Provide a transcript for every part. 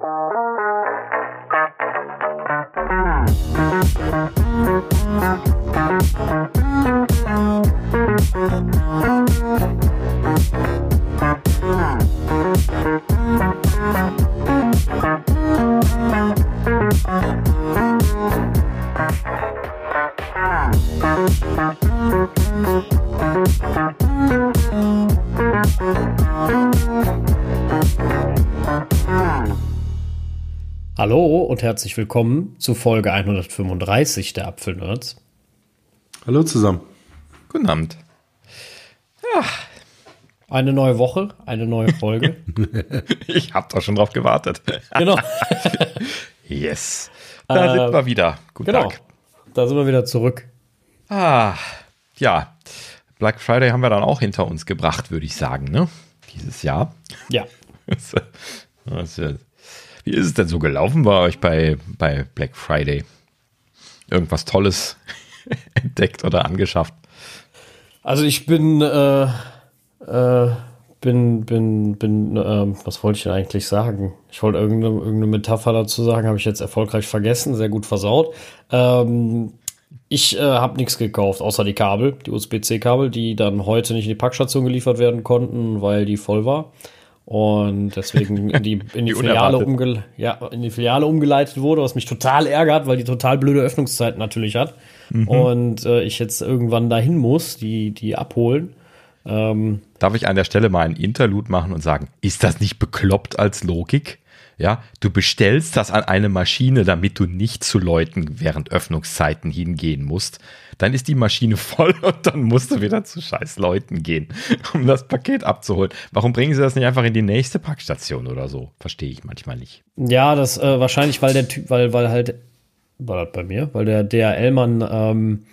Hallo herzlich willkommen zu Folge 135 der Apfelnerds. Hallo zusammen. Guten Abend. Ja. Eine neue Woche, eine neue Folge. ich habe doch schon drauf gewartet. Genau. yes. Da äh, sind wir wieder. Guten genau. Tag. Da sind wir wieder zurück. Ah, ja. Black Friday haben wir dann auch hinter uns gebracht, würde ich sagen, ne? Dieses Jahr. Ja. Wie ist es denn so gelaufen bei euch bei, bei Black Friday? Irgendwas Tolles entdeckt oder angeschafft? Also ich bin, äh, äh, bin, bin, bin, äh, was wollte ich denn eigentlich sagen? Ich wollte irgendeine, irgendeine Metapher dazu sagen, habe ich jetzt erfolgreich vergessen, sehr gut versaut. Ähm, ich äh, habe nichts gekauft, außer die Kabel, die USB-C-Kabel, die dann heute nicht in die Packstation geliefert werden konnten, weil die voll war und deswegen in die, in die, Filiale, umge ja, in die Filiale umgeleitet wurde, was mich total ärgert, weil die total blöde Öffnungszeit natürlich hat. Mhm. Und äh, ich jetzt irgendwann dahin muss, die, die abholen. Ähm, Darf ich an der Stelle mal ein Interlude machen und sagen, ist das nicht bekloppt als Logik? Ja, du bestellst das an eine Maschine, damit du nicht zu Leuten während Öffnungszeiten hingehen musst. Dann ist die Maschine voll und dann musst du wieder zu scheiß Leuten gehen, um das Paket abzuholen. Warum bringen sie das nicht einfach in die nächste Packstation oder so? Verstehe ich manchmal nicht. Ja, das äh, wahrscheinlich, weil der Typ, weil, weil halt, war das bei mir, weil der DHL-Mann ähm,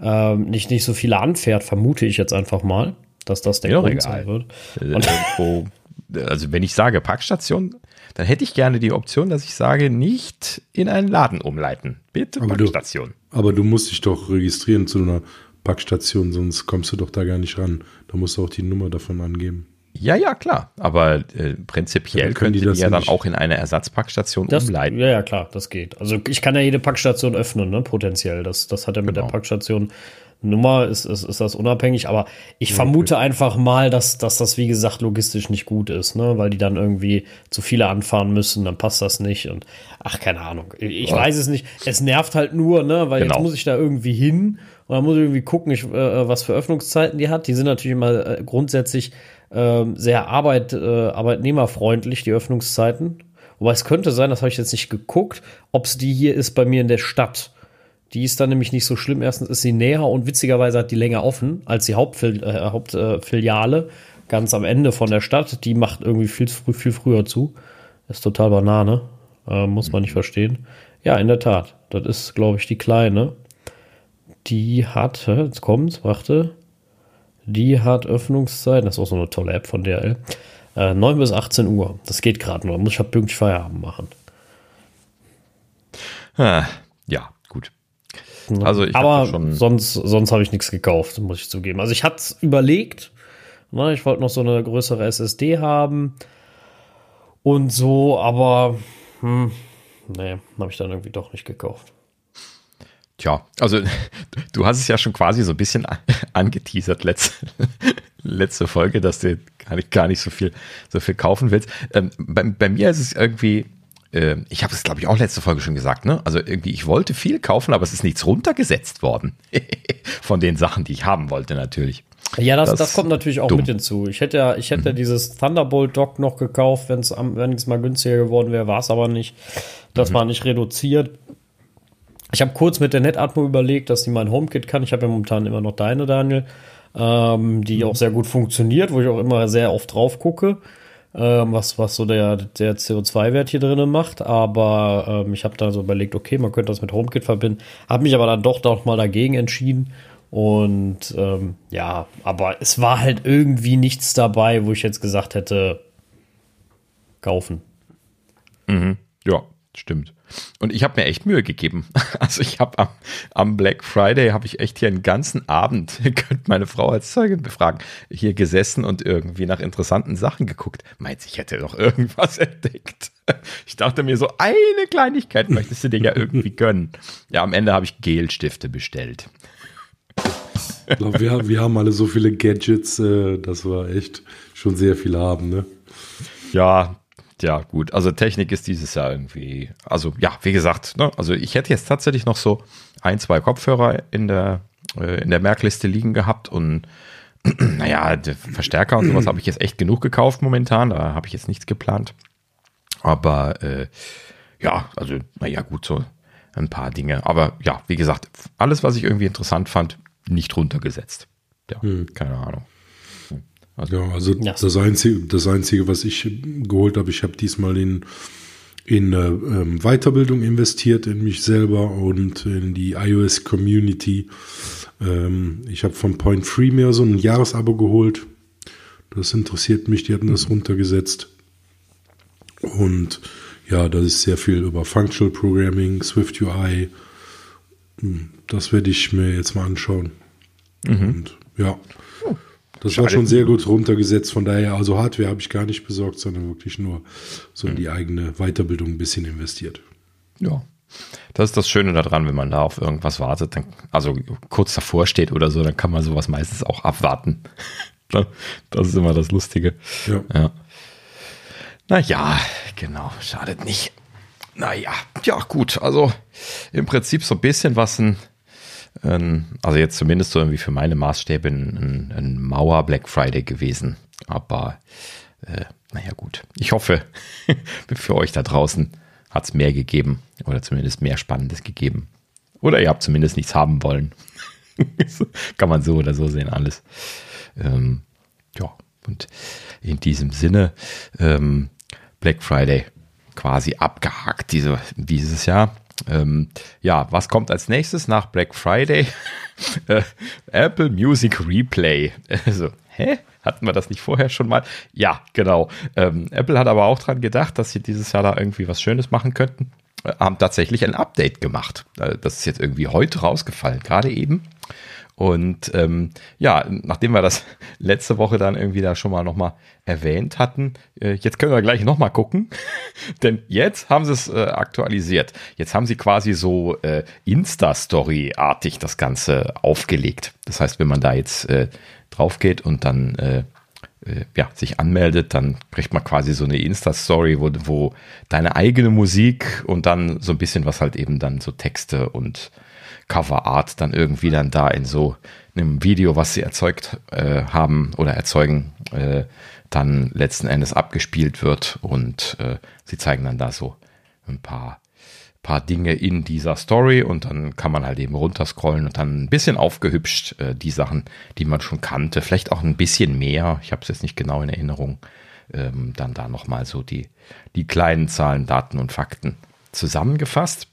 ähm, nicht, nicht so viele anfährt, vermute ich jetzt einfach mal, dass das der Grund sein wird. Äh, und also wenn ich sage Packstation, dann hätte ich gerne die Option, dass ich sage, nicht in einen Laden umleiten. Bitte aber Packstation. Du, aber du musst dich doch registrieren zu einer Packstation, sonst kommst du doch da gar nicht ran. Da musst du auch die Nummer davon angeben. Ja, ja, klar. Aber äh, prinzipiell ja, können die, die ja dann auch in eine Ersatzpackstation das, umleiten. Ja, ja, klar, das geht. Also ich kann ja jede Packstation öffnen, ne, potenziell. Das, das hat er mit genau. der Packstation Nummer ist, ist, ist das unabhängig, aber ich okay. vermute einfach mal, dass, dass das, wie gesagt, logistisch nicht gut ist, ne? weil die dann irgendwie zu viele anfahren müssen, dann passt das nicht und ach, keine Ahnung. Ich ja. weiß es nicht. Es nervt halt nur, ne? weil genau. jetzt muss ich da irgendwie hin und dann muss ich irgendwie gucken, ich, äh, was für Öffnungszeiten die hat. Die sind natürlich immer äh, grundsätzlich äh, sehr arbeit, äh, arbeitnehmerfreundlich, die Öffnungszeiten. Wobei es könnte sein, das habe ich jetzt nicht geguckt, ob es die hier ist bei mir in der Stadt. Die ist dann nämlich nicht so schlimm. Erstens ist sie näher und witzigerweise hat die länger offen als die Hauptfil äh, Hauptfiliale ganz am Ende von der Stadt. Die macht irgendwie viel, früh, viel früher zu. Ist total Banane. Äh, muss man nicht verstehen. Ja, in der Tat. Das ist, glaube ich, die kleine. Die hat, jetzt kommt, warte. Die hat Öffnungszeit. Das ist auch so eine tolle App von DRL. Äh, 9 bis 18 Uhr. Das geht gerade nur. Muss ich halt pünktlich Feierabend machen. Ah, ja? Also ich Aber schon sonst, sonst habe ich nichts gekauft, muss ich zugeben. Also ich hatte es überlegt. Ne, ich wollte noch so eine größere SSD haben und so, aber hm, nee, habe ich dann irgendwie doch nicht gekauft. Tja, also du hast es ja schon quasi so ein bisschen angeteasert letzte, letzte Folge, dass du gar nicht, gar nicht so viel, so viel kaufen willst. Ähm, bei, bei mir ist es irgendwie, äh, ich habe es, glaube ich, auch letzte Folge schon gesagt, ne? Also irgendwie, ich wollte viel kaufen, aber es ist nichts runtergesetzt worden. Von den Sachen, die ich haben wollte, natürlich. Ja, das, das, das kommt natürlich auch dumm. mit hinzu. Ich hätte ja, ich hätte mhm. dieses Thunderbolt-Dock noch gekauft, wenn es wenn es mal günstiger geworden wäre, war es aber nicht. Das mhm. war nicht reduziert. Ich habe kurz mit der NetAtmo überlegt, dass die mein HomeKit kann. Ich habe ja momentan immer noch deine, Daniel, ähm, die mhm. auch sehr gut funktioniert, wo ich auch immer sehr oft drauf gucke ähm, was, was so der, der CO2-Wert hier drinnen macht. Aber ähm, ich habe da so überlegt, okay, man könnte das mit HomeKit verbinden. Habe mich aber dann doch doch mal dagegen entschieden. Und ähm, ja, aber es war halt irgendwie nichts dabei, wo ich jetzt gesagt hätte, kaufen. Mhm. Stimmt. Und ich habe mir echt Mühe gegeben. Also ich habe am, am, Black Friday habe ich echt hier einen ganzen Abend, ihr könnt meine Frau als Zeugin befragen, hier gesessen und irgendwie nach interessanten Sachen geguckt. Meint, ich hätte doch irgendwas entdeckt. Ich dachte mir so, eine Kleinigkeit möchtest du dir ja irgendwie gönnen. Ja, am Ende habe ich Gelstifte bestellt. Ich glaube, wir, wir haben alle so viele Gadgets, äh, dass wir echt schon sehr viel haben, ne? Ja, ja, gut. Also Technik ist dieses Jahr irgendwie, also ja, wie gesagt, ne, also ich hätte jetzt tatsächlich noch so ein, zwei Kopfhörer in der, äh, in der Merkliste liegen gehabt und naja, Verstärker und sowas habe ich jetzt echt genug gekauft momentan. Da habe ich jetzt nichts geplant. Aber äh, ja, also naja, gut, so ein paar Dinge. Aber ja, wie gesagt, alles, was ich irgendwie interessant fand, nicht runtergesetzt. Ja, hm. keine Ahnung. Also, ja, also ja. Das, Einzige, das Einzige, was ich geholt habe, ich habe diesmal in, in äh, ähm, Weiterbildung investiert, in mich selber und in die iOS Community. Ähm, ich habe von Point Free mir so ein Jahresabo geholt. Das interessiert mich, die hatten das mhm. runtergesetzt. Und ja, das ist sehr viel über Functional Programming, Swift UI. Hm, das werde ich mir jetzt mal anschauen. Mhm. Und ja, das war schon sehr gut runtergesetzt. Von daher, also Hardware habe ich gar nicht besorgt, sondern wirklich nur so in die eigene Weiterbildung ein bisschen investiert. Ja. Das ist das Schöne daran, wenn man da auf irgendwas wartet, dann, also kurz davor steht oder so, dann kann man sowas meistens auch abwarten. das ist immer das Lustige. Ja. ja. Naja, genau, schadet nicht. Naja, ja, gut. Also im Prinzip so ein bisschen was ein also jetzt zumindest so irgendwie für meine Maßstäbe ein, ein, ein Mauer Black Friday gewesen. Aber äh, naja gut. Ich hoffe, für euch da draußen hat es mehr gegeben oder zumindest mehr Spannendes gegeben. Oder ihr habt zumindest nichts haben wollen. Kann man so oder so sehen, alles. Ähm, ja, und in diesem Sinne, ähm, Black Friday quasi abgehakt diese, dieses Jahr. Ähm, ja, was kommt als nächstes nach Black Friday? äh, Apple Music Replay. Also, hä? Hatten wir das nicht vorher schon mal? Ja, genau. Ähm, Apple hat aber auch dran gedacht, dass sie dieses Jahr da irgendwie was Schönes machen könnten. Äh, haben tatsächlich ein Update gemacht. Äh, das ist jetzt irgendwie heute rausgefallen, gerade eben. Und ähm, ja, nachdem wir das letzte Woche dann irgendwie da schon mal nochmal erwähnt hatten, äh, jetzt können wir gleich nochmal gucken, denn jetzt haben sie es äh, aktualisiert. Jetzt haben sie quasi so äh, Insta-Story-artig das Ganze aufgelegt. Das heißt, wenn man da jetzt äh, drauf geht und dann äh, äh, ja, sich anmeldet, dann kriegt man quasi so eine Insta-Story, wo, wo deine eigene Musik und dann so ein bisschen was halt eben dann so Texte und Coverart dann irgendwie dann da in so einem Video, was sie erzeugt äh, haben oder erzeugen, äh, dann letzten Endes abgespielt wird und äh, sie zeigen dann da so ein paar paar Dinge in dieser Story und dann kann man halt eben runterscrollen und dann ein bisschen aufgehübscht äh, die Sachen, die man schon kannte, vielleicht auch ein bisschen mehr. Ich habe es jetzt nicht genau in Erinnerung. Ähm, dann da nochmal so die, die kleinen Zahlen, Daten und Fakten zusammengefasst.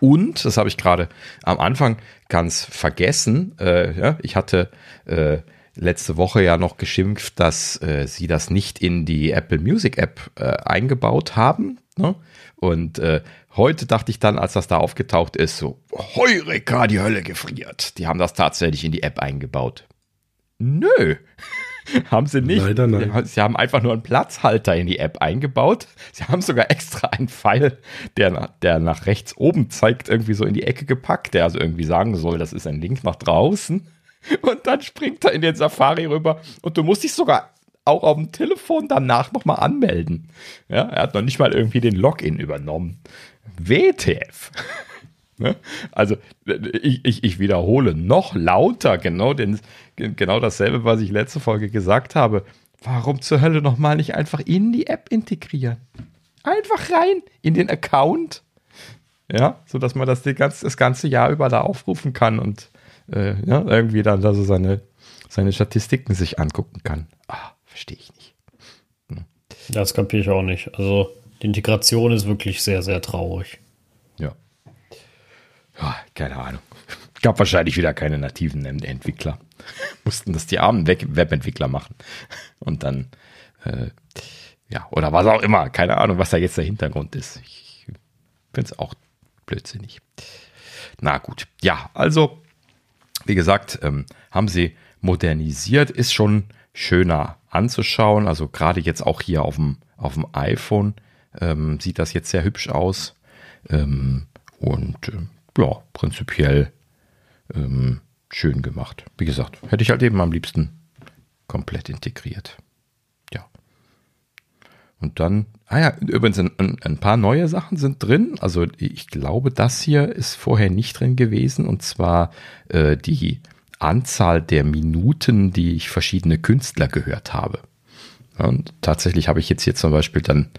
Und, das habe ich gerade am Anfang ganz vergessen, äh, ja, ich hatte äh, letzte Woche ja noch geschimpft, dass äh, sie das nicht in die Apple Music App äh, eingebaut haben. Ne? Und äh, heute dachte ich dann, als das da aufgetaucht ist, so, Heureka, die Hölle gefriert. Die haben das tatsächlich in die App eingebaut. Nö. haben sie nicht. Leider nein. Sie haben einfach nur einen Platzhalter in die App eingebaut. Sie haben sogar extra einen Pfeil, der, der nach rechts oben zeigt, irgendwie so in die Ecke gepackt, der also irgendwie sagen soll, das ist ein Link nach draußen. Und dann springt er in den Safari rüber und du musst dich sogar auch auf dem Telefon danach nochmal anmelden. Ja, er hat noch nicht mal irgendwie den Login übernommen. WTF. Ne? Also ich, ich, ich, wiederhole noch lauter genau, den, genau dasselbe, was ich letzte Folge gesagt habe. Warum zur Hölle nochmal nicht einfach in die App integrieren? Einfach rein in den Account. Ja, sodass man das, ganze, das ganze Jahr über da aufrufen kann und äh, ja, irgendwie dann da so seine, seine Statistiken sich angucken kann. Ah, verstehe ich nicht. Hm. Das kapiere ich auch nicht. Also die Integration ist wirklich sehr, sehr traurig. Ja, keine Ahnung. Gab wahrscheinlich wieder keine nativen Entwickler. Mussten das die armen Webentwickler machen. Und dann, äh, ja, oder was auch immer. Keine Ahnung, was da jetzt der Hintergrund ist. Ich finde es auch blödsinnig. Na gut. Ja, also, wie gesagt, ähm, haben sie modernisiert, ist schon schöner anzuschauen. Also gerade jetzt auch hier auf dem, auf dem iPhone ähm, sieht das jetzt sehr hübsch aus. Ähm, und äh, ja, prinzipiell ähm, schön gemacht. Wie gesagt, hätte ich halt eben am liebsten komplett integriert. Ja. Und dann, ah ja, übrigens ein, ein, paar neue Sachen sind drin. Also ich glaube, das hier ist vorher nicht drin gewesen. Und zwar äh, die Anzahl der Minuten, die ich verschiedene Künstler gehört habe. Und tatsächlich habe ich jetzt hier zum Beispiel dann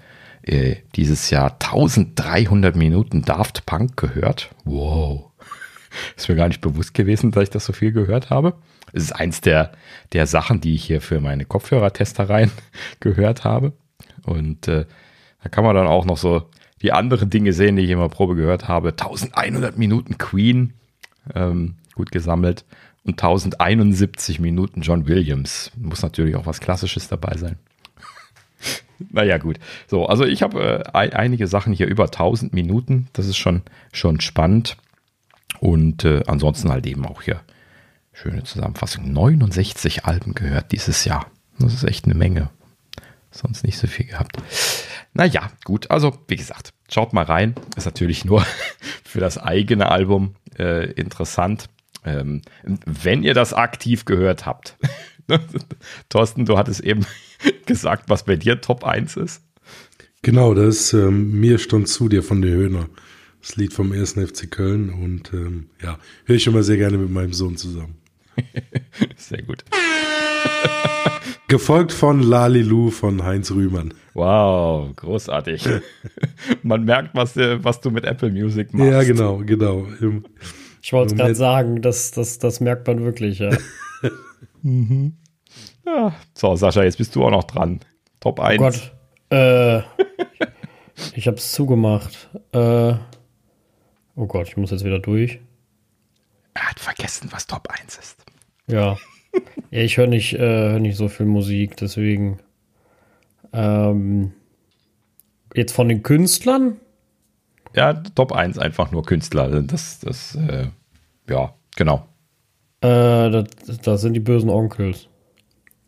äh, dieses Jahr 1300 Minuten Daft Punk gehört. Wow. Ist mir gar nicht bewusst gewesen, dass ich das so viel gehört habe. Es ist eins der, der Sachen, die ich hier für meine Kopfhörertestereien gehört habe. Und äh, da kann man dann auch noch so die anderen Dinge sehen, die ich immer Probe gehört habe. 1100 Minuten Queen, ähm, gut gesammelt. Und 1071 Minuten John Williams. Muss natürlich auch was Klassisches dabei sein. Naja, gut. So, also ich habe äh, einige Sachen hier über 1000 Minuten. Das ist schon, schon spannend. Und äh, ansonsten halt eben auch hier schöne Zusammenfassung. 69 Alben gehört dieses Jahr. Das ist echt eine Menge. Sonst nicht so viel gehabt. Naja, gut. Also, wie gesagt, schaut mal rein. Ist natürlich nur für das eigene Album äh, interessant. Ähm, wenn ihr das aktiv gehört habt. Thorsten, du hattest eben gesagt, was bei dir Top 1 ist. Genau, das ähm, mir stand zu dir von der Höhner. Das Lied vom 1. FC Köln und ähm, ja, höre ich immer sehr gerne mit meinem Sohn zusammen. sehr gut. Gefolgt von Lalilu von Heinz Rühmann. Wow, großartig. Man merkt, was, was du mit Apple Music machst. Ja, genau, genau. Im, ich wollte gerade sagen, das, das, das merkt man wirklich, ja. Mhm. ja. So, Sascha, jetzt bist du auch noch dran. Top 1. Oh Gott. Äh, ich habe es zugemacht. Äh, Oh Gott, ich muss jetzt wieder durch. Er hat vergessen, was Top 1 ist. Ja. ja ich höre nicht, äh, hör nicht so viel Musik, deswegen. Ähm, jetzt von den Künstlern? Ja, Top 1 einfach nur Künstler. Das, das, äh, ja, genau. Äh, das, das, sind die bösen Onkels.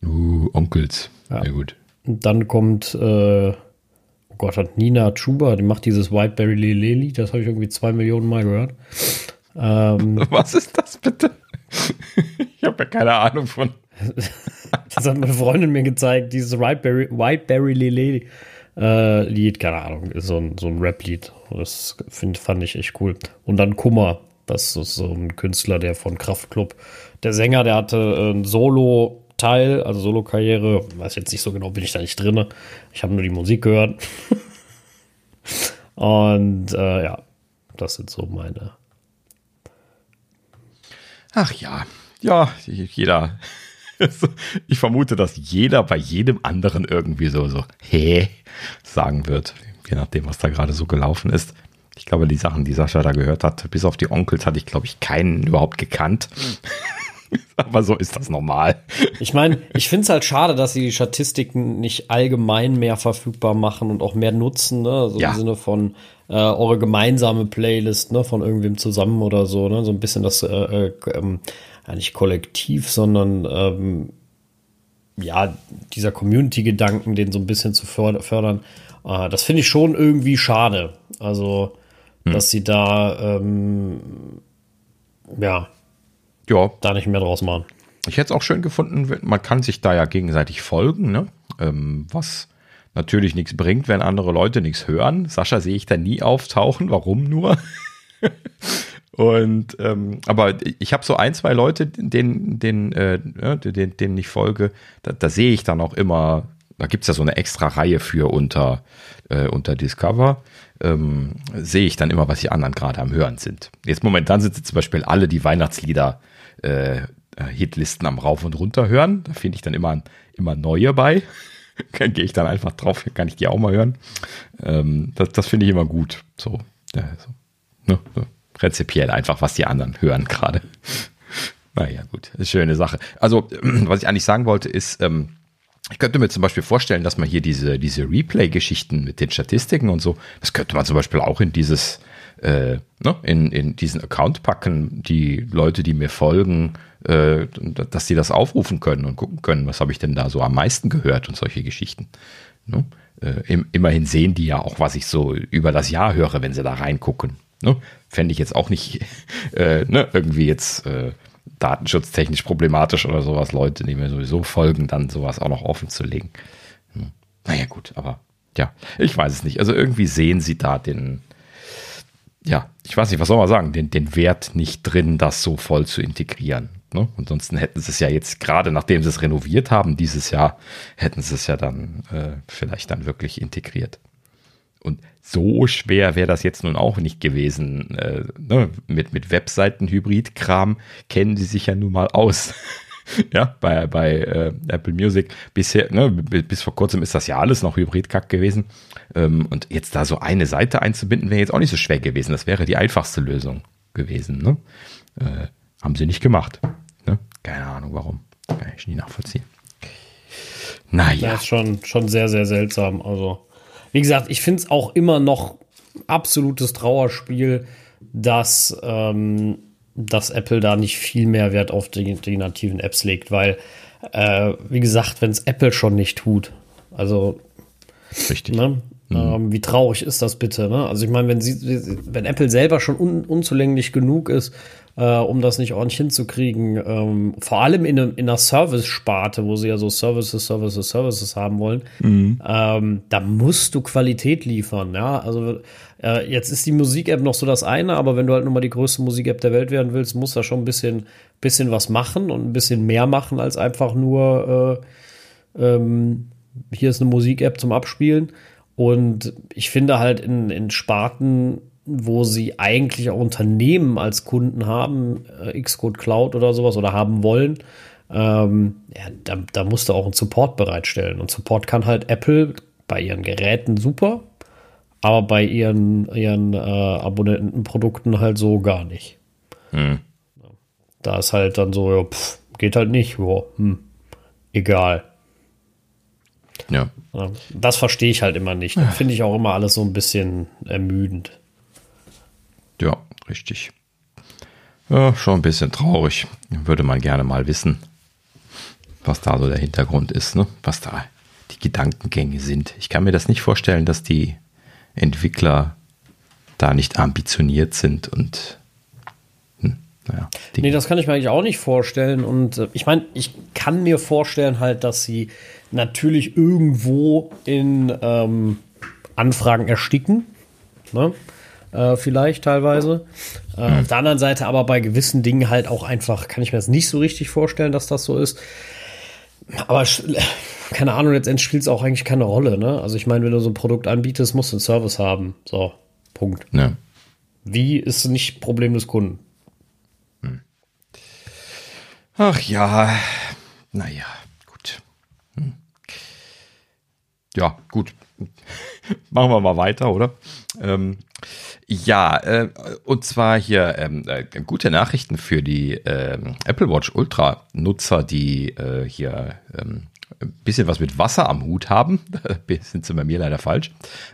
Uh, Onkels. Ja. Sehr gut. Und dann kommt äh, oh Gott, hat Nina Chuba, die macht dieses Whiteberry Lele das habe ich irgendwie zwei Millionen Mal gehört. Ähm, Was ist das bitte? ich habe ja keine Ahnung von. das hat meine Freundin mir gezeigt, dieses Whiteberry, Whiteberry Lele äh, Lied, keine Ahnung, ist so ein, so ein Rap-Lied. Das find, fand ich echt cool. Und dann Kummer, das ist so ein Künstler, der von Kraftklub, der Sänger, der hatte ein Solo Teil, also Solo-Karriere, weiß jetzt nicht so genau, bin ich da nicht drin. Ich habe nur die Musik gehört. Und äh, ja, das sind so meine. Ach ja, ja, jeder. Ich vermute, dass jeder bei jedem anderen irgendwie so, so, hä, sagen wird, je nachdem, was da gerade so gelaufen ist. Ich glaube, die Sachen, die Sascha da gehört hat, bis auf die Onkels hatte ich, glaube ich, keinen überhaupt gekannt. Aber so ist das normal. Ich meine, ich finde es halt schade, dass sie die Statistiken nicht allgemein mehr verfügbar machen und auch mehr nutzen, ne? So ja. im Sinne von äh, eure gemeinsame Playlist, ne, von irgendwem zusammen oder so, ne? So ein bisschen das, äh, äh, ähm, ja, nicht kollektiv, sondern ähm, ja, dieser Community-Gedanken, den so ein bisschen zu fördern. Äh, das finde ich schon irgendwie schade. Also, hm. dass sie da ähm, ja, ja. da nicht mehr draus machen. Ich hätte es auch schön gefunden, man kann sich da ja gegenseitig folgen, ne? Ähm, was natürlich nichts bringt, wenn andere Leute nichts hören. Sascha sehe ich da nie auftauchen, warum nur? Und ähm, aber ich habe so ein, zwei Leute, denen, denen, äh, denen, denen ich folge, da, da sehe ich dann auch immer, da gibt es ja so eine extra Reihe für unter, äh, unter Discover, ähm, sehe ich dann immer, was die anderen gerade am Hören sind. Jetzt momentan sind zum Beispiel alle die Weihnachtslieder äh, Hitlisten am Rauf und Runter hören. Da finde ich dann immer, immer neue bei. gehe ich dann einfach drauf, kann ich die auch mal hören. Ähm, das das finde ich immer gut. So, ja, so ne, so rezipiell einfach, was die anderen hören gerade. naja, gut, schöne Sache. Also, was ich eigentlich sagen wollte, ist, ähm, ich könnte mir zum Beispiel vorstellen, dass man hier diese, diese Replay-Geschichten mit den Statistiken und so, das könnte man zum Beispiel auch in dieses äh, ne, in, in diesen Account packen, die Leute, die mir folgen, äh, dass sie das aufrufen können und gucken können, was habe ich denn da so am meisten gehört und solche Geschichten. Ne? äh, immerhin sehen die ja auch, was ich so über das Jahr höre, wenn sie da reingucken. Ne? Fände ich jetzt auch nicht äh, ne, irgendwie jetzt äh, datenschutztechnisch problematisch oder sowas, Leute, die mir sowieso folgen, dann sowas auch noch offen zu legen. Hm. Naja, gut, aber ja, ich weiß es nicht. Also irgendwie sehen sie da den, ja, ich weiß nicht, was soll man sagen, den, den Wert nicht drin, das so voll zu integrieren. Ne? Ansonsten hätten sie es ja jetzt, gerade nachdem sie es renoviert haben, dieses Jahr, hätten sie es ja dann äh, vielleicht dann wirklich integriert. Und so schwer wäre das jetzt nun auch nicht gewesen. Äh, ne? Mit, mit Webseiten-Hybrid-Kram kennen sie sich ja nun mal aus. ja, bei, bei äh, Apple Music. Bisher, ne, bis vor kurzem ist das ja alles noch Hybrid-Kack gewesen. Ähm, und jetzt da so eine Seite einzubinden, wäre jetzt auch nicht so schwer gewesen. Das wäre die einfachste Lösung gewesen. Ne? Äh, haben sie nicht gemacht. Ne? Keine Ahnung warum. Kann ich nie nachvollziehen. Naja. Das ist schon, schon sehr, sehr seltsam. Also, wie gesagt, ich finde es auch immer noch absolutes Trauerspiel, dass ähm, dass Apple da nicht viel mehr Wert auf die, die nativen Apps legt, weil, äh, wie gesagt, wenn es Apple schon nicht tut, also Richtig. Ne? Mhm. Ähm, wie traurig ist das bitte? Ne? Also ich meine, wenn sie, wenn Apple selber schon un, unzulänglich genug ist, äh, um das nicht ordentlich hinzukriegen, ähm, vor allem in, in einer Service-Sparte, wo sie ja so Services, Services, Services haben wollen, mhm. ähm, da musst du Qualität liefern. Ja, also äh, jetzt ist die Musik-App noch so das eine, aber wenn du halt nun mal die größte Musik-App der Welt werden willst, musst du da schon ein bisschen, bisschen was machen und ein bisschen mehr machen als einfach nur äh, ähm, hier ist eine Musik-App zum Abspielen. Und ich finde halt in, in Sparten, wo sie eigentlich auch Unternehmen als Kunden haben, äh, Xcode Cloud oder sowas oder haben wollen, ähm, ja, da, da musst du auch einen Support bereitstellen. Und Support kann halt Apple bei ihren Geräten super, aber bei ihren, ihren äh, Abonnentenprodukten halt so gar nicht. Hm. Da ist halt dann so, ja, pff, geht halt nicht, jo, hm, egal. Ja. Das verstehe ich halt immer nicht. Finde ich auch immer alles so ein bisschen ermüdend. Ja, richtig. Ja, schon ein bisschen traurig. Würde man gerne mal wissen, was da so der Hintergrund ist, ne? was da die Gedankengänge sind. Ich kann mir das nicht vorstellen, dass die Entwickler da nicht ambitioniert sind und hm, naja. Nee, das kann ich mir eigentlich auch nicht vorstellen. Und äh, ich meine, ich kann mir vorstellen halt, dass sie natürlich irgendwo in ähm, Anfragen ersticken. Ne? Äh, vielleicht teilweise. Äh, mhm. Auf der anderen Seite aber bei gewissen Dingen halt auch einfach, kann ich mir das nicht so richtig vorstellen, dass das so ist. Aber keine Ahnung, letztendlich spielt es auch eigentlich keine Rolle. Ne? Also ich meine, wenn du so ein Produkt anbietest, musst du einen Service haben. So, Punkt. Ja. Wie ist nicht Problem des Kunden? Hm. Ach ja, naja. Ja, gut. Machen wir mal weiter, oder? Ähm, ja, äh, und zwar hier ähm, äh, gute Nachrichten für die äh, Apple Watch Ultra Nutzer, die äh, hier ähm, ein bisschen was mit Wasser am Hut haben. sind sie bei mir leider falsch.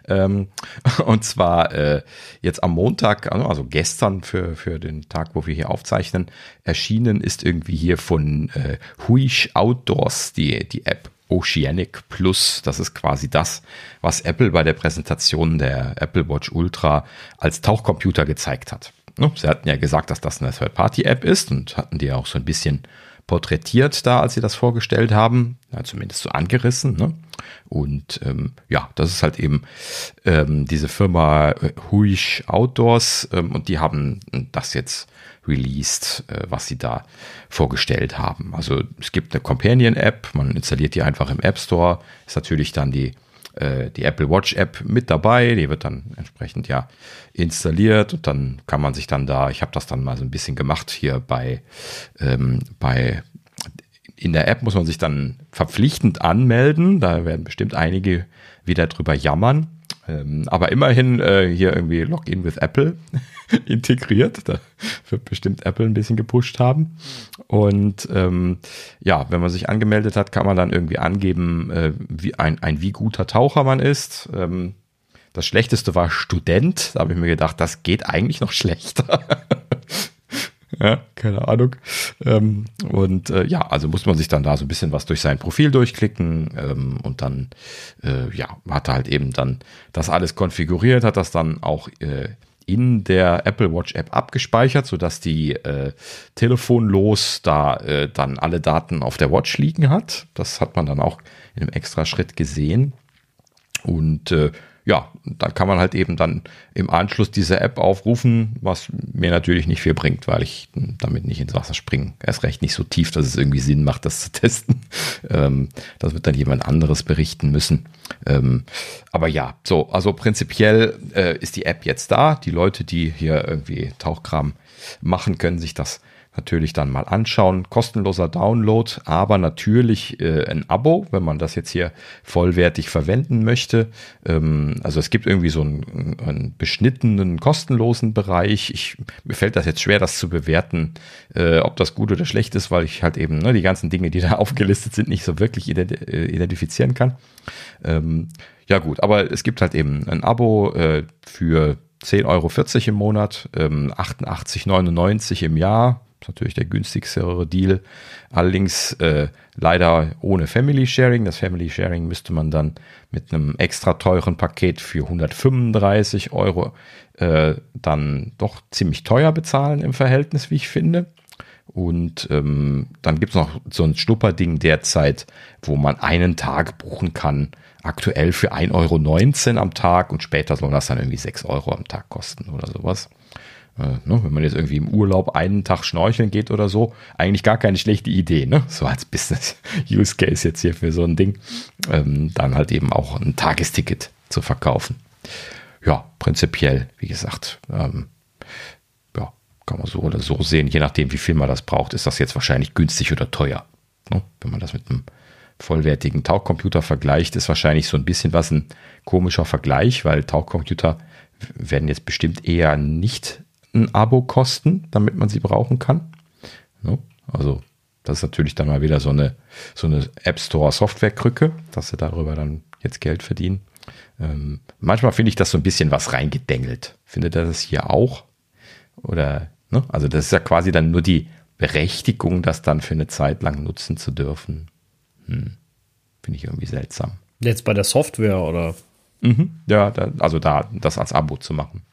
Ähm, und zwar äh, jetzt am Montag, also, also gestern für, für den Tag, wo wir hier aufzeichnen, erschienen ist irgendwie hier von äh, Huish Outdoors die, die App Oceanic Plus. Das ist quasi das, was Apple bei der Präsentation der Apple Watch Ultra als Tauchcomputer gezeigt hat. Sie hatten ja gesagt, dass das eine Third-Party-App ist und hatten die auch so ein bisschen porträtiert da, als sie das vorgestellt haben, ja, zumindest so angerissen. Ne? Und ähm, ja, das ist halt eben ähm, diese Firma Huish Outdoors ähm, und die haben das jetzt released, äh, was sie da vorgestellt haben. Also es gibt eine Companion-App, man installiert die einfach im App Store, ist natürlich dann die, äh, die Apple Watch App mit dabei, die wird dann entsprechend ja installiert und dann kann man sich dann da, ich habe das dann mal so ein bisschen gemacht hier bei, ähm, bei in der App muss man sich dann verpflichtend anmelden. Da werden bestimmt einige wieder drüber jammern. Ähm, aber immerhin äh, hier irgendwie Login with Apple integriert. Da wird bestimmt Apple ein bisschen gepusht haben. Und ähm, ja, wenn man sich angemeldet hat, kann man dann irgendwie angeben, äh, wie ein, ein wie guter Taucher man ist. Ähm, das Schlechteste war Student. Da habe ich mir gedacht, das geht eigentlich noch schlechter. Ja, keine Ahnung. Ähm, und äh, ja, also muss man sich dann da so ein bisschen was durch sein Profil durchklicken ähm, und dann, äh, ja, hat er halt eben dann das alles konfiguriert, hat das dann auch äh, in der Apple Watch App abgespeichert, sodass die äh, telefonlos da äh, dann alle Daten auf der Watch liegen hat. Das hat man dann auch in einem extra Schritt gesehen. Und äh, ja, dann kann man halt eben dann im Anschluss diese App aufrufen, was mir natürlich nicht viel bringt, weil ich damit nicht ins Wasser springe. Erst recht nicht so tief, dass es irgendwie Sinn macht, das zu testen. Ähm, das wird dann jemand anderes berichten müssen. Ähm, aber ja, so, also prinzipiell äh, ist die App jetzt da. Die Leute, die hier irgendwie Tauchkram machen, können sich das natürlich dann mal anschauen. Kostenloser Download, aber natürlich äh, ein Abo, wenn man das jetzt hier vollwertig verwenden möchte. Ähm, also es gibt irgendwie so einen, einen, beschnittenen, kostenlosen Bereich. Ich, mir fällt das jetzt schwer, das zu bewerten, äh, ob das gut oder schlecht ist, weil ich halt eben ne, die ganzen Dinge, die da aufgelistet sind, nicht so wirklich äh, identifizieren kann. Ähm, ja gut, aber es gibt halt eben ein Abo äh, für 10,40 Euro im Monat, ähm, 88,99 im Jahr ist natürlich der günstigere Deal. Allerdings äh, leider ohne Family Sharing. Das Family Sharing müsste man dann mit einem extra teuren Paket für 135 Euro äh, dann doch ziemlich teuer bezahlen im Verhältnis, wie ich finde. Und ähm, dann gibt es noch so ein Schnupperding derzeit, wo man einen Tag buchen kann. Aktuell für 1,19 Euro am Tag und später soll das dann irgendwie 6 Euro am Tag kosten oder sowas. Äh, ne, wenn man jetzt irgendwie im Urlaub einen Tag schnorcheln geht oder so, eigentlich gar keine schlechte Idee, ne? So als Business-Use Case jetzt hier für so ein Ding, ähm, dann halt eben auch ein Tagesticket zu verkaufen. Ja, prinzipiell, wie gesagt, ähm, ja, kann man so oder so sehen, je nachdem, wie viel man das braucht, ist das jetzt wahrscheinlich günstig oder teuer. Ne? Wenn man das mit einem vollwertigen Tauchcomputer vergleicht, ist wahrscheinlich so ein bisschen was ein komischer Vergleich, weil Tauchcomputer werden jetzt bestimmt eher nicht ein Abo kosten, damit man sie brauchen kann. Also das ist natürlich dann mal wieder so eine, so eine App Store Softwarekrücke, dass sie darüber dann jetzt Geld verdienen. Ähm, manchmal finde ich das so ein bisschen was reingedengelt. Findet ihr das hier auch? Oder, ne? Also das ist ja quasi dann nur die Berechtigung, das dann für eine Zeit lang nutzen zu dürfen. Hm. Finde ich irgendwie seltsam. Jetzt bei der Software oder? Mhm. Ja, da, also da das als Abo zu machen.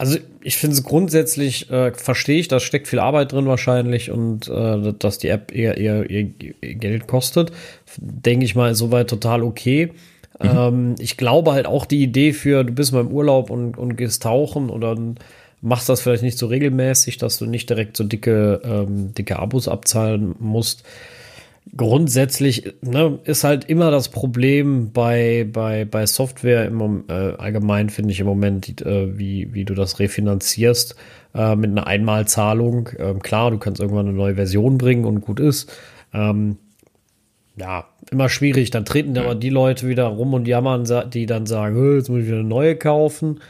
Also ich finde es grundsätzlich, äh, verstehe ich, da steckt viel Arbeit drin wahrscheinlich und äh, dass die App eher, eher, eher Geld kostet, denke ich mal, soweit total okay. Mhm. Ähm, ich glaube halt auch die Idee für, du bist mal im Urlaub und, und gehst tauchen oder machst das vielleicht nicht so regelmäßig, dass du nicht direkt so dicke, ähm, dicke Abos abzahlen musst grundsätzlich ne, ist halt immer das Problem bei, bei, bei Software im, äh, allgemein, finde ich im Moment, äh, wie, wie du das refinanzierst äh, mit einer Einmalzahlung. Ähm, klar, du kannst irgendwann eine neue Version bringen und gut ist. Ähm, ja, immer schwierig. Dann treten aber die Leute wieder rum und jammern, die dann sagen, jetzt muss ich wieder eine neue kaufen,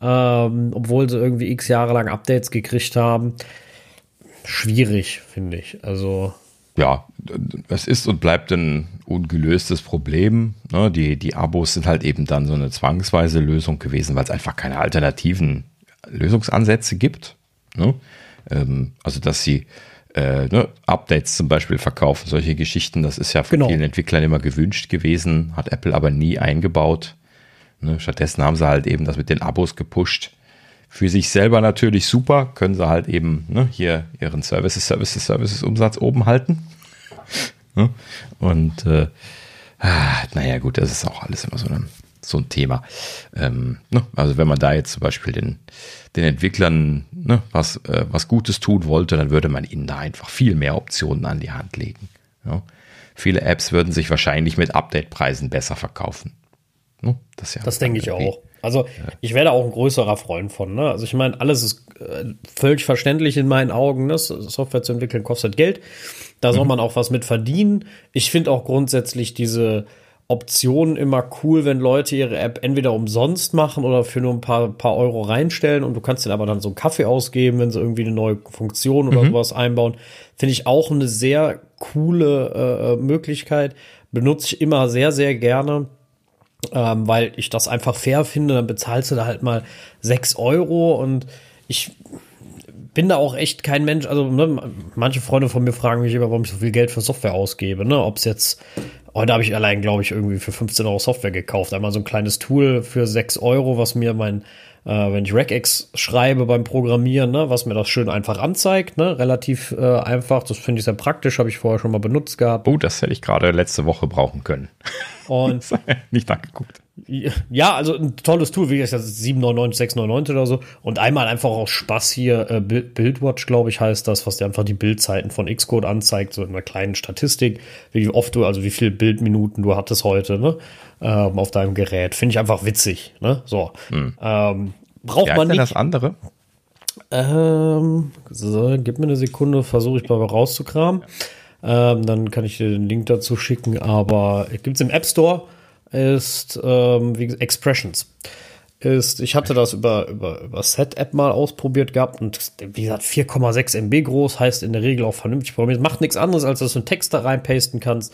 ähm, obwohl sie irgendwie x Jahre lang Updates gekriegt haben. Schwierig, finde ich. Also ja, es ist und bleibt ein ungelöstes Problem. Ne? Die, die Abos sind halt eben dann so eine zwangsweise Lösung gewesen, weil es einfach keine alternativen Lösungsansätze gibt. Ne? Ähm, also, dass sie äh, ne, Updates zum Beispiel verkaufen, solche Geschichten, das ist ja von genau. vielen Entwicklern immer gewünscht gewesen, hat Apple aber nie eingebaut. Ne? Stattdessen haben sie halt eben das mit den Abos gepusht. Für sich selber natürlich super, können sie halt eben ne, hier ihren Services, Services, Services Umsatz oben halten. Ne? Und äh, ah, naja, gut, das ist auch alles immer so ein, so ein Thema. Ähm, ne? Also wenn man da jetzt zum Beispiel den, den Entwicklern ne, was, äh, was Gutes tun wollte, dann würde man ihnen da einfach viel mehr Optionen an die Hand legen. Ja? Viele Apps würden sich wahrscheinlich mit Update-Preisen besser verkaufen. Ne? Das, ja das denke ich auch. Also ich werde auch ein größerer Freund von. Ne? Also ich meine, alles ist äh, völlig verständlich in meinen Augen. Ne? Software zu entwickeln kostet Geld. Da soll mhm. man auch was mit verdienen. Ich finde auch grundsätzlich diese Optionen immer cool, wenn Leute ihre App entweder umsonst machen oder für nur ein paar, paar Euro reinstellen und du kannst dir aber dann so einen Kaffee ausgeben, wenn sie irgendwie eine neue Funktion oder mhm. sowas einbauen. Finde ich auch eine sehr coole äh, Möglichkeit. Benutze ich immer sehr, sehr gerne ähm, weil ich das einfach fair finde. Dann bezahlst du da halt mal sechs Euro und ich bin da auch echt kein Mensch. Also, ne, manche Freunde von mir fragen mich immer, warum ich so viel Geld für Software ausgebe. Ne? Ob es jetzt, heute habe ich allein, glaube ich, irgendwie für 15 Euro Software gekauft. Einmal so ein kleines Tool für 6 Euro, was mir mein, äh, wenn ich Regex schreibe beim Programmieren, ne, was mir das schön einfach anzeigt. Ne? Relativ äh, einfach. Das finde ich sehr praktisch, habe ich vorher schon mal benutzt gehabt. Oh, das hätte ich gerade letzte Woche brauchen können. Und nicht angeguckt. Ja, also ein tolles Tool, wie gesagt, 799, 699 oder so. Und einmal einfach auch Spaß hier, äh, Bildwatch, glaube ich, heißt das, was dir einfach die Bildzeiten von Xcode anzeigt, so in einer kleinen Statistik, wie oft du, also wie viele Bildminuten du hattest heute, ne, ähm, auf deinem Gerät. Finde ich einfach witzig, ne, so. Hm. Ähm, braucht ja, man nicht. das andere? Ähm, so, gib mir eine Sekunde, versuche ich mal rauszukramen. Ähm, dann kann ich dir den Link dazu schicken, aber gibt es im App Store ist ähm, wie Expressions. Ist, ich hatte das über, über, über Set-App mal ausprobiert gehabt und wie gesagt, 4,6 MB groß heißt in der Regel auch vernünftig programmiert. Macht nichts anderes, als dass du einen Text da reinpasten kannst,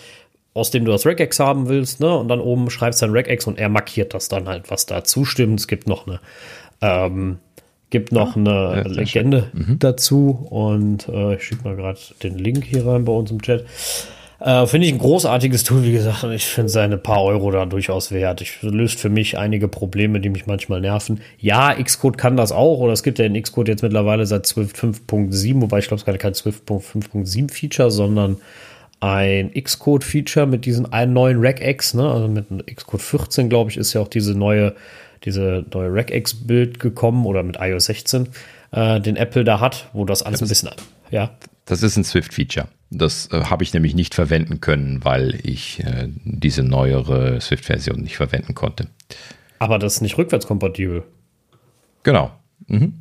aus dem du das Regex haben willst, ne? Und dann oben schreibst du ein Regex und er markiert das dann halt, was da zustimmt. Es gibt noch eine, ähm, gibt noch ah, eine Legende mhm. dazu und äh, ich schicke mal gerade den Link hier rein bei uns im Chat. Äh, finde ich ein großartiges Tool, wie gesagt, und ich finde seine paar Euro da durchaus wert. Ich löst für mich einige Probleme, die mich manchmal nerven. Ja, Xcode kann das auch, oder es gibt ja in Xcode jetzt mittlerweile seit 12.5.7, wobei ich glaube, es ist kein 12.5.7 Feature, sondern ein Xcode-Feature mit diesem einen neuen Regex, ne? Also mit Xcode 14, glaube ich, ist ja auch diese neue, diese neue Regex-Bild gekommen oder mit iOS 16, äh, den Apple da hat, wo das alles das ein bisschen, ja. Das ist ein Swift-Feature. Das äh, habe ich nämlich nicht verwenden können, weil ich äh, diese neuere Swift-Version nicht verwenden konnte. Aber das ist nicht rückwärtskompatibel. Genau. Mhm.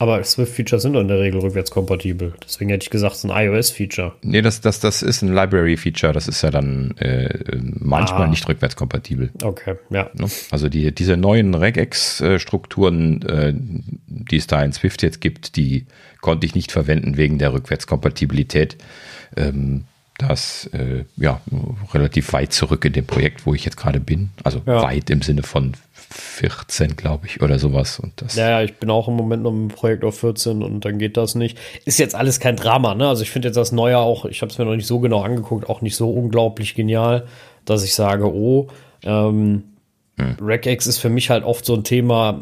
Aber Swift-Features sind in der Regel rückwärtskompatibel. Deswegen hätte ich gesagt, es ist ein iOS-Feature. Nee, das, das, das ist ein Library-Feature. Das ist ja dann äh, manchmal ah. nicht rückwärtskompatibel. Okay, ja. Ne? Also die, diese neuen Regex-Strukturen, äh, die es da in Swift jetzt gibt, die konnte ich nicht verwenden wegen der Rückwärtskompatibilität. Ähm, das äh, ja relativ weit zurück in dem Projekt, wo ich jetzt gerade bin. Also ja. weit im Sinne von 14, glaube ich, oder sowas. Und das ja, ja, ich bin auch im Moment noch im Projekt auf 14 und dann geht das nicht. Ist jetzt alles kein Drama, ne? Also ich finde jetzt das Neue auch, ich habe es mir noch nicht so genau angeguckt, auch nicht so unglaublich genial, dass ich sage, oh, ähm, hm. Regex ist für mich halt oft so ein Thema,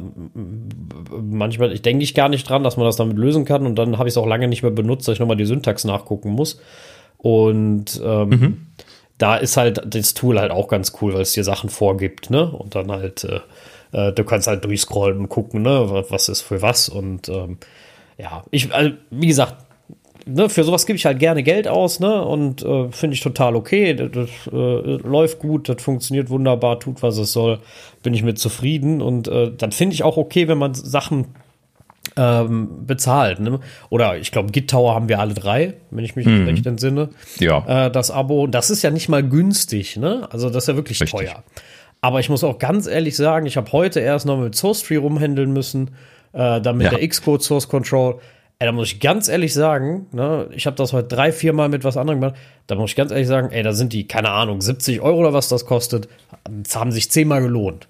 manchmal, ich denke ich gar nicht dran, dass man das damit lösen kann und dann habe ich es auch lange nicht mehr benutzt, dass ich nochmal die Syntax nachgucken muss. Und ähm, mhm. Da ist halt das Tool halt auch ganz cool, weil es dir Sachen vorgibt, ne? Und dann halt, äh, äh, du kannst halt durchscrollen und gucken, ne, was ist für was. Und ähm, ja, ich, also, wie gesagt, ne, für sowas gebe ich halt gerne Geld aus, ne? Und äh, finde ich total okay. Das, das äh, läuft gut, das funktioniert wunderbar, tut, was es soll, bin ich mit zufrieden. Und äh, dann finde ich auch okay, wenn man Sachen ähm, bezahlt. Ne? Oder ich glaube, Git Tower haben wir alle drei, wenn ich mich mhm. recht entsinne. Ja. Äh, das Abo, das ist ja nicht mal günstig, ne? Also das ist ja wirklich Richtig. teuer. Aber ich muss auch ganz ehrlich sagen, ich habe heute erst noch mit SourceTree rumhändeln müssen, äh, damit ja. der Xcode Source Control. Ey, da muss ich ganz ehrlich sagen, ne, ich habe das heute drei, vier Mal mit was anderem gemacht. Da muss ich ganz ehrlich sagen, ey, da sind die, keine Ahnung, 70 Euro oder was das kostet, das haben sich zehnmal gelohnt.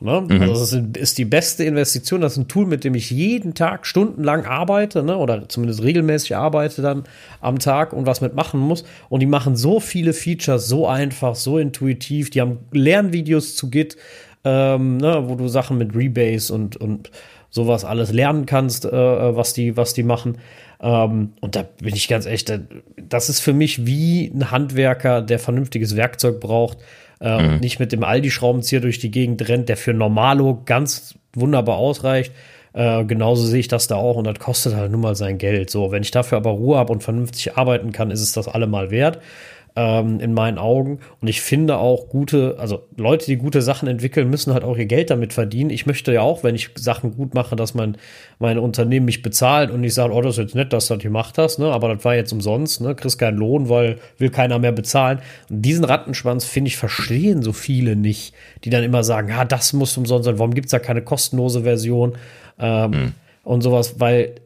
Ne? Mhm. Also das ist, ist, die beste Investition. Das ist ein Tool, mit dem ich jeden Tag stundenlang arbeite, ne? oder zumindest regelmäßig arbeite dann am Tag und was mitmachen muss. Und die machen so viele Features so einfach, so intuitiv. Die haben Lernvideos zu Git, ähm, ne? wo du Sachen mit Rebase und, und sowas alles lernen kannst, äh, was, die, was die machen. Ähm, und da bin ich ganz echt, das ist für mich wie ein Handwerker, der vernünftiges Werkzeug braucht äh, mhm. und nicht mit dem Aldi-Schraubenzieher durch die Gegend rennt, der für Normalo ganz wunderbar ausreicht. Äh, genauso sehe ich das da auch und das kostet halt nun mal sein Geld. So, wenn ich dafür aber Ruhe habe und vernünftig arbeiten kann, ist es das allemal wert ähm, in meinen Augen. Und ich finde auch gute, also Leute, die gute Sachen entwickeln, müssen halt auch ihr Geld damit verdienen. Ich möchte ja auch, wenn ich Sachen gut mache, dass mein, mein Unternehmen mich bezahlt und ich sage, oh, das ist jetzt nett, dass du das gemacht hast, ne? aber das war jetzt umsonst, ne? kriegst keinen Lohn, weil will keiner mehr bezahlen. Und diesen Rattenschwanz, finde ich, verstehen so viele nicht, die dann immer sagen, ja, das muss umsonst sein, warum gibt es da keine kostenlose Version ähm, hm. und sowas, weil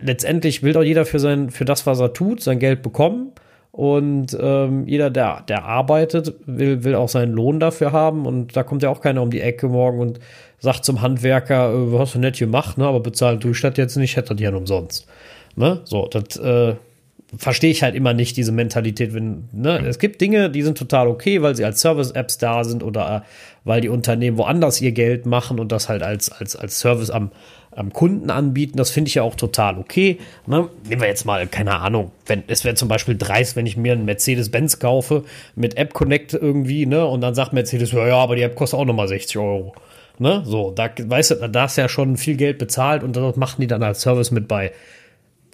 letztendlich will doch jeder für sein, für das, was er tut, sein Geld bekommen. Und ähm, jeder, der, der arbeitet, will, will auch seinen Lohn dafür haben. Und da kommt ja auch keiner um die Ecke morgen und sagt zum Handwerker, äh, hast du nett gemacht, ne? aber tue ich das jetzt nicht, hätte das ja umsonst. Ne? So, das äh, verstehe ich halt immer nicht, diese Mentalität. Wenn, ne? Es gibt Dinge, die sind total okay, weil sie als Service-Apps da sind oder äh, weil die Unternehmen woanders ihr Geld machen und das halt als, als, als Service am, am Kunden anbieten. Das finde ich ja auch total okay. Ne? Nehmen wir jetzt mal, keine Ahnung, wenn es wäre zum Beispiel dreist, wenn ich mir einen Mercedes-Benz kaufe mit App Connect irgendwie, ne? Und dann sagt Mercedes, ja, ja, aber die App kostet auch nochmal 60 Euro. Ne? So, da weißt du, da ist ja schon viel Geld bezahlt und das machen die dann als Service mit bei.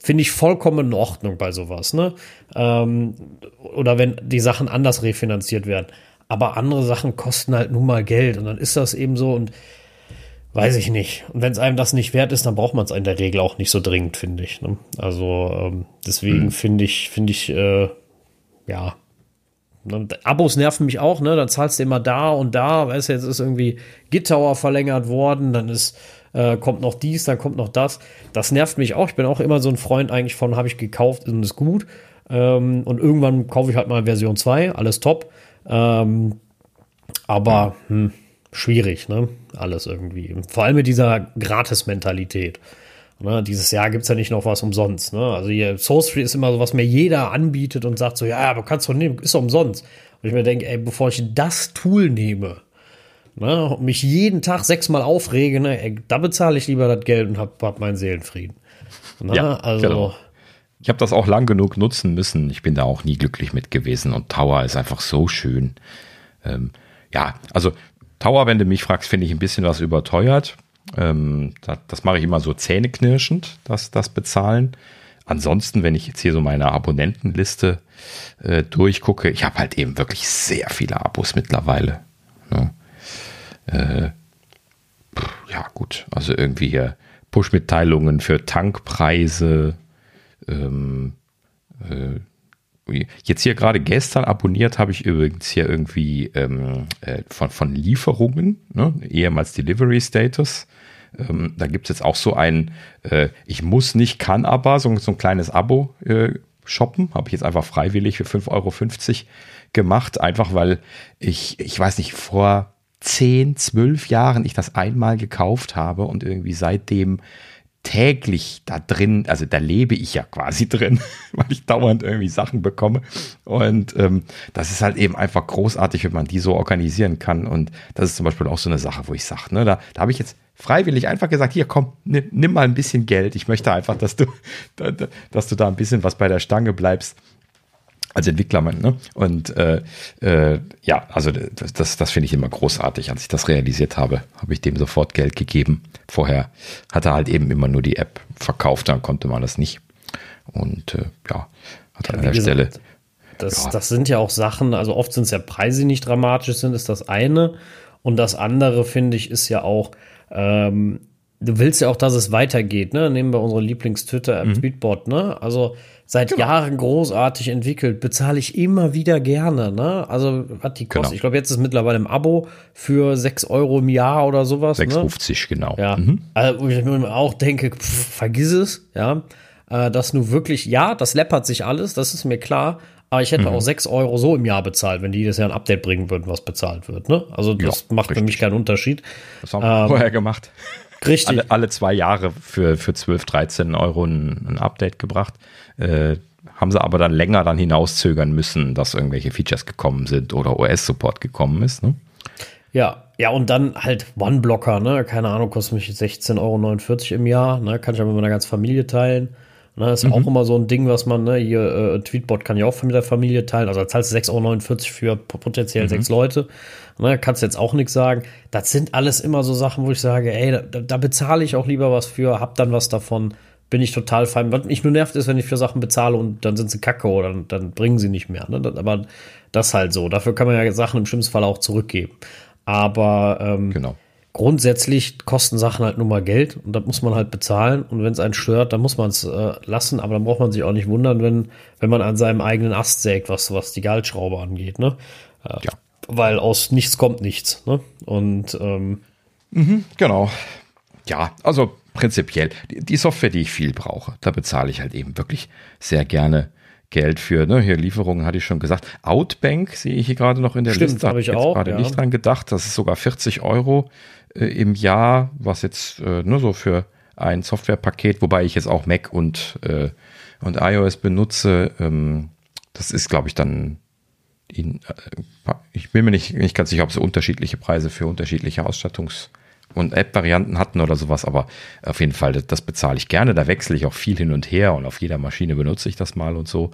Finde ich vollkommen in Ordnung bei sowas, ne? Ähm, oder wenn die Sachen anders refinanziert werden. Aber andere Sachen kosten halt nun mal Geld und dann ist das eben so und weiß ich nicht. Und wenn es einem das nicht wert ist, dann braucht man es in der Regel auch nicht so dringend, finde ich. Ne? Also ähm, deswegen hm. finde ich, finde ich, äh, ja, und Abos nerven mich auch, ne? Dann zahlst du immer da und da, weißt du, jetzt ist irgendwie Gittauer verlängert worden, dann ist, äh, kommt noch dies, dann kommt noch das. Das nervt mich auch. Ich bin auch immer so ein Freund eigentlich von, habe ich gekauft und ist gut. Ähm, und irgendwann kaufe ich halt mal Version 2, alles top. Ähm, aber hm, schwierig, ne? Alles irgendwie. Vor allem mit dieser Gratis-Mentalität. Ne, dieses Jahr gibt es ja nicht noch was umsonst. Ne? Also hier Source Free ist immer so, was mir jeder anbietet und sagt so, ja, aber kannst du nehmen, ist doch umsonst. Und ich mir denke, ey, bevor ich das Tool nehme ne, und mich jeden Tag sechsmal aufrege, ne, ey, da bezahle ich lieber das Geld und hab, hab meinen Seelenfrieden. Ne? Ja, also. Genau. Ich habe das auch lang genug nutzen müssen. Ich bin da auch nie glücklich mit gewesen und Tower ist einfach so schön. Ähm, ja, also Tower, wenn du mich fragst, finde ich ein bisschen was überteuert. Ähm, das, das mache ich immer so zähneknirschend, das, das Bezahlen. Ansonsten, wenn ich jetzt hier so meine Abonnentenliste äh, durchgucke, ich habe halt eben wirklich sehr viele Abos mittlerweile. Ne? Äh, ja, gut, also irgendwie hier Push-Mitteilungen für Tankpreise. Ähm, äh, Jetzt hier gerade gestern abonniert habe ich übrigens hier irgendwie ähm, äh, von, von Lieferungen, ne? ehemals Delivery Status. Ähm, da gibt es jetzt auch so ein, äh, ich muss nicht, kann aber, so, so ein kleines Abo äh, shoppen. Habe ich jetzt einfach freiwillig für 5,50 Euro gemacht, einfach weil ich, ich weiß nicht, vor 10, 12 Jahren ich das einmal gekauft habe und irgendwie seitdem täglich da drin, also da lebe ich ja quasi drin, weil ich dauernd irgendwie Sachen bekomme. Und ähm, das ist halt eben einfach großartig, wenn man die so organisieren kann. Und das ist zum Beispiel auch so eine Sache, wo ich sage, ne, da, da habe ich jetzt freiwillig einfach gesagt, hier komm, nimm, nimm, mal ein bisschen Geld. Ich möchte einfach, dass du, dass du da ein bisschen was bei der Stange bleibst als Entwickler, ne? Und äh, äh, ja, also das, das, das finde ich immer großartig. Als ich das realisiert habe, habe ich dem sofort Geld gegeben. Vorher hat er halt eben immer nur die App verkauft, dann konnte man das nicht. Und äh, ja, hat ja, an der gesagt, Stelle. Das, ja. das sind ja auch Sachen, also oft sind es ja Preise, die nicht dramatisch sind, ist das eine. Und das andere, finde ich, ist ja auch, ähm, du willst ja auch, dass es weitergeht, ne? Nehmen wir unsere Lieblings-Twitter-App mhm. Tweetbot, ne? Also seit genau. Jahren großartig entwickelt, bezahle ich immer wieder gerne, ne? Also hat die kostet, genau. ich glaube, jetzt ist mittlerweile im Abo für 6 Euro im Jahr oder sowas. 6,50, ne? genau. Ja. Mhm. Also, wo ich mir auch denke, pff, vergiss es, ja. Äh, dass nur wirklich, ja, das läppert sich alles, das ist mir klar, aber ich hätte mhm. auch 6 Euro so im Jahr bezahlt, wenn die jedes Jahr ein Update bringen würden, was bezahlt wird. Ne? Also das ja, macht richtig. für mich keinen Unterschied. Das haben wir ähm, vorher gemacht. Richtig. Alle, alle, zwei Jahre für, für 12, 13 Euro ein, ein Update gebracht. Äh, haben sie aber dann länger dann hinauszögern müssen, dass irgendwelche Features gekommen sind oder OS-Support gekommen ist. Ne? Ja, ja, und dann halt One-Blocker, ne? Keine Ahnung, kostet mich 16,49 Euro im Jahr, ne? Kann ich aber mit meiner ganzen Familie teilen. Ne, ist mhm. auch immer so ein Ding, was man, ne, hier, äh, Tweetbot kann ja auch mit der Familie teilen. Also zahlst du 6,49 Euro für potenziell mhm. sechs Leute. Ne, kannst jetzt auch nichts sagen. Das sind alles immer so Sachen, wo ich sage, ey, da, da bezahle ich auch lieber was für, hab dann was davon. Bin ich total fein. Was mich nur nervt, ist, wenn ich für Sachen bezahle und dann sind sie kacke oder dann, dann bringen sie nicht mehr. Ne? Aber das halt so. Dafür kann man ja Sachen im schlimmsten Fall auch zurückgeben. Aber ähm, genau grundsätzlich kosten Sachen halt nur mal Geld und das muss man halt bezahlen. Und wenn es einen stört, dann muss man es äh, lassen. Aber dann braucht man sich auch nicht wundern, wenn, wenn man an seinem eigenen Ast sägt, was, was die Gehaltsschraube angeht. Ne? Äh, ja. Weil aus nichts kommt nichts. Ne? Und ähm, mhm, genau. Ja, also prinzipiell, die, die Software, die ich viel brauche, da bezahle ich halt eben wirklich sehr gerne Geld für, ne, hier Lieferungen hatte ich schon gesagt. Outbank sehe ich hier gerade noch in der Stimmt, Liste. habe ich auch. gerade ja. nicht dran gedacht. Das ist sogar 40 Euro im Jahr, was jetzt äh, nur so für ein Softwarepaket, wobei ich jetzt auch Mac und, äh, und iOS benutze. Ähm, das ist, glaube ich, dann in, äh, ich bin mir nicht, nicht ganz sicher, ob sie unterschiedliche Preise für unterschiedliche Ausstattungs- und App-Varianten hatten oder sowas, aber auf jeden Fall, das, das bezahle ich gerne. Da wechsle ich auch viel hin und her und auf jeder Maschine benutze ich das mal und so.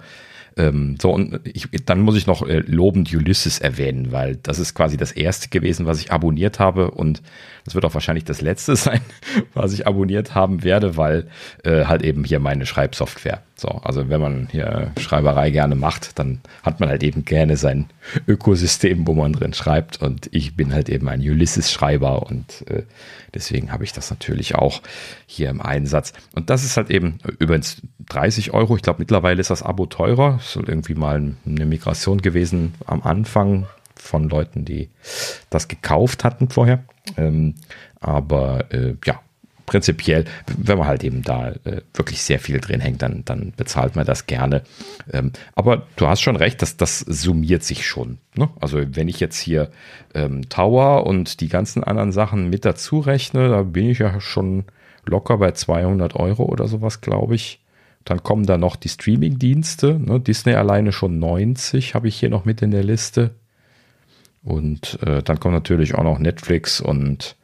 Ähm, so, und ich, dann muss ich noch äh, lobend Ulysses erwähnen, weil das ist quasi das erste gewesen, was ich abonniert habe und das wird auch wahrscheinlich das letzte sein, was ich abonniert haben werde, weil äh, halt eben hier meine Schreibsoftware. So, also wenn man hier Schreiberei gerne macht, dann hat man halt eben gerne sein Ökosystem, wo man drin schreibt und ich bin halt eben ein Ulysses-Schreiber und äh, deswegen habe ich das natürlich auch hier im Einsatz. Und das ist halt eben übrigens 30 Euro. Ich glaube, mittlerweile ist das Abo teurer. Es soll irgendwie mal eine Migration gewesen am Anfang von Leuten, die das gekauft hatten vorher. Ähm, aber äh, ja, prinzipiell, wenn man halt eben da äh, wirklich sehr viel drin hängt, dann, dann bezahlt man das gerne. Ähm, aber du hast schon recht, dass das summiert sich schon. Ne? Also wenn ich jetzt hier ähm, Tower und die ganzen anderen Sachen mit dazu rechne, da bin ich ja schon locker bei 200 Euro oder sowas, glaube ich. Dann kommen da noch die Streaming-Dienste. Ne? Disney alleine schon 90 habe ich hier noch mit in der Liste. Und äh, dann kommt natürlich auch noch Netflix und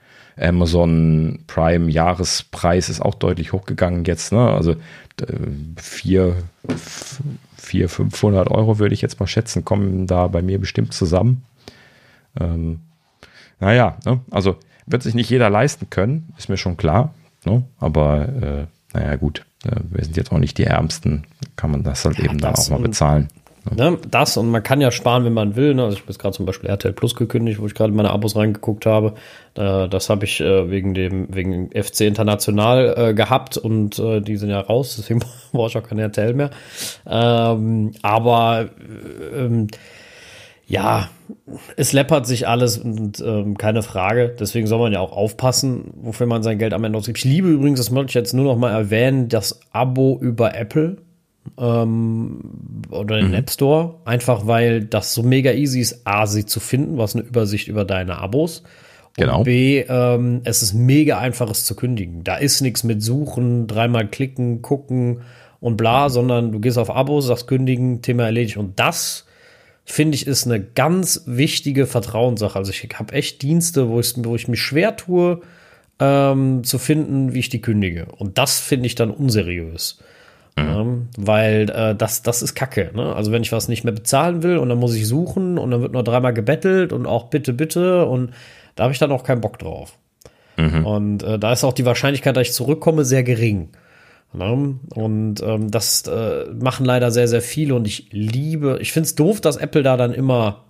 Amazon Prime Jahrespreis ist auch deutlich hochgegangen jetzt. Ne? Also 4, 4, 500 Euro würde ich jetzt mal schätzen, kommen da bei mir bestimmt zusammen. Ähm, naja, ne? also wird sich nicht jeder leisten können, ist mir schon klar. Ne? Aber äh, naja, gut, äh, wir sind jetzt auch nicht die Ärmsten, kann man das halt ja, eben dann auch mal bezahlen. Ne, das und man kann ja sparen, wenn man will. Ne? Also ich habe jetzt gerade zum Beispiel RTL Plus gekündigt, wo ich gerade meine Abos reingeguckt habe. Äh, das habe ich äh, wegen dem wegen FC International äh, gehabt und äh, die sind ja raus, deswegen brauche ich auch kein RTL mehr. Ähm, aber ähm, ja, es läppert sich alles und ähm, keine Frage. Deswegen soll man ja auch aufpassen, wofür man sein Geld am Ende ausgibt. Ich liebe übrigens, das möchte ich jetzt nur noch mal erwähnen, das Abo über Apple ähm, oder den mhm. App Store, einfach weil das so mega easy ist, A, sie zu finden, was eine Übersicht über deine Abos. Und genau. B, ähm, es ist mega einfach, es zu kündigen. Da ist nichts mit Suchen, dreimal klicken, gucken und bla, sondern du gehst auf Abos, sagst kündigen, Thema erledigt. Und das, finde ich, ist eine ganz wichtige Vertrauenssache. Also ich habe echt Dienste, wo ich, wo ich mich schwer tue, ähm, zu finden, wie ich die kündige. Und das finde ich dann unseriös. Mhm. Ja, weil äh, das, das ist Kacke. Ne? Also wenn ich was nicht mehr bezahlen will und dann muss ich suchen und dann wird nur dreimal gebettelt und auch bitte, bitte und da habe ich dann auch keinen Bock drauf. Mhm. Und äh, da ist auch die Wahrscheinlichkeit, dass ich zurückkomme, sehr gering. Ne? Und ähm, das äh, machen leider sehr, sehr viele und ich liebe, ich finde es doof, dass Apple da dann immer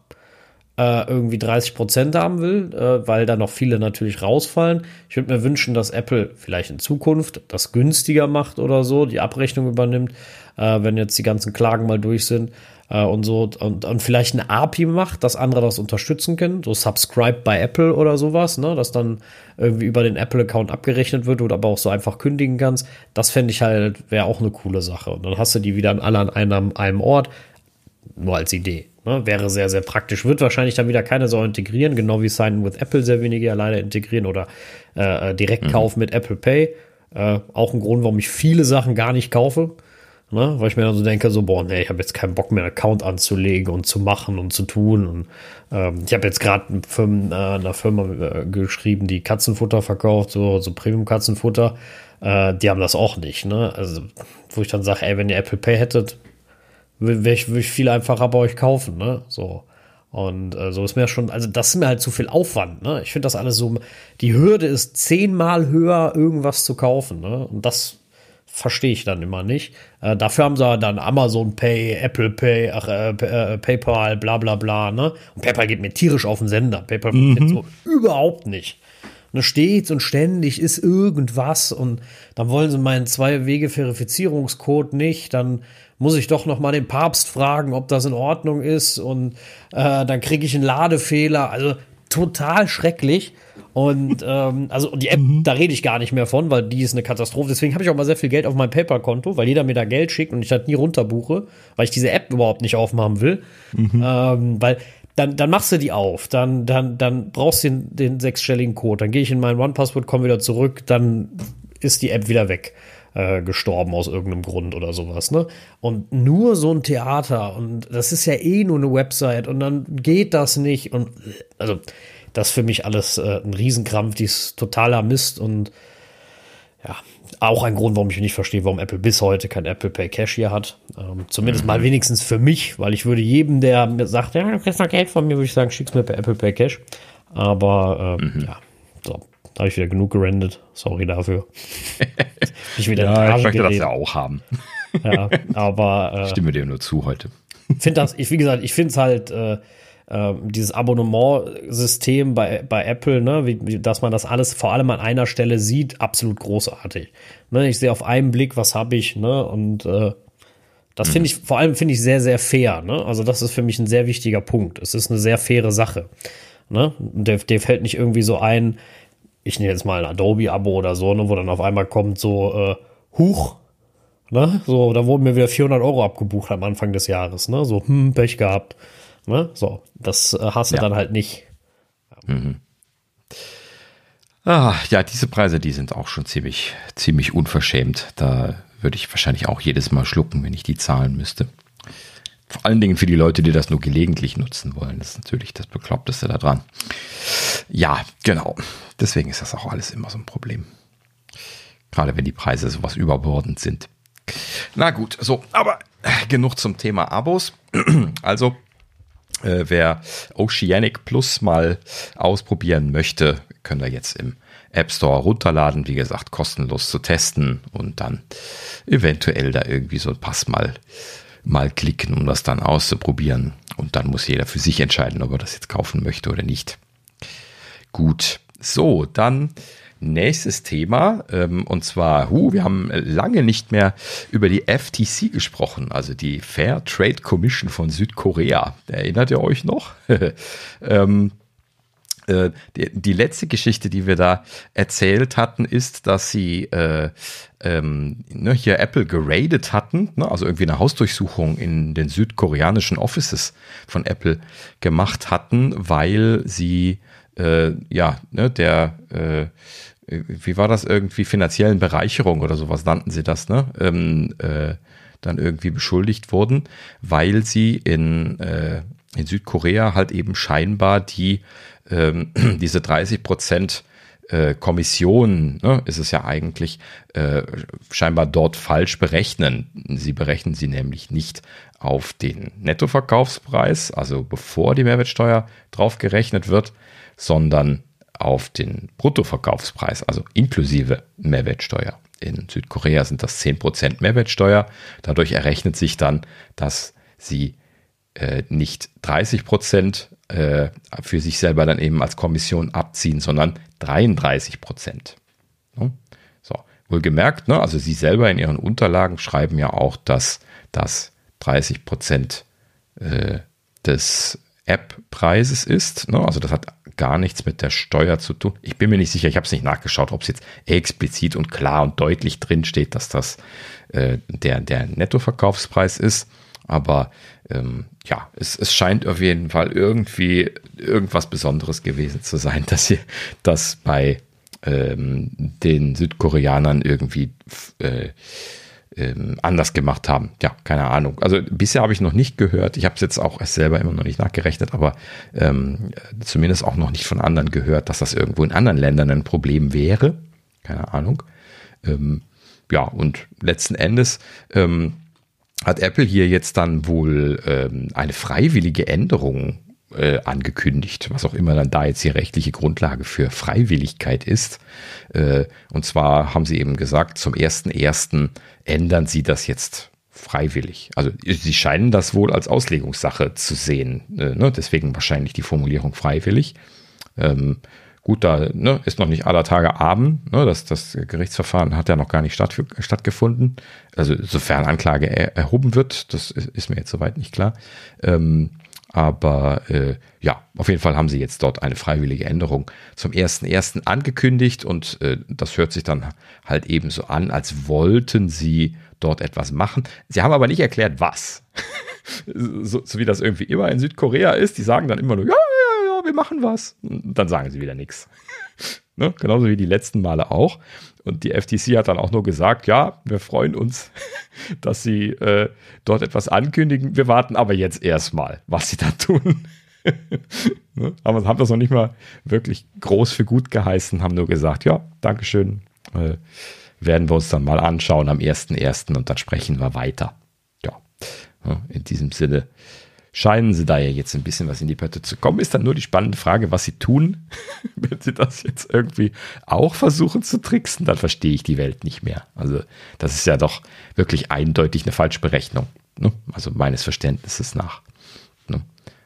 äh, irgendwie 30 Prozent haben will, äh, weil da noch viele natürlich rausfallen. Ich würde mir wünschen, dass Apple vielleicht in Zukunft das günstiger macht oder so, die Abrechnung übernimmt, äh, wenn jetzt die ganzen Klagen mal durch sind äh, und so und, und vielleicht eine API macht, dass andere das unterstützen können, so Subscribe bei Apple oder sowas, ne, dass dann irgendwie über den Apple-Account abgerechnet wird oder aber auch so einfach kündigen kannst. Das fände ich halt, wäre auch eine coole Sache. Und dann hast du die wieder alle an einem, einem Ort, nur als Idee. Ne, wäre sehr, sehr praktisch. Wird wahrscheinlich dann wieder keine so integrieren, genau wie Sign with Apple sehr wenige ja leider integrieren oder äh, Direktkauf mhm. mit Apple Pay. Äh, auch ein Grund, warum ich viele Sachen gar nicht kaufe. Ne, weil ich mir dann so denke, so, boah, nee, ich habe jetzt keinen Bock mehr, einen Account anzulegen und zu machen und zu tun. Und ähm, ich habe jetzt gerade äh, einer Firma äh, geschrieben, die Katzenfutter verkauft, so, so Premium-Katzenfutter. Äh, die haben das auch nicht. Ne? Also, wo ich dann sage, ey, wenn ihr Apple Pay hättet, würde ich, ich viel einfacher bei euch kaufen, ne? So. Und äh, so ist mir schon, also das ist mir halt zu viel Aufwand, ne? Ich finde das alles so, die Hürde ist zehnmal höher, irgendwas zu kaufen, ne? Und das verstehe ich dann immer nicht. Äh, dafür haben sie dann Amazon Pay, Apple Pay, ach, äh, äh, PayPal, bla bla bla, ne? Und PayPal geht mir tierisch auf den Sender. PayPal mhm. so überhaupt nicht. Ne, stets und ständig ist irgendwas und dann wollen sie meinen Zwei-Wege-Verifizierungscode nicht, dann muss ich doch noch mal den Papst fragen, ob das in Ordnung ist und äh, dann kriege ich einen Ladefehler. Also total schrecklich. Und ähm, also die App, mhm. da rede ich gar nicht mehr von, weil die ist eine Katastrophe. Deswegen habe ich auch mal sehr viel Geld auf meinem PayPal-Konto, weil jeder mir da Geld schickt und ich das nie runterbuche, weil ich diese App überhaupt nicht aufmachen will. Mhm. Ähm, weil dann, dann machst du die auf, dann, dann, dann brauchst du den, den sechsstelligen Code, dann gehe ich in mein One-Password, komme wieder zurück, dann ist die App wieder weg äh, gestorben aus irgendeinem Grund oder sowas, ne? Und nur so ein Theater und das ist ja eh nur eine Website und dann geht das nicht und also das für mich alles äh, ein Riesenkrampf, die ist totaler Mist und ja, auch ein Grund, warum ich nicht verstehe, warum Apple bis heute kein Apple Pay Cash hier hat. Ähm, zumindest mhm. mal wenigstens für mich, weil ich würde jedem, der mir sagt, ja, du kriegst noch Geld von mir, würde ich sagen, schick's mir per Apple Pay Cash. Aber ähm, mhm. ja, so, da habe ich wieder genug gerendet. Sorry dafür. ich wieder ja, ich möchte geredet. das ja auch haben. ja, aber äh, stimme dir nur zu heute. Finde das, ich wie gesagt, ich finde es halt äh, äh, dieses Abonnementsystem bei, bei Apple, ne, wie, wie, dass man das alles vor allem an einer Stelle sieht, absolut großartig. Ne, ich sehe auf einen Blick, was habe ich, ne, und äh, das finde ich, vor allem finde ich sehr, sehr fair. Ne? Also, das ist für mich ein sehr wichtiger Punkt. Es ist eine sehr faire Sache. Ne? Der, der fällt nicht irgendwie so ein, ich nehme jetzt mal ein Adobe-Abo oder so, ne, wo dann auf einmal kommt so, äh, Huch, ne? So, da wurden mir wieder 400 Euro abgebucht am Anfang des Jahres, ne? So, hm, Pech gehabt. Ne? So, das äh, hast du ja. dann halt nicht. Mhm. Ah, ja, diese Preise, die sind auch schon ziemlich, ziemlich unverschämt. Da würde ich wahrscheinlich auch jedes Mal schlucken, wenn ich die zahlen müsste. Vor allen Dingen für die Leute, die das nur gelegentlich nutzen wollen. Das ist natürlich das Bekloppteste daran. Ja, genau. Deswegen ist das auch alles immer so ein Problem. Gerade wenn die Preise sowas überbordend sind. Na gut, so, aber genug zum Thema Abos. Also, äh, wer Oceanic Plus mal ausprobieren möchte, könnt ihr jetzt im App Store runterladen, wie gesagt, kostenlos zu testen und dann eventuell da irgendwie so ein Pass mal, mal klicken, um das dann auszuprobieren. Und dann muss jeder für sich entscheiden, ob er das jetzt kaufen möchte oder nicht. Gut, so, dann nächstes Thema. Ähm, und zwar, hu, wir haben lange nicht mehr über die FTC gesprochen, also die Fair Trade Commission von Südkorea. Erinnert ihr euch noch? ähm, äh, die, die, letzte Geschichte, die wir da erzählt hatten, ist, dass sie äh, ähm, ne, hier Apple geradet hatten, ne, also irgendwie eine Hausdurchsuchung in den südkoreanischen Offices von Apple gemacht hatten, weil sie äh, ja, ne, der, äh, wie war das irgendwie, finanziellen Bereicherung oder sowas nannten sie das, ne? Ähm, äh, dann irgendwie beschuldigt wurden, weil sie in, in Südkorea halt eben scheinbar die ähm, diese 30 Prozent äh, Kommission, ne, ist es ja eigentlich, äh, scheinbar dort falsch berechnen. Sie berechnen sie nämlich nicht auf den Nettoverkaufspreis, also bevor die Mehrwertsteuer drauf gerechnet wird, sondern auf den Bruttoverkaufspreis, also inklusive Mehrwertsteuer. In Südkorea sind das 10% Mehrwertsteuer. Dadurch errechnet sich dann, dass sie äh, nicht 30% äh, für sich selber dann eben als Kommission abziehen, sondern 33%. Ne? So, wohlgemerkt, ne? also Sie selber in Ihren Unterlagen schreiben ja auch, dass das 30% äh, des App-Preises ist. Ne? Also das hat gar nichts mit der Steuer zu tun. Ich bin mir nicht sicher, ich habe es nicht nachgeschaut, ob es jetzt explizit und klar und deutlich drin steht, dass das äh, der, der Nettoverkaufspreis ist. Aber ähm, ja, es, es scheint auf jeden Fall irgendwie irgendwas Besonderes gewesen zu sein, dass sie das bei ähm, den Südkoreanern irgendwie äh, ähm, anders gemacht haben. Ja, keine Ahnung. Also bisher habe ich noch nicht gehört. Ich habe es jetzt auch erst selber immer noch nicht nachgerechnet, aber ähm, zumindest auch noch nicht von anderen gehört, dass das irgendwo in anderen Ländern ein Problem wäre. Keine Ahnung. Ähm, ja, und letzten Endes ähm, hat Apple hier jetzt dann wohl ähm, eine freiwillige Änderung äh, angekündigt, was auch immer dann da jetzt die rechtliche Grundlage für Freiwilligkeit ist. Äh, und zwar haben sie eben gesagt, zum 1.1. ändern sie das jetzt freiwillig. Also sie scheinen das wohl als Auslegungssache zu sehen. Äh, ne? Deswegen wahrscheinlich die Formulierung freiwillig. Ähm, gut, da ne, ist noch nicht aller Tage Abend. Ne? Das, das Gerichtsverfahren hat ja noch gar nicht statt, stattgefunden. Also sofern Anklage er, erhoben wird, das ist, ist, mir jetzt soweit nicht klar. Ähm, aber äh, ja, auf jeden Fall haben sie jetzt dort eine freiwillige Änderung zum 1.1. angekündigt und äh, das hört sich dann halt eben so an, als wollten sie dort etwas machen. Sie haben aber nicht erklärt, was. so, so, wie das irgendwie immer in Südkorea ist. Die sagen dann immer nur, ja, wir machen was. Dann sagen sie wieder nichts. Ne? Genauso wie die letzten Male auch. Und die FTC hat dann auch nur gesagt, ja, wir freuen uns, dass sie äh, dort etwas ankündigen. Wir warten aber jetzt erstmal, was sie da tun. ne? Aber haben das noch nicht mal wirklich groß für gut geheißen, haben nur gesagt, ja, Dankeschön. Äh, werden wir uns dann mal anschauen am 1.1. und dann sprechen wir weiter. Ja, in diesem Sinne scheinen sie da ja jetzt ein bisschen was in die Pötte zu kommen. Ist dann nur die spannende Frage, was sie tun. Wenn sie das jetzt irgendwie auch versuchen zu tricksen, dann verstehe ich die Welt nicht mehr. Also das ist ja doch wirklich eindeutig eine Falschberechnung. Ne? Also meines Verständnisses nach. Ne?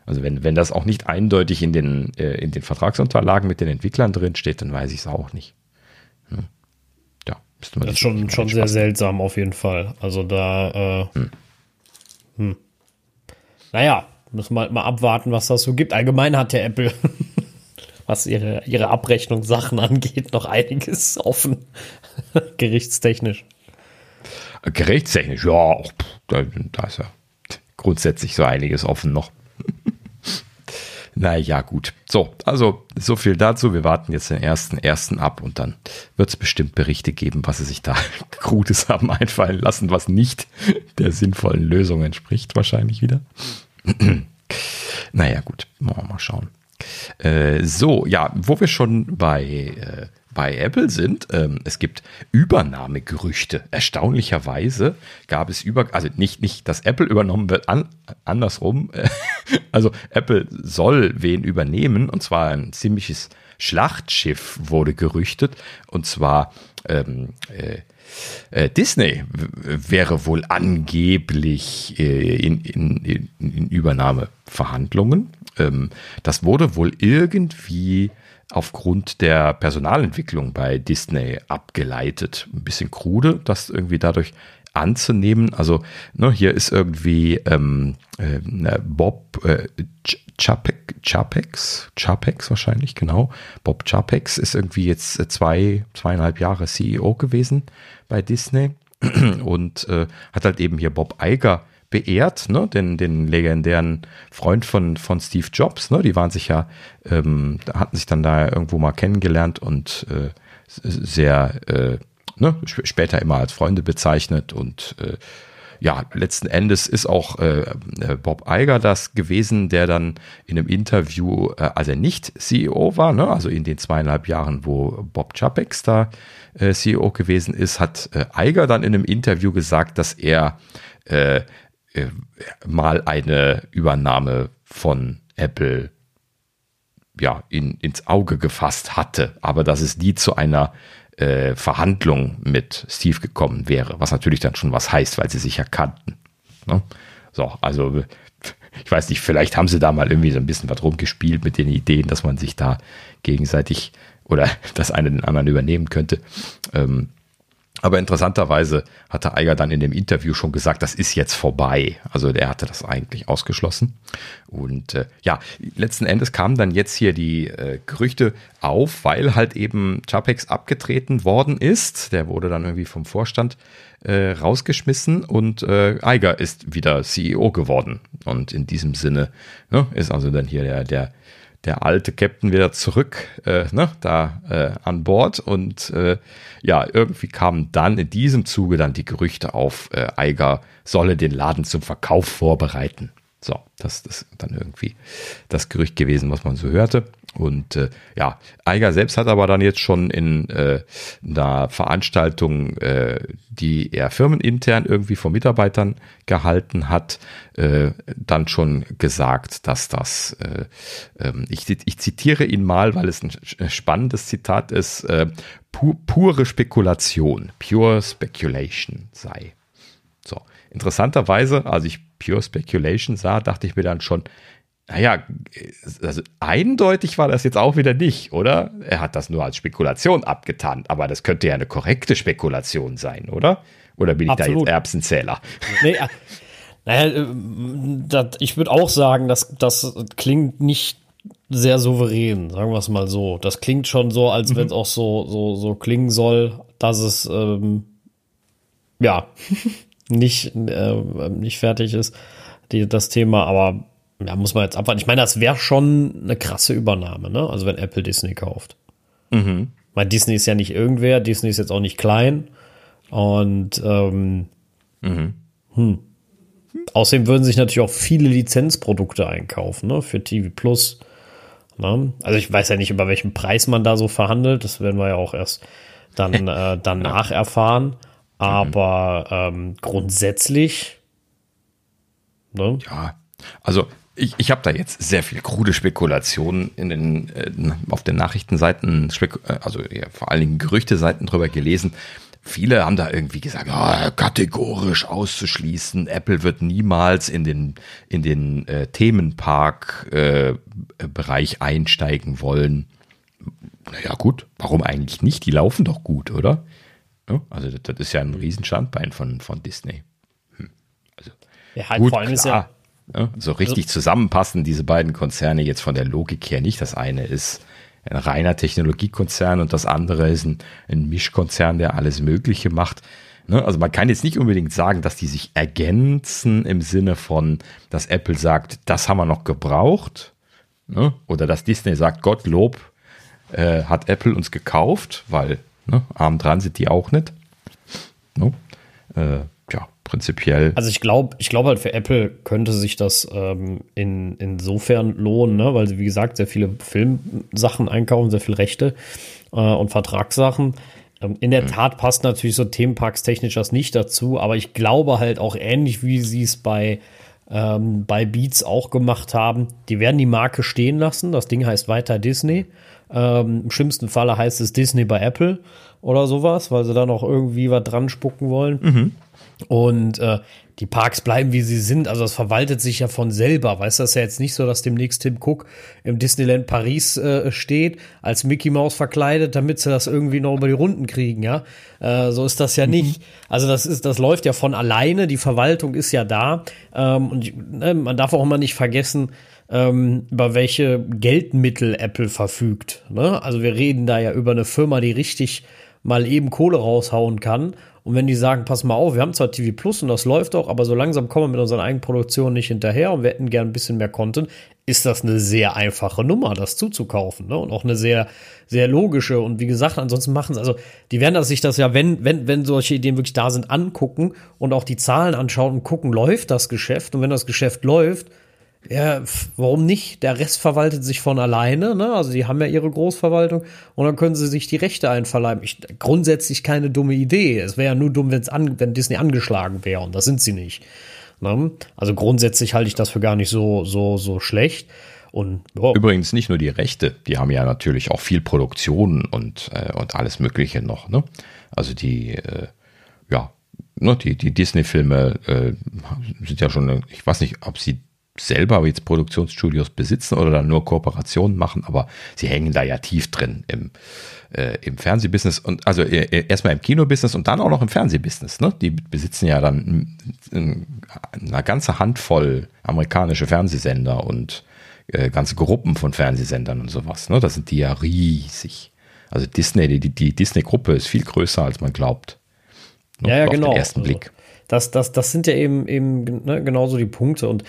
Also wenn, wenn das auch nicht eindeutig in den, äh, in den Vertragsunterlagen mit den Entwicklern drin steht, dann weiß ich es auch nicht. Ne? Ja, müsste man das ist schon, schon sehr seltsam auf jeden Fall. Also da äh, hm. Hm naja, müssen wir halt mal abwarten, was das so gibt. Allgemein hat ja Apple, was ihre, ihre Abrechnungssachen angeht, noch einiges offen. Gerichtstechnisch. Gerichtstechnisch, ja, da, da ist ja grundsätzlich so einiges offen noch. Naja, gut. So, also so viel dazu. Wir warten jetzt den ersten ersten ab und dann wird es bestimmt Berichte geben, was sie sich da Gutes haben einfallen lassen, was nicht der sinnvollen Lösung entspricht, wahrscheinlich wieder. naja, gut, mal, schauen. Äh, so, ja, wo wir schon bei, äh, bei Apple sind, ähm, es gibt Übernahmegerüchte. Erstaunlicherweise gab es über, also nicht, nicht, dass Apple übernommen wird, an, andersrum. also Apple soll wen übernehmen und zwar ein ziemliches Schlachtschiff wurde gerüchtet und zwar ähm, äh, äh, Disney wäre wohl angeblich äh, in, in, in, Übernahmeverhandlungen. Ähm, das wurde wohl irgendwie aufgrund der Personalentwicklung bei Disney abgeleitet. Ein bisschen krude, das irgendwie dadurch anzunehmen. Also ne, hier ist irgendwie ähm, äh, Bob äh, Chapex, Chapex wahrscheinlich, genau. Bob Chapex ist irgendwie jetzt zwei, zweieinhalb Jahre CEO gewesen bei Disney und äh, hat halt eben hier Bob Iger beehrt, ne, den, den legendären Freund von, von Steve Jobs, ne, die waren sich ja, ähm, hatten sich dann da irgendwo mal kennengelernt und äh, sehr, äh, ne, später immer als Freunde bezeichnet und äh, ja, letzten Endes ist auch äh, äh, Bob Iger das gewesen, der dann in einem Interview, äh, als er nicht CEO war, ne, also in den zweieinhalb Jahren, wo Bob Chapex da äh, CEO gewesen ist, hat äh, Iger dann in einem Interview gesagt, dass er äh, äh, mal eine Übernahme von Apple ja, in, ins Auge gefasst hatte, aber dass es nie zu einer äh, Verhandlung mit Steve gekommen wäre, was natürlich dann schon was heißt, weil sie sich ja kannten. Ne? So, also ich weiß nicht, vielleicht haben sie da mal irgendwie so ein bisschen was rumgespielt mit den Ideen, dass man sich da gegenseitig oder das eine den anderen übernehmen könnte. Ähm, aber interessanterweise hatte Eiger dann in dem Interview schon gesagt, das ist jetzt vorbei. Also der hatte das eigentlich ausgeschlossen. Und äh, ja, letzten Endes kamen dann jetzt hier die äh, Gerüchte auf, weil halt eben Chapex abgetreten worden ist. Der wurde dann irgendwie vom Vorstand äh, rausgeschmissen und äh, Eiger ist wieder CEO geworden. Und in diesem Sinne ne, ist also dann hier der, der der alte Captain wieder zurück, äh, ne, da äh, an Bord und äh, ja, irgendwie kamen dann in diesem Zuge dann die Gerüchte auf, äh, Eiger solle den Laden zum Verkauf vorbereiten. So, das ist dann irgendwie das Gerücht gewesen, was man so hörte. Und äh, ja, Eiger selbst hat aber dann jetzt schon in äh, einer Veranstaltung, äh, die er firmenintern irgendwie von Mitarbeitern gehalten hat, äh, dann schon gesagt, dass das, äh, äh, ich, ich zitiere ihn mal, weil es ein spannendes Zitat ist, äh, pu pure Spekulation, pure speculation sei. So, interessanterweise, als ich pure speculation sah, dachte ich mir dann schon, naja, also eindeutig war das jetzt auch wieder nicht, oder? Er hat das nur als Spekulation abgetan, aber das könnte ja eine korrekte Spekulation sein, oder? Oder bin ich Absolut. da jetzt Erbsenzähler? Nee, äh, naja, äh, das, ich würde auch sagen, dass das klingt nicht sehr souverän, sagen wir es mal so. Das klingt schon so, als mhm. wenn es auch so, so, so klingen soll, dass es ähm, ja nicht, äh, nicht fertig ist, die, das Thema, aber ja, muss man jetzt abwarten. Ich meine, das wäre schon eine krasse Übernahme, ne? Also wenn Apple Disney kauft. Mhm. Weil Disney ist ja nicht irgendwer, Disney ist jetzt auch nicht klein. Und ähm, mhm. hm. außerdem würden sich natürlich auch viele Lizenzprodukte einkaufen, ne? Für TV Plus. Ne? Also ich weiß ja nicht, über welchen Preis man da so verhandelt. Das werden wir ja auch erst dann äh, danach erfahren. Aber ähm, grundsätzlich. Ne? Ja, also ich, ich habe da jetzt sehr viel krude Spekulationen in den, äh, auf den Nachrichtenseiten, äh, also ja, vor allen Dingen Gerüchteseiten drüber gelesen. Viele haben da irgendwie gesagt, oh, kategorisch auszuschließen, Apple wird niemals in den, in den äh, Themenpark-Bereich äh, einsteigen wollen. Naja, gut, warum eigentlich nicht? Die laufen doch gut, oder? Ja, also, das, das, ist ja ein Riesenstandbein von, von Disney. Hm. Also, ja, halt gut, vor allem klar. ist ja. So richtig zusammenpassen diese beiden Konzerne jetzt von der Logik her nicht. Das eine ist ein reiner Technologiekonzern und das andere ist ein, ein Mischkonzern, der alles Mögliche macht. Ne? Also man kann jetzt nicht unbedingt sagen, dass die sich ergänzen im Sinne von, dass Apple sagt, das haben wir noch gebraucht. Ne? Oder dass Disney sagt, Gottlob äh, hat Apple uns gekauft, weil ne, arm dran sind die auch nicht. Ne? Äh, prinzipiell. Also ich glaube, ich glaube halt für Apple könnte sich das ähm, in, insofern lohnen, ne? weil sie, wie gesagt, sehr viele Filmsachen einkaufen, sehr viele Rechte äh, und Vertragssachen. Ähm, in der mhm. Tat passt natürlich so Themenparks technisch das nicht dazu, aber ich glaube halt auch ähnlich, wie sie es bei ähm, bei Beats auch gemacht haben. Die werden die Marke stehen lassen. Das Ding heißt weiter Disney. Ähm, Im schlimmsten Falle heißt es Disney bei Apple oder sowas, weil sie da noch irgendwie was dran spucken wollen. Mhm. Und äh, die Parks bleiben, wie sie sind. Also das verwaltet sich ja von selber. Weißt du, das ist ja jetzt nicht so, dass demnächst Tim Cook im Disneyland Paris äh, steht, als Mickey Mouse verkleidet, damit sie das irgendwie noch über die Runden kriegen, ja. Äh, so ist das ja nicht. Mhm. Also das ist, das läuft ja von alleine. Die Verwaltung ist ja da. Ähm, und ne, man darf auch immer nicht vergessen, ähm, über welche Geldmittel Apple verfügt. Ne? Also wir reden da ja über eine Firma, die richtig mal eben Kohle raushauen kann und wenn die sagen, pass mal auf, wir haben zwar TV Plus und das läuft auch, aber so langsam kommen wir mit unseren eigenen Produktionen nicht hinterher und wir hätten gern ein bisschen mehr Content, ist das eine sehr einfache Nummer, das zuzukaufen. Ne? Und auch eine sehr, sehr logische. Und wie gesagt, ansonsten machen es, also die werden sich das ja, wenn, wenn, wenn solche Ideen wirklich da sind, angucken und auch die Zahlen anschauen und gucken, läuft das Geschäft? Und wenn das Geschäft läuft, ja, warum nicht? Der Rest verwaltet sich von alleine, ne? Also die haben ja ihre Großverwaltung und dann können sie sich die Rechte einverleiben. Ich, grundsätzlich keine dumme Idee. Es wäre ja nur dumm, wenn's an, wenn Disney angeschlagen wäre und das sind sie nicht. Ne? Also grundsätzlich halte ich das für gar nicht so, so, so schlecht. Und, oh. Übrigens nicht nur die Rechte, die haben ja natürlich auch viel Produktion und, äh, und alles Mögliche noch. Ne? Also die, äh, ja, ne, die, die Disney-Filme äh, sind ja schon, ich weiß nicht, ob sie selber jetzt Produktionsstudios besitzen oder dann nur Kooperationen machen, aber sie hängen da ja tief drin im, äh, im Fernsehbusiness und also äh, äh erstmal im Kinobusiness und dann auch noch im Fernsehbusiness. Ne? Die besitzen ja dann eine ganze Handvoll amerikanische Fernsehsender und äh, ganze Gruppen von Fernsehsendern und sowas. Ne? Da sind die ja riesig. Also Disney, die, die Disney-Gruppe ist viel größer, als man glaubt. Ne? Ja, ja, genau. Auf den ersten also, Blick. Das, das, das sind ja eben, eben ne, genauso die Punkte und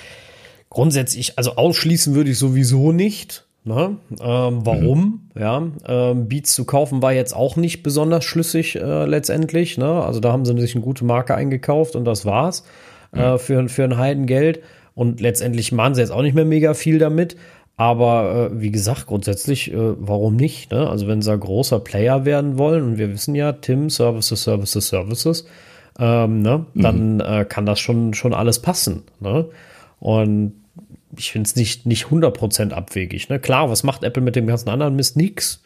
grundsätzlich, also ausschließen würde ich sowieso nicht. Ne? Ähm, warum? Mhm. Ja, ähm, Beats zu kaufen war jetzt auch nicht besonders schlüssig äh, letztendlich. Ne? Also da haben sie sich eine gute Marke eingekauft und das war's mhm. äh, für, für ein Heidengeld. Und letztendlich machen sie jetzt auch nicht mehr mega viel damit. Aber äh, wie gesagt, grundsätzlich, äh, warum nicht? Ne? Also wenn sie ein großer Player werden wollen, und wir wissen ja, Tim, Services, Services, Services, ähm, ne? Mhm. dann äh, kann das schon, schon alles passen. Ne? Und ich finde es nicht, nicht 100% abwegig. Ne? Klar, was macht Apple mit dem ganzen anderen Mist? Nix.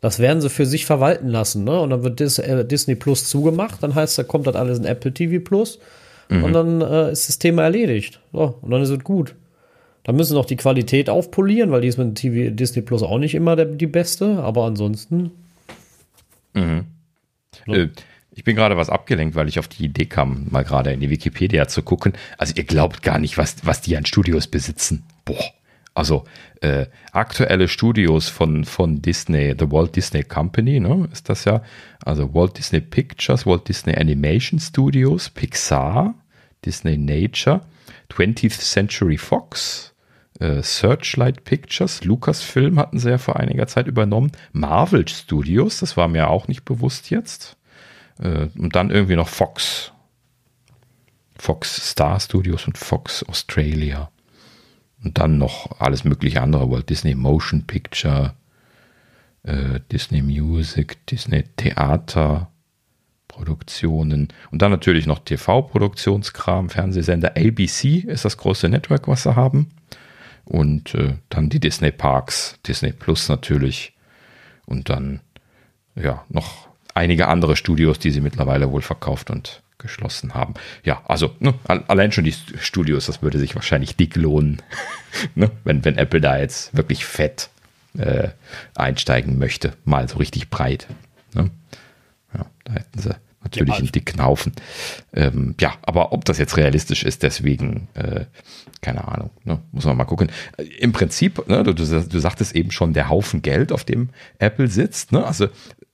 Das werden sie für sich verwalten lassen. Ne? Und dann wird Dis äh, Disney Plus zugemacht. Dann heißt, da kommt das alles in Apple TV Plus. Mhm. Und dann äh, ist das Thema erledigt. So, und dann ist es gut. Da müssen noch die Qualität aufpolieren, weil die ist mit TV, Disney Plus auch nicht immer der, die beste. Aber ansonsten. Mhm. So. Äh, ich bin gerade was abgelenkt, weil ich auf die Idee kam, mal gerade in die Wikipedia zu gucken. Also ihr glaubt gar nicht, was, was die an Studios besitzen. Boah. Also äh, aktuelle Studios von, von Disney, The Walt Disney Company, ne, ist das ja. Also Walt Disney Pictures, Walt Disney Animation Studios, Pixar, Disney Nature, 20th Century Fox, äh, Searchlight Pictures, Lucasfilm hatten sie ja vor einiger Zeit übernommen, Marvel Studios, das war mir auch nicht bewusst jetzt. Äh, und dann irgendwie noch Fox. Fox Star Studios und Fox Australia. Und dann noch alles mögliche andere, Walt Disney Motion Picture, äh, Disney Music, Disney Theater, Produktionen und dann natürlich noch TV-Produktionskram, Fernsehsender. ABC ist das große Network, was sie haben. Und äh, dann die Disney Parks, Disney Plus natürlich. Und dann ja noch einige andere Studios, die sie mittlerweile wohl verkauft und geschlossen haben. Ja, also ne, allein schon die Studios, das würde sich wahrscheinlich dick lohnen, ne, wenn, wenn Apple da jetzt wirklich fett äh, einsteigen möchte, mal so richtig breit. Ne? Ja, da hätten sie natürlich ja, einen dicken Haufen. Ähm, ja, aber ob das jetzt realistisch ist, deswegen, äh, keine Ahnung, ne? muss man mal gucken. Äh, Im Prinzip, ne, du, du, du sagtest eben schon, der Haufen Geld, auf dem Apple sitzt, ne? also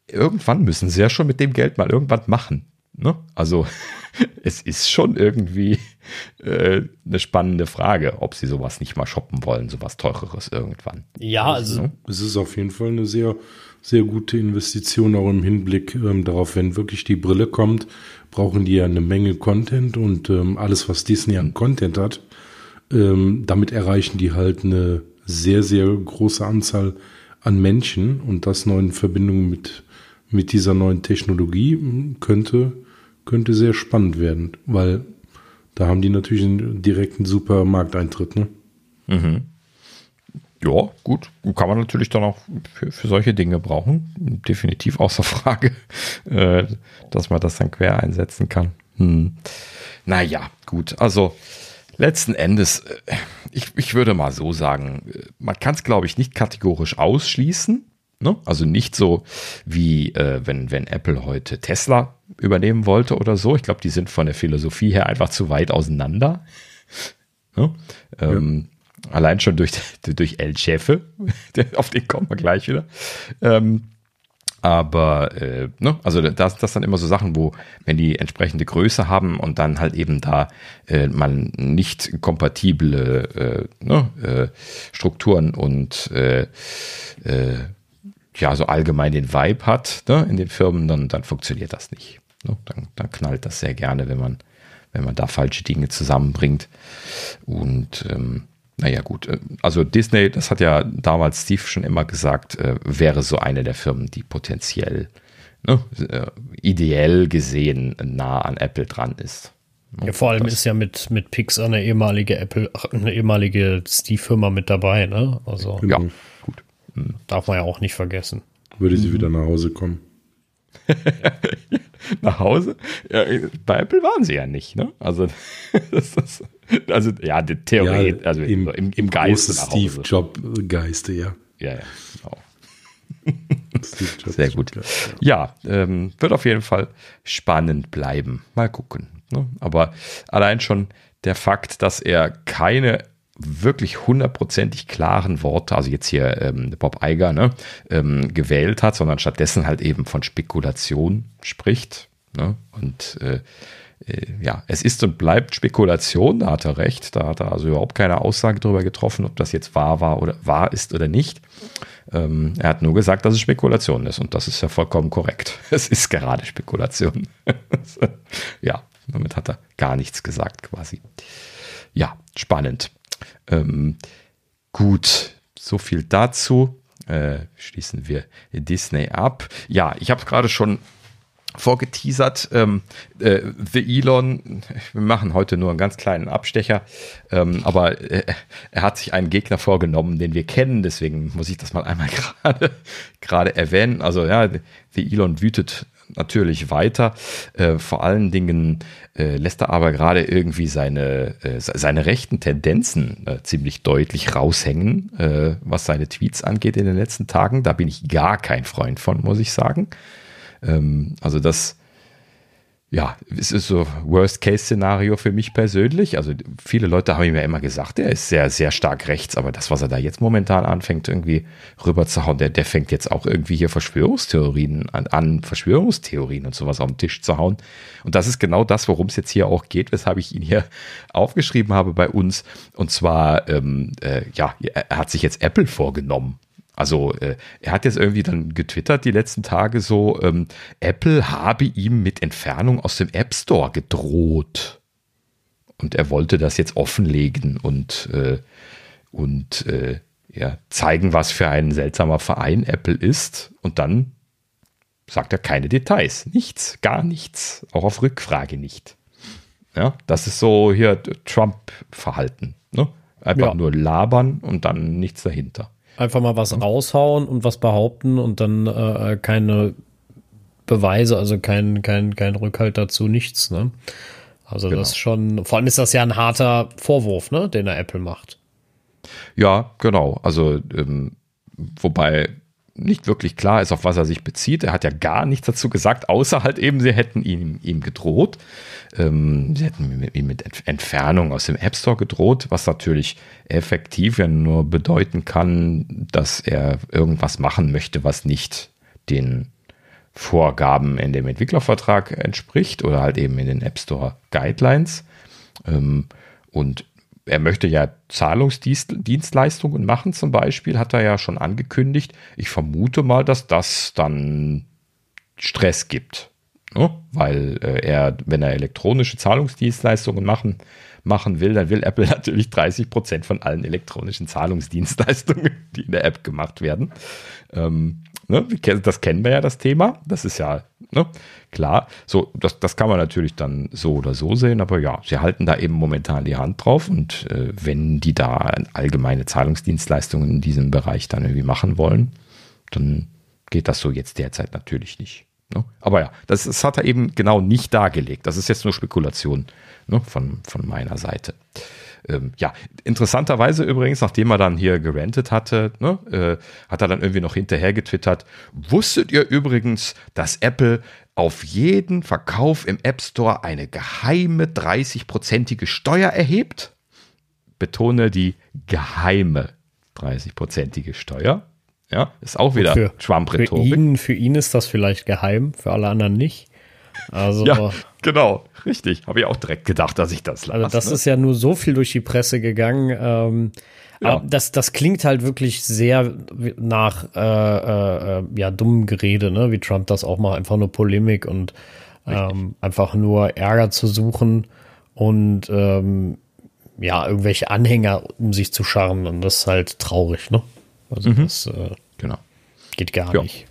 irgendwann müssen sie ja schon mit dem Geld mal irgendwann machen. Ne? Also es ist schon irgendwie äh, eine spannende Frage, ob sie sowas nicht mal shoppen wollen, sowas teureres irgendwann. Ja, also ne? es ist auf jeden Fall eine sehr, sehr gute Investition, auch im Hinblick ähm, darauf, wenn wirklich die Brille kommt, brauchen die ja eine Menge Content und ähm, alles, was Disney an Content hat, ähm, damit erreichen die halt eine sehr, sehr große Anzahl an Menschen und das noch in Verbindung mit, mit dieser neuen Technologie könnte könnte sehr spannend werden, weil da haben die natürlich einen direkten super Markteintritt, ne? Mhm. Ja, gut. Kann man natürlich dann auch für, für solche Dinge brauchen. Definitiv außer Frage, äh, dass man das dann quer einsetzen kann. Hm. Naja, gut. Also letzten Endes, äh, ich, ich würde mal so sagen, äh, man kann es, glaube ich, nicht kategorisch ausschließen. Ne? Also nicht so wie äh, wenn, wenn Apple heute Tesla übernehmen wollte oder so. Ich glaube, die sind von der Philosophie her einfach zu weit auseinander. Ne? Ähm, ja. Allein schon durch, durch El Chefe, auf den kommen wir gleich wieder. Ähm, aber äh, ne, also das, das sind immer so Sachen, wo, wenn die entsprechende Größe haben und dann halt eben da äh, man nicht kompatible äh, ne, äh, Strukturen und äh, äh, ja, so allgemein den Vibe hat ne, in den Firmen, dann, dann funktioniert das nicht. Ne? Dann, dann knallt das sehr gerne, wenn man, wenn man da falsche Dinge zusammenbringt. Und ähm, naja, gut. Äh, also Disney, das hat ja damals Steve schon immer gesagt, äh, wäre so eine der Firmen, die potenziell ne, äh, ideell gesehen nah an Apple dran ist. Ja, vor allem das. ist ja mit, mit Pixar eine ehemalige Apple, eine ehemalige Steve-Firma mit dabei, ne? Also. Ja, gut. Darf man ja auch nicht vergessen. Würde sie mhm. wieder nach Hause kommen. nach Hause? Ja, bei Apple waren sie ja nicht, ne? Also, das, also ja, die Theorie, ja, also im, im, im Geiste. Steve Job Geiste, ja. Ja, ja, genau. Sehr gut. Ja, ähm, wird auf jeden Fall spannend bleiben. Mal gucken. Ne? Aber allein schon der Fakt, dass er keine wirklich hundertprozentig klaren Worte, also jetzt hier ähm, Bob Eiger, ne, ähm, gewählt hat, sondern stattdessen halt eben von Spekulation spricht. Ne? Und äh, äh, ja, es ist und bleibt Spekulation, da hat er recht, da hat er also überhaupt keine Aussage darüber getroffen, ob das jetzt wahr war oder wahr ist oder nicht. Ähm, er hat nur gesagt, dass es Spekulation ist und das ist ja vollkommen korrekt. Es ist gerade Spekulation. ja, damit hat er gar nichts gesagt quasi. Ja, spannend. Ähm, gut, so viel dazu. Äh, schließen wir Disney ab. Ja, ich habe gerade schon vorgeteasert. Ähm, äh, The Elon, wir machen heute nur einen ganz kleinen Abstecher, ähm, aber äh, er hat sich einen Gegner vorgenommen, den wir kennen, deswegen muss ich das mal einmal gerade erwähnen. Also ja, The Elon wütet natürlich weiter. Äh, vor allen Dingen äh, lässt er aber gerade irgendwie seine, äh, seine rechten Tendenzen äh, ziemlich deutlich raushängen, äh, was seine Tweets angeht in den letzten Tagen. Da bin ich gar kein Freund von, muss ich sagen. Ähm, also das ja, es ist so Worst-Case-Szenario für mich persönlich. Also viele Leute haben mir immer gesagt, er ist sehr, sehr stark rechts, aber das, was er da jetzt momentan anfängt, irgendwie rüberzuhauen, der, der fängt jetzt auch irgendwie hier Verschwörungstheorien an, an, Verschwörungstheorien und sowas auf den Tisch zu hauen. Und das ist genau das, worum es jetzt hier auch geht, weshalb ich ihn hier aufgeschrieben habe bei uns. Und zwar, ähm, äh, ja, er hat sich jetzt Apple vorgenommen. Also äh, er hat jetzt irgendwie dann getwittert die letzten Tage so, ähm, Apple habe ihm mit Entfernung aus dem App Store gedroht. Und er wollte das jetzt offenlegen und, äh, und äh, ja, zeigen, was für ein seltsamer Verein Apple ist. Und dann sagt er keine Details. Nichts, gar nichts. Auch auf Rückfrage nicht. Ja, das ist so hier Trump-Verhalten. Ne? Einfach ja. nur labern und dann nichts dahinter. Einfach mal was raushauen und was behaupten und dann äh, keine Beweise, also kein, kein, kein Rückhalt dazu, nichts, ne? Also genau. das schon, vor allem ist das ja ein harter Vorwurf, ne, den er Apple macht. Ja, genau. Also, ähm, wobei nicht wirklich klar ist, auf was er sich bezieht. Er hat ja gar nichts dazu gesagt, außer halt eben, sie hätten ihm, ihm gedroht. Ähm, sie hätten ihm mit Entfernung aus dem App Store gedroht, was natürlich effektiv ja nur bedeuten kann, dass er irgendwas machen möchte, was nicht den Vorgaben in dem Entwicklervertrag entspricht oder halt eben in den App Store Guidelines. Ähm, und er möchte ja Zahlungsdienstleistungen machen, zum Beispiel, hat er ja schon angekündigt. Ich vermute mal, dass das dann Stress gibt. Ne? Weil äh, er, wenn er elektronische Zahlungsdienstleistungen machen, machen will, dann will Apple natürlich 30 Prozent von allen elektronischen Zahlungsdienstleistungen, die in der App gemacht werden. Ähm, Ne? Das kennen wir ja, das Thema. Das ist ja ne? klar. So, das, das kann man natürlich dann so oder so sehen, aber ja, sie halten da eben momentan die Hand drauf und äh, wenn die da allgemeine Zahlungsdienstleistungen in diesem Bereich dann irgendwie machen wollen, dann geht das so jetzt derzeit natürlich nicht. Ne? Aber ja, das, das, hat er eben genau nicht dargelegt. Das ist jetzt nur Spekulation ne? von, von meiner Seite ähm, ja, interessanterweise übrigens, nachdem er dann hier gerantet hatte, ne, äh, hat er dann irgendwie noch hinterher getwittert, wusstet ihr übrigens, dass Apple auf jeden Verkauf im App Store eine geheime 30-prozentige Steuer erhebt? Betone die geheime 30-prozentige Steuer. Ja, ist auch wieder für, Trump-Rhetorik. Für ihn, für ihn ist das vielleicht geheim, für alle anderen nicht. Also, ja, genau, richtig. Habe ich auch direkt gedacht, dass ich das lasse. Also das ne? ist ja nur so viel durch die Presse gegangen. Ähm, ja. Aber das, das klingt halt wirklich sehr nach äh, äh, ja, dummen Gerede, ne? wie Trump das auch macht. Einfach nur Polemik und ähm, einfach nur Ärger zu suchen und ähm, ja, irgendwelche Anhänger um sich zu scharren. Und das ist halt traurig, ne? Also mhm. das äh, genau. geht gar ja. nicht.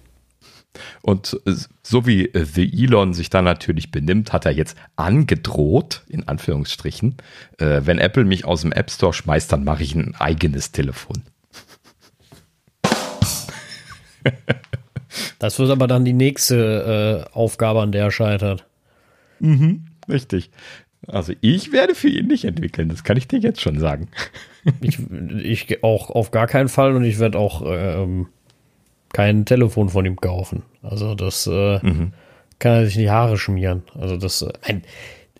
Und so wie The Elon sich da natürlich benimmt, hat er jetzt angedroht, in Anführungsstrichen, äh, wenn Apple mich aus dem App Store schmeißt, dann mache ich ein eigenes Telefon. Das wird aber dann die nächste äh, Aufgabe, an der er scheitert. Mhm, richtig. Also ich werde für ihn nicht entwickeln, das kann ich dir jetzt schon sagen. Ich, ich auch auf gar keinen Fall und ich werde auch ähm, kein Telefon von ihm kaufen. Also das äh, mhm. kann er sich in die Haare schmieren. Also das, äh, ein,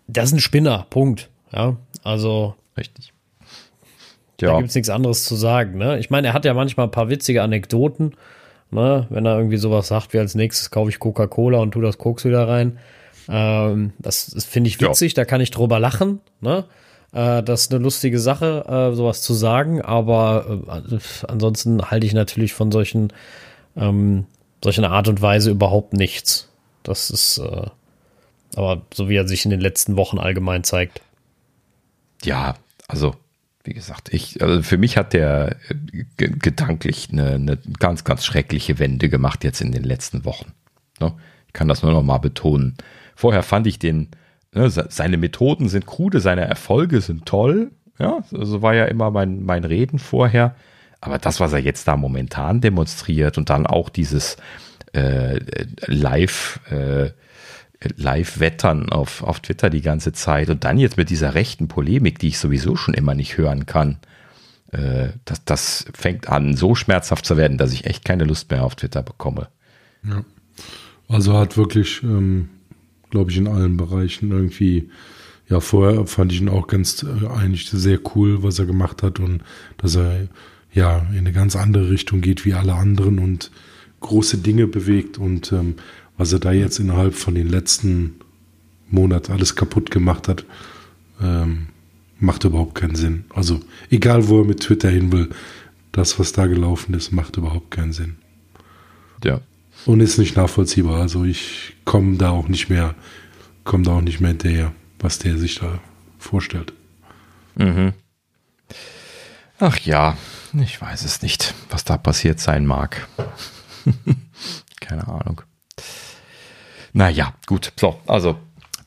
das ist ein Spinner, Punkt. Ja, also. Richtig. Ja. Da gibt es nichts anderes zu sagen. Ne? Ich meine, er hat ja manchmal ein paar witzige Anekdoten. Ne? Wenn er irgendwie sowas sagt, wie als nächstes kaufe ich Coca-Cola und tu das Koks wieder rein. Ähm, das, das finde ich witzig, ja. da kann ich drüber lachen. Ne? Äh, das ist eine lustige Sache, äh, sowas zu sagen. Aber äh, ansonsten halte ich natürlich von solchen ähm, solch eine Art und Weise überhaupt nichts. Das ist äh, aber so wie er sich in den letzten Wochen allgemein zeigt. Ja, also wie gesagt, ich, also für mich hat der äh, gedanklich eine, eine, ganz, ganz schreckliche Wende gemacht jetzt in den letzten Wochen. Ne? Ich kann das nur noch mal betonen. Vorher fand ich den, ne, seine Methoden sind krude, seine Erfolge sind toll. Ja, so war ja immer mein, mein Reden vorher. Aber das, was er jetzt da momentan demonstriert und dann auch dieses äh, Live, äh, Live-Wettern auf, auf Twitter die ganze Zeit und dann jetzt mit dieser rechten Polemik, die ich sowieso schon immer nicht hören kann, äh, das, das fängt an, so schmerzhaft zu werden, dass ich echt keine Lust mehr auf Twitter bekomme. Ja. Also hat wirklich ähm, glaube ich, in allen Bereichen irgendwie. Ja, vorher fand ich ihn auch ganz äh, eigentlich sehr cool, was er gemacht hat und dass er ja in eine ganz andere Richtung geht wie alle anderen und große Dinge bewegt und ähm, was er da jetzt innerhalb von den letzten Monaten alles kaputt gemacht hat, ähm, macht überhaupt keinen Sinn. Also egal, wo er mit Twitter hin will, das, was da gelaufen ist, macht überhaupt keinen Sinn. Ja. Und ist nicht nachvollziehbar. Also ich komme da auch nicht mehr, komme da auch nicht mehr hinterher, was der sich da vorstellt. Mhm. Ach ja, ich weiß es nicht, was da passiert sein mag. Keine Ahnung. Naja, gut. So, also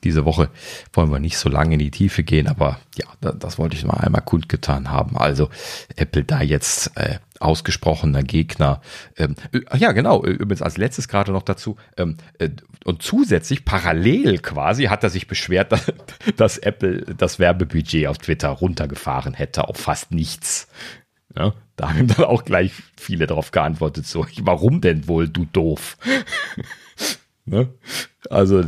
diese Woche wollen wir nicht so lange in die Tiefe gehen, aber ja, das wollte ich mal einmal kundgetan haben. Also Apple da jetzt äh, ausgesprochener Gegner. Ähm, äh, ja, genau, übrigens als letztes gerade noch dazu. Ähm, äh, und zusätzlich, parallel quasi, hat er sich beschwert, dass, dass Apple das Werbebudget auf Twitter runtergefahren hätte auf fast nichts. Ja, da haben dann auch gleich viele darauf geantwortet, so, warum denn wohl, du doof? Ne? Also,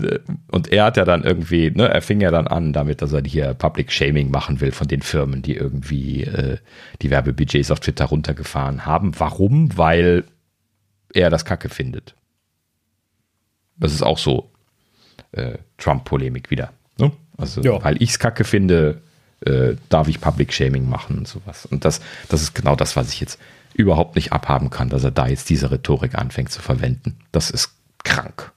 und er hat ja dann irgendwie, ne, er fing ja dann an damit, dass er hier Public Shaming machen will von den Firmen, die irgendwie äh, die Werbebudgets auf Twitter runtergefahren haben. Warum? Weil er das Kacke findet. Das ist auch so äh, Trump-Polemik wieder. Ne? Also, ja. weil ich es Kacke finde, äh, darf ich Public Shaming machen und sowas. Und das, das ist genau das, was ich jetzt überhaupt nicht abhaben kann, dass er da jetzt diese Rhetorik anfängt zu verwenden. Das ist krank.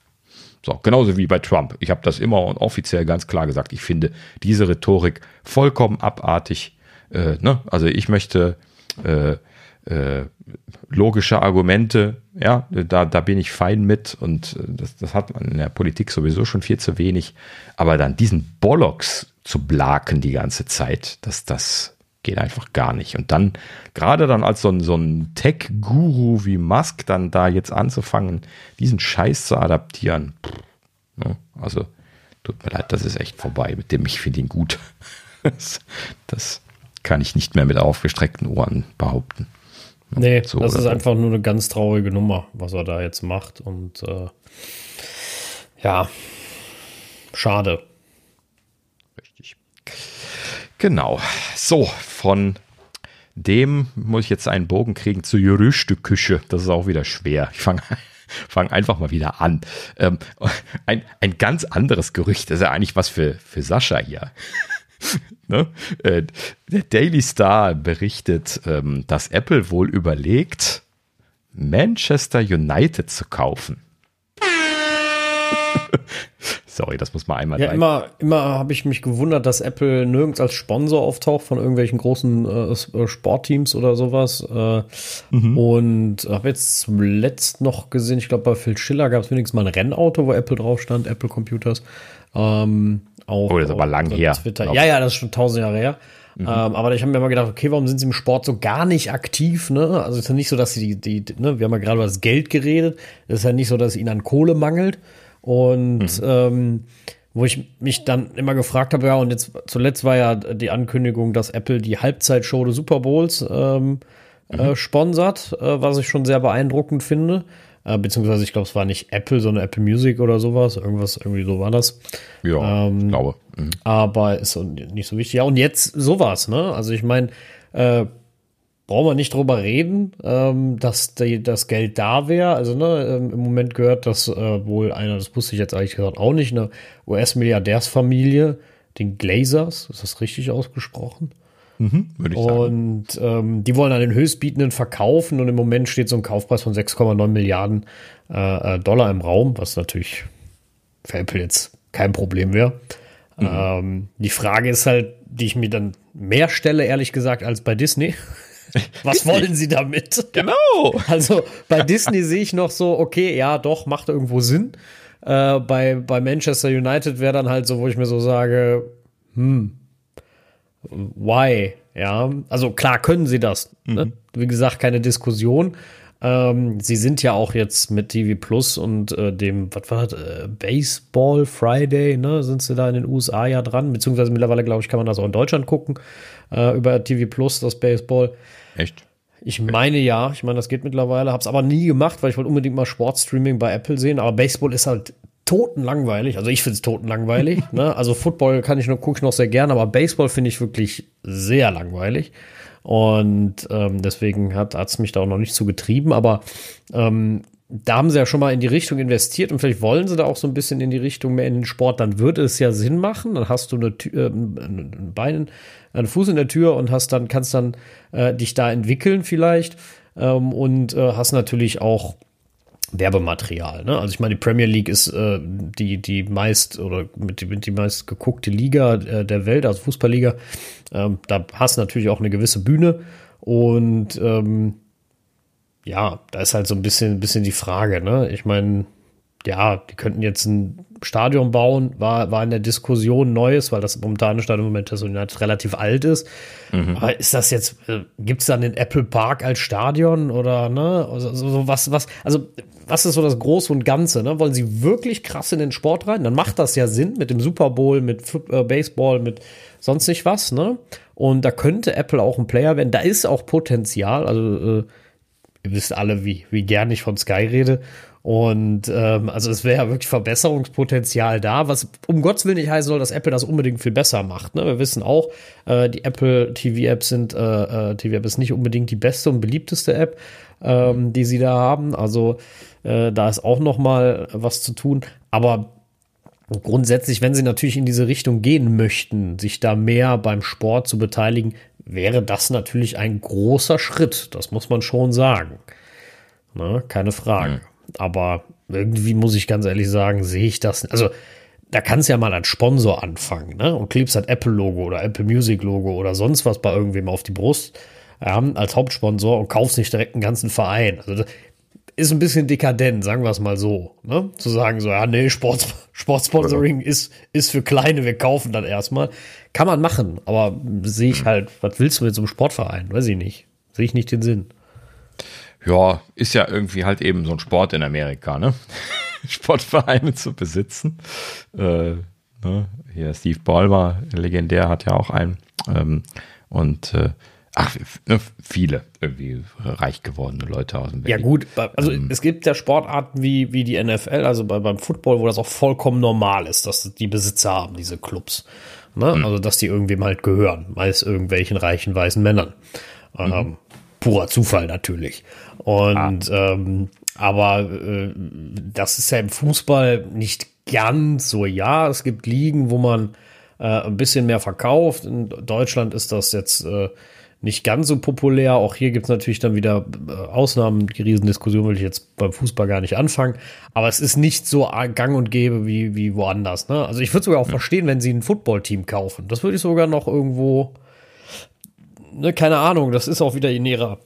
So, genauso wie bei Trump. Ich habe das immer und offiziell ganz klar gesagt. Ich finde diese Rhetorik vollkommen abartig. Äh, ne? Also ich möchte äh, äh, logische Argumente, ja, da, da bin ich fein mit und äh, das, das hat man in der Politik sowieso schon viel zu wenig. Aber dann diesen Bollocks zu blaken die ganze Zeit, das, das geht einfach gar nicht. Und dann, gerade dann als so ein, so ein Tech-Guru wie Musk dann da jetzt anzufangen, diesen Scheiß zu adaptieren, pff, ne? also tut mir leid, das ist echt vorbei mit dem, ich finde ihn gut. das, das, kann ich nicht mehr mit aufgestreckten Ohren behaupten. Nee, so das ist einfach nur eine ganz traurige Nummer, was er da jetzt macht. Und äh, ja, schade. Genau. So, von dem muss ich jetzt einen Bogen kriegen zur Gerüchteküche. Das ist auch wieder schwer. Ich fange fang einfach mal wieder an. Ähm, ein, ein ganz anderes Gerücht, das ist ja eigentlich was für, für Sascha hier. ne? äh, der Daily Star berichtet, ähm, dass Apple wohl überlegt, Manchester United zu kaufen. Sorry, das muss man einmal. Ja, immer, immer habe ich mich gewundert, dass Apple nirgends als Sponsor auftaucht von irgendwelchen großen äh, äh Sportteams oder sowas. Äh, mhm. Und habe jetzt zuletzt noch gesehen, ich glaube, bei Phil Schiller gab es wenigstens mal ein Rennauto, wo Apple drauf stand, Apple Computers. Ähm, auf, oh, das ist aber lang her. Twitter. Ja, ja, das ist schon tausend Jahre her. Mhm. Ähm, aber ich habe mir mal gedacht, okay, warum sind sie im Sport so gar nicht aktiv? Ne? Also es ist ja nicht so, dass sie die, die ne, wir haben ja gerade über das Geld geredet. Es ist ja nicht so, dass es ihnen an Kohle mangelt. Und mhm. ähm, wo ich mich dann immer gefragt habe, ja, und jetzt zuletzt war ja die Ankündigung, dass Apple die Halbzeitshow des Super Bowls ähm, mhm. äh, sponsert, äh, was ich schon sehr beeindruckend finde. Äh, beziehungsweise, ich glaube, es war nicht Apple, sondern Apple Music oder sowas. Irgendwas, irgendwie so war das. Ja, ähm, glaube. Mhm. Aber ist nicht so wichtig. Ja, und jetzt sowas, ne? Also ich meine, äh, brauchen wir nicht drüber reden, ähm, dass die, das Geld da wäre. Also ne, ähm, im Moment gehört das äh, wohl einer, das wusste ich jetzt eigentlich gesagt auch nicht, eine US-Milliardärsfamilie, den Glazers, ist das richtig ausgesprochen? Mhm, würde ich und sagen. Ähm, die wollen an den Höchstbietenden verkaufen und im Moment steht so ein Kaufpreis von 6,9 Milliarden äh, äh, Dollar im Raum, was natürlich für Apple jetzt kein Problem wäre. Mhm. Ähm, die Frage ist halt, die ich mir dann mehr stelle, ehrlich gesagt, als bei Disney. Was wollen sie damit? Genau. Also bei Disney sehe ich noch so, okay, ja, doch, macht irgendwo Sinn. Äh, bei, bei Manchester United wäre dann halt so, wo ich mir so sage, hm, why? Ja, also klar können sie das. Ne? Mhm. Wie gesagt, keine Diskussion. Ähm, sie sind ja auch jetzt mit TV Plus und äh, dem, was war das, äh, Baseball Friday, ne, sind sie da in den USA ja dran, beziehungsweise mittlerweile, glaube ich, kann man das auch in Deutschland gucken, äh, über TV Plus, das Baseball. Echt? Ich meine ja, ich meine, das geht mittlerweile, hab's aber nie gemacht, weil ich wollte unbedingt mal Sportstreaming bei Apple sehen, aber Baseball ist halt totenlangweilig. Also ich finde es totenlangweilig. ne? Also Football kann ich nur gucke ich noch sehr gerne, aber Baseball finde ich wirklich sehr langweilig. Und ähm, deswegen hat es mich da auch noch nicht zu getrieben. Aber ähm, da haben sie ja schon mal in die Richtung investiert und vielleicht wollen sie da auch so ein bisschen in die Richtung mehr in den Sport, dann würde es ja Sinn machen. Dann hast du eine Tür, äh, ein Bein, einen Fuß in der Tür und hast dann, kannst dann äh, dich da entwickeln vielleicht. Ähm, und äh, hast natürlich auch Werbematerial. Ne? Also ich meine, die Premier League ist äh, die, die meist oder mit, mit die meist geguckte Liga äh, der Welt, also Fußballliga. Ähm, da hast du natürlich auch eine gewisse Bühne und ähm, ja, da ist halt so ein bisschen, bisschen die Frage, ne? Ich meine, ja, die könnten jetzt ein Stadion bauen, war, war in der Diskussion Neues, weil das momentane Stadion Manchester United relativ alt ist. Mhm. Aber ist das jetzt, äh, gibt es dann den Apple Park als Stadion oder ne? Also, so was, was, also was ist so das Große und Ganze? Ne? Wollen sie wirklich krass in den Sport rein? Dann macht das ja Sinn mit dem Super Bowl, mit äh, Baseball, mit sonst nicht was, ne? Und da könnte Apple auch ein Player werden. Da ist auch Potenzial, also äh, ihr wisst alle, wie, wie gern ich von Sky rede. Und ähm, also es wäre ja wirklich Verbesserungspotenzial da, was um Gottes Willen nicht heißen soll, dass Apple das unbedingt viel besser macht. Ne? Wir wissen auch, äh, die Apple TV-Apps sind, äh, äh TV-App ist nicht unbedingt die beste und beliebteste App, ähm, die sie da haben. Also äh, da ist auch noch mal was zu tun. Aber grundsätzlich, wenn sie natürlich in diese Richtung gehen möchten, sich da mehr beim Sport zu beteiligen, wäre das natürlich ein großer Schritt. Das muss man schon sagen. Ne? Keine Frage. Mhm. Aber irgendwie muss ich ganz ehrlich sagen, sehe ich das. Also, da kannst du ja mal als Sponsor anfangen, ne? Und klebst halt Apple-Logo oder Apple Music-Logo oder sonst was bei irgendwem auf die Brust ja, als Hauptsponsor und kaufst nicht direkt einen ganzen Verein. Also, das ist ein bisschen dekadent, sagen wir es mal so. Ne? Zu sagen so, ja, nee, Sport, Sportsponsoring ja. ist, ist für Kleine, wir kaufen dann erstmal. Kann man machen, aber sehe ich halt, was willst du mit so einem Sportverein? Weiß ich nicht. Sehe ich nicht den Sinn. Ja, ist ja irgendwie halt eben so ein Sport in Amerika, ne? Sportvereine zu besitzen. Äh, ne? Hier Steve Ballmer, legendär, hat ja auch einen. Ähm, und äh, ach, ne, viele irgendwie reich gewordene Leute aus dem Berlin. Ja gut, also ähm, es gibt ja Sportarten wie, wie die NFL, also bei, beim Football, wo das auch vollkommen normal ist, dass die Besitzer haben, diese Clubs. Ne? Mhm. Also dass die irgendwem halt gehören, meist irgendwelchen reichen weißen Männern. Mhm. Ähm, purer Zufall natürlich. Und ah. ähm, aber äh, das ist ja im Fußball nicht ganz so. Ja, es gibt Ligen, wo man äh, ein bisschen mehr verkauft. In Deutschland ist das jetzt äh, nicht ganz so populär. Auch hier gibt es natürlich dann wieder äh, Ausnahmen. Die Riesendiskussion will ich jetzt beim Fußball gar nicht anfangen. Aber es ist nicht so gang und gäbe wie, wie woanders. Ne? Also ich würde sogar auch ja. verstehen, wenn sie ein Footballteam kaufen. Das würde ich sogar noch irgendwo, ne, keine Ahnung, das ist auch wieder in ihrer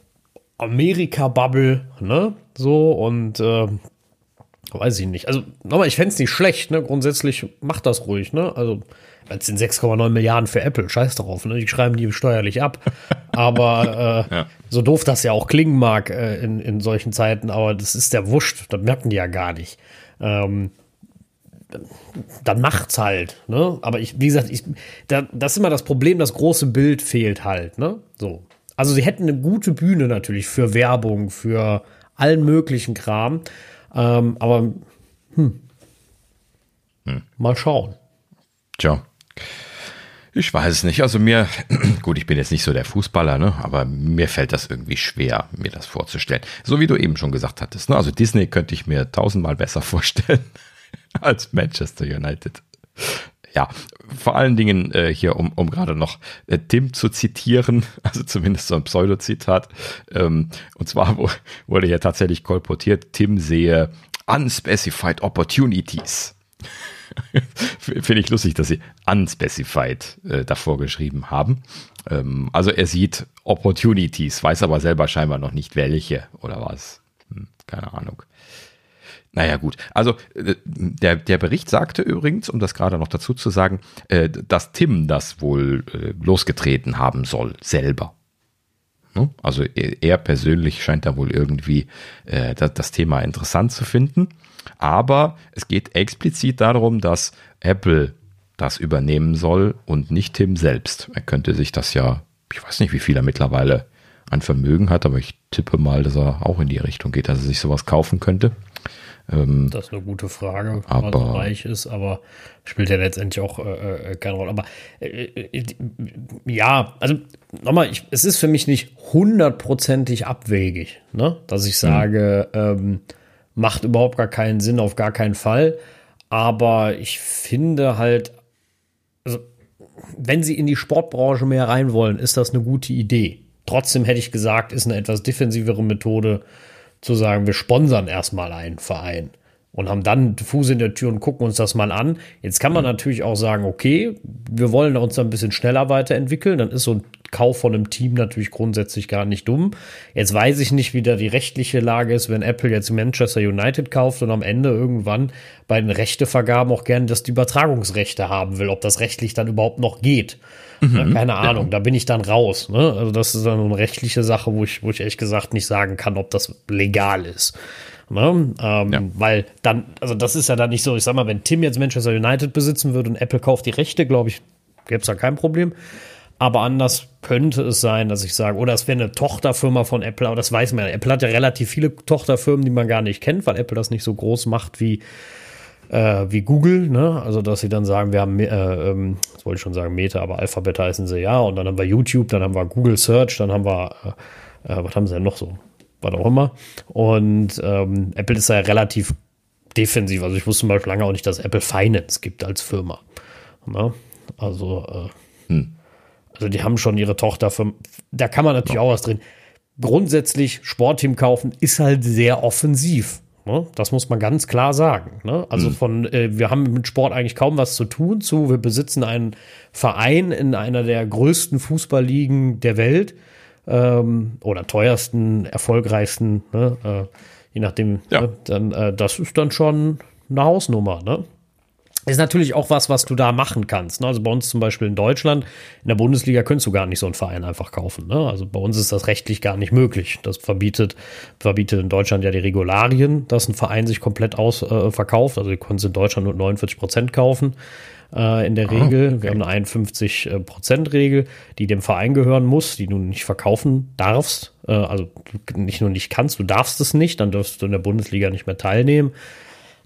Amerika-Bubble, ne? So und äh, weiß ich nicht. Also nochmal, ich fände es nicht schlecht, ne? Grundsätzlich macht das ruhig, ne? Also es sind 6,9 Milliarden für Apple, scheiß drauf, ne? Die schreiben die steuerlich ab. Aber äh, ja. so doof das ja auch klingen mag äh, in, in solchen Zeiten, aber das ist der Wurscht, das merken die ja gar nicht. Ähm, dann macht's halt, ne? Aber ich, wie gesagt, ich, da, das ist immer das Problem, das große Bild fehlt halt, ne? So. Also sie hätten eine gute Bühne natürlich für Werbung, für allen möglichen Kram. Ähm, aber hm. Hm. mal schauen. Tja. Ich weiß es nicht. Also mir, gut, ich bin jetzt nicht so der Fußballer, ne? aber mir fällt das irgendwie schwer, mir das vorzustellen. So wie du eben schon gesagt hattest. Ne? Also Disney könnte ich mir tausendmal besser vorstellen als Manchester United ja, vor allen Dingen äh, hier, um, um gerade noch äh, Tim zu zitieren, also zumindest so ein Pseudo-Zitat. Ähm, und zwar wo, wurde ja tatsächlich kolportiert, Tim sehe unspecified opportunities. Finde ich lustig, dass sie unspecified äh, davor geschrieben haben. Ähm, also er sieht Opportunities, weiß aber selber scheinbar noch nicht welche oder was. Hm, keine Ahnung. Naja, gut. Also äh, der, der Bericht sagte übrigens, um das gerade noch dazu zu sagen, äh, dass Tim das wohl äh, losgetreten haben soll, selber. Ne? Also er persönlich scheint da wohl irgendwie das Thema interessant zu finden. Aber es geht explizit darum, dass Apple das übernehmen soll und nicht Tim selbst. Er könnte sich das ja, ich weiß nicht, wie viel er mittlerweile an Vermögen hat, aber ich tippe mal, dass er auch in die Richtung geht, dass er sich sowas kaufen könnte. Ähm, das ist eine gute Frage, aber, was reich ist, aber spielt ja letztendlich auch äh, äh keine Rolle. Aber äh, äh ja, also nochmal, ich, es ist für mich nicht hundertprozentig abwegig, ne? dass ich sage, mhm. ähm, macht überhaupt gar keinen Sinn, auf gar keinen Fall. Aber ich finde halt, also, wenn sie in die Sportbranche mehr rein wollen, ist das eine gute Idee. Trotzdem hätte ich gesagt, ist eine etwas defensivere Methode zu sagen, wir sponsern erstmal einen Verein und haben dann Fuß in der Tür und gucken uns das mal an. Jetzt kann man natürlich auch sagen, okay, wir wollen uns ein bisschen schneller weiterentwickeln. Dann ist so ein Kauf von einem Team natürlich grundsätzlich gar nicht dumm. Jetzt weiß ich nicht, wie da die rechtliche Lage ist, wenn Apple jetzt Manchester United kauft und am Ende irgendwann bei den Rechtevergaben auch gerne das die Übertragungsrechte haben will, ob das rechtlich dann überhaupt noch geht. Mhm, Keine Ahnung, ja. da bin ich dann raus. Ne? Also das ist dann eine rechtliche Sache, wo ich, wo ich ehrlich gesagt nicht sagen kann, ob das legal ist. Ne? Ähm, ja. Weil dann, also das ist ja dann nicht so, ich sag mal, wenn Tim jetzt Manchester United besitzen würde und Apple kauft die Rechte, glaube ich, gäbe es da kein Problem. Aber anders könnte es sein, dass ich sage, oder es wäre eine Tochterfirma von Apple, aber das weiß man ja. Apple hat ja relativ viele Tochterfirmen, die man gar nicht kennt, weil Apple das nicht so groß macht wie, äh, wie Google. Ne? Also, dass sie dann sagen, wir haben, äh, ähm, das wollte ich schon sagen, Meta, aber Alphabet heißen sie ja. Und dann haben wir YouTube, dann haben wir Google Search, dann haben wir, äh, äh was haben sie denn noch so? Was auch immer. Und ähm, Apple ist ja relativ defensiv. Also ich wusste zum Beispiel lange auch nicht, dass Apple Finance gibt als Firma. Ne? Also, äh, hm. also die haben schon ihre Tochter. Für, da kann man natürlich auch was drin. Grundsätzlich Sportteam kaufen ist halt sehr offensiv. Ne? Das muss man ganz klar sagen. Ne? Also hm. von, äh, wir haben mit Sport eigentlich kaum was zu tun, zu, wir besitzen einen Verein in einer der größten Fußballligen der Welt ähm, oder teuersten, erfolgreichsten, ne? äh, je nachdem, ja. ne? dann äh, das ist dann schon eine Hausnummer, ne? Ist natürlich auch was, was du da machen kannst. Ne? Also bei uns zum Beispiel in Deutschland, in der Bundesliga könntest du gar nicht so einen Verein einfach kaufen. Ne? Also bei uns ist das rechtlich gar nicht möglich. Das verbietet, verbietet in Deutschland ja die Regularien, dass ein Verein sich komplett ausverkauft. Äh, also du kannst in Deutschland nur 49 Prozent kaufen äh, in der ah, Regel. Okay. Wir haben eine 51-Prozent-Regel, die dem Verein gehören muss, die du nicht verkaufen darfst. Äh, also nicht nur nicht kannst, du darfst es nicht, dann darfst du in der Bundesliga nicht mehr teilnehmen.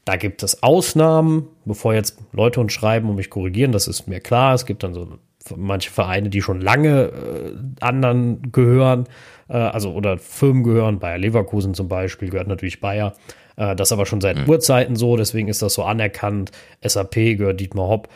Da gibt es Ausnahmen, bevor jetzt Leute uns schreiben und mich korrigieren, das ist mir klar. Es gibt dann so manche Vereine, die schon lange äh, anderen gehören, äh, also oder Firmen gehören, Bayer Leverkusen zum Beispiel, gehört natürlich Bayer. Äh, das aber schon seit mhm. Urzeiten so, deswegen ist das so anerkannt. SAP gehört Dietmar Hopp.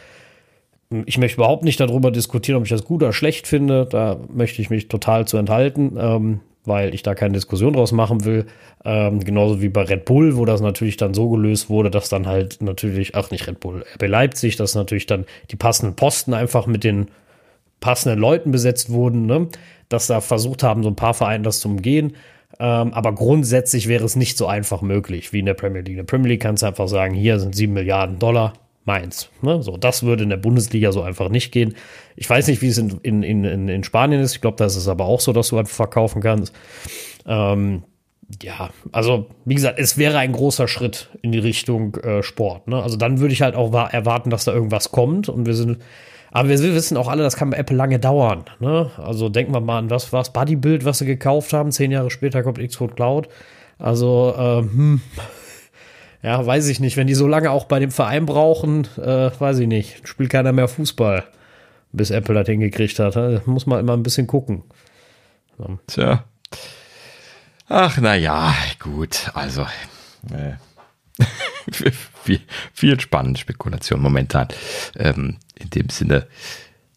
Ich möchte überhaupt nicht darüber diskutieren, ob ich das gut oder schlecht finde. Da möchte ich mich total zu enthalten, ähm, weil ich da keine Diskussion draus machen will. Ähm, genauso wie bei Red Bull, wo das natürlich dann so gelöst wurde, dass dann halt natürlich, ach nicht Red Bull, RB Leipzig, dass natürlich dann die passenden Posten einfach mit den passenden Leuten besetzt wurden, ne? dass da versucht haben, so ein paar Vereine das zu umgehen. Ähm, aber grundsätzlich wäre es nicht so einfach möglich wie in der Premier League. In der Premier League kannst du einfach sagen, hier sind sieben Milliarden Dollar, meins. Ne? So, das würde in der Bundesliga so einfach nicht gehen. Ich weiß nicht, wie es in, in, in, in Spanien ist. Ich glaube, da ist es aber auch so, dass du einfach verkaufen kannst. Ähm, ja, also wie gesagt, es wäre ein großer Schritt in die Richtung äh, Sport. Ne? Also dann würde ich halt auch erwarten, dass da irgendwas kommt. Und wir sind aber wir wissen auch alle, das kann bei Apple lange dauern. Ne? Also denken wir mal an, was das Bodybuild, was sie gekauft haben. Zehn Jahre später kommt Xcode Cloud. Also, äh, hm, ja, weiß ich nicht. Wenn die so lange auch bei dem Verein brauchen, äh, weiß ich nicht. Spielt keiner mehr Fußball, bis Apple das hingekriegt hat. Da muss man immer ein bisschen gucken. Tja. Ach, na ja, gut. Also, äh. viel, viel spannende Spekulation momentan. Ähm, in dem Sinne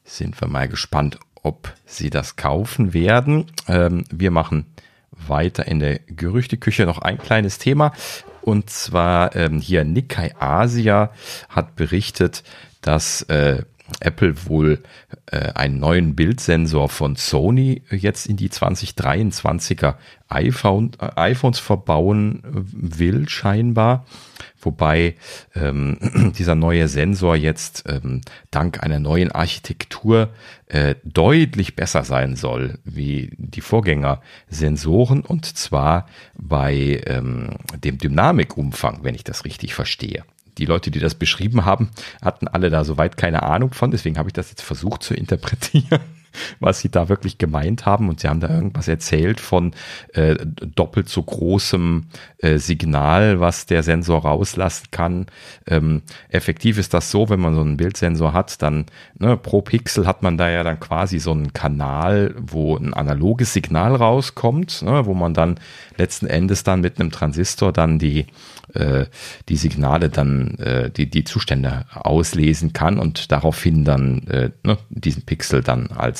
sind wir mal gespannt, ob sie das kaufen werden. Ähm, wir machen weiter in der Gerüchteküche noch ein kleines Thema. Und zwar ähm, hier Nikkei Asia hat berichtet, dass äh, Apple wohl äh, einen neuen Bildsensor von Sony jetzt in die 2023er iPhone, äh, iPhones verbauen will, scheinbar. Wobei ähm, dieser neue Sensor jetzt ähm, dank einer neuen Architektur äh, deutlich besser sein soll wie die Vorgängersensoren und zwar bei ähm, dem Dynamikumfang, wenn ich das richtig verstehe die Leute, die das beschrieben haben, hatten alle da soweit keine Ahnung von. Deswegen habe ich das jetzt versucht zu interpretieren. Was sie da wirklich gemeint haben. Und sie haben da irgendwas erzählt von äh, doppelt so großem äh, Signal, was der Sensor rauslassen kann. Ähm, effektiv ist das so, wenn man so einen Bildsensor hat, dann ne, pro Pixel hat man da ja dann quasi so einen Kanal, wo ein analoges Signal rauskommt, ne, wo man dann letzten Endes dann mit einem Transistor dann die äh, die Signale dann, äh, die, die Zustände auslesen kann und daraufhin dann äh, ne, diesen Pixel dann als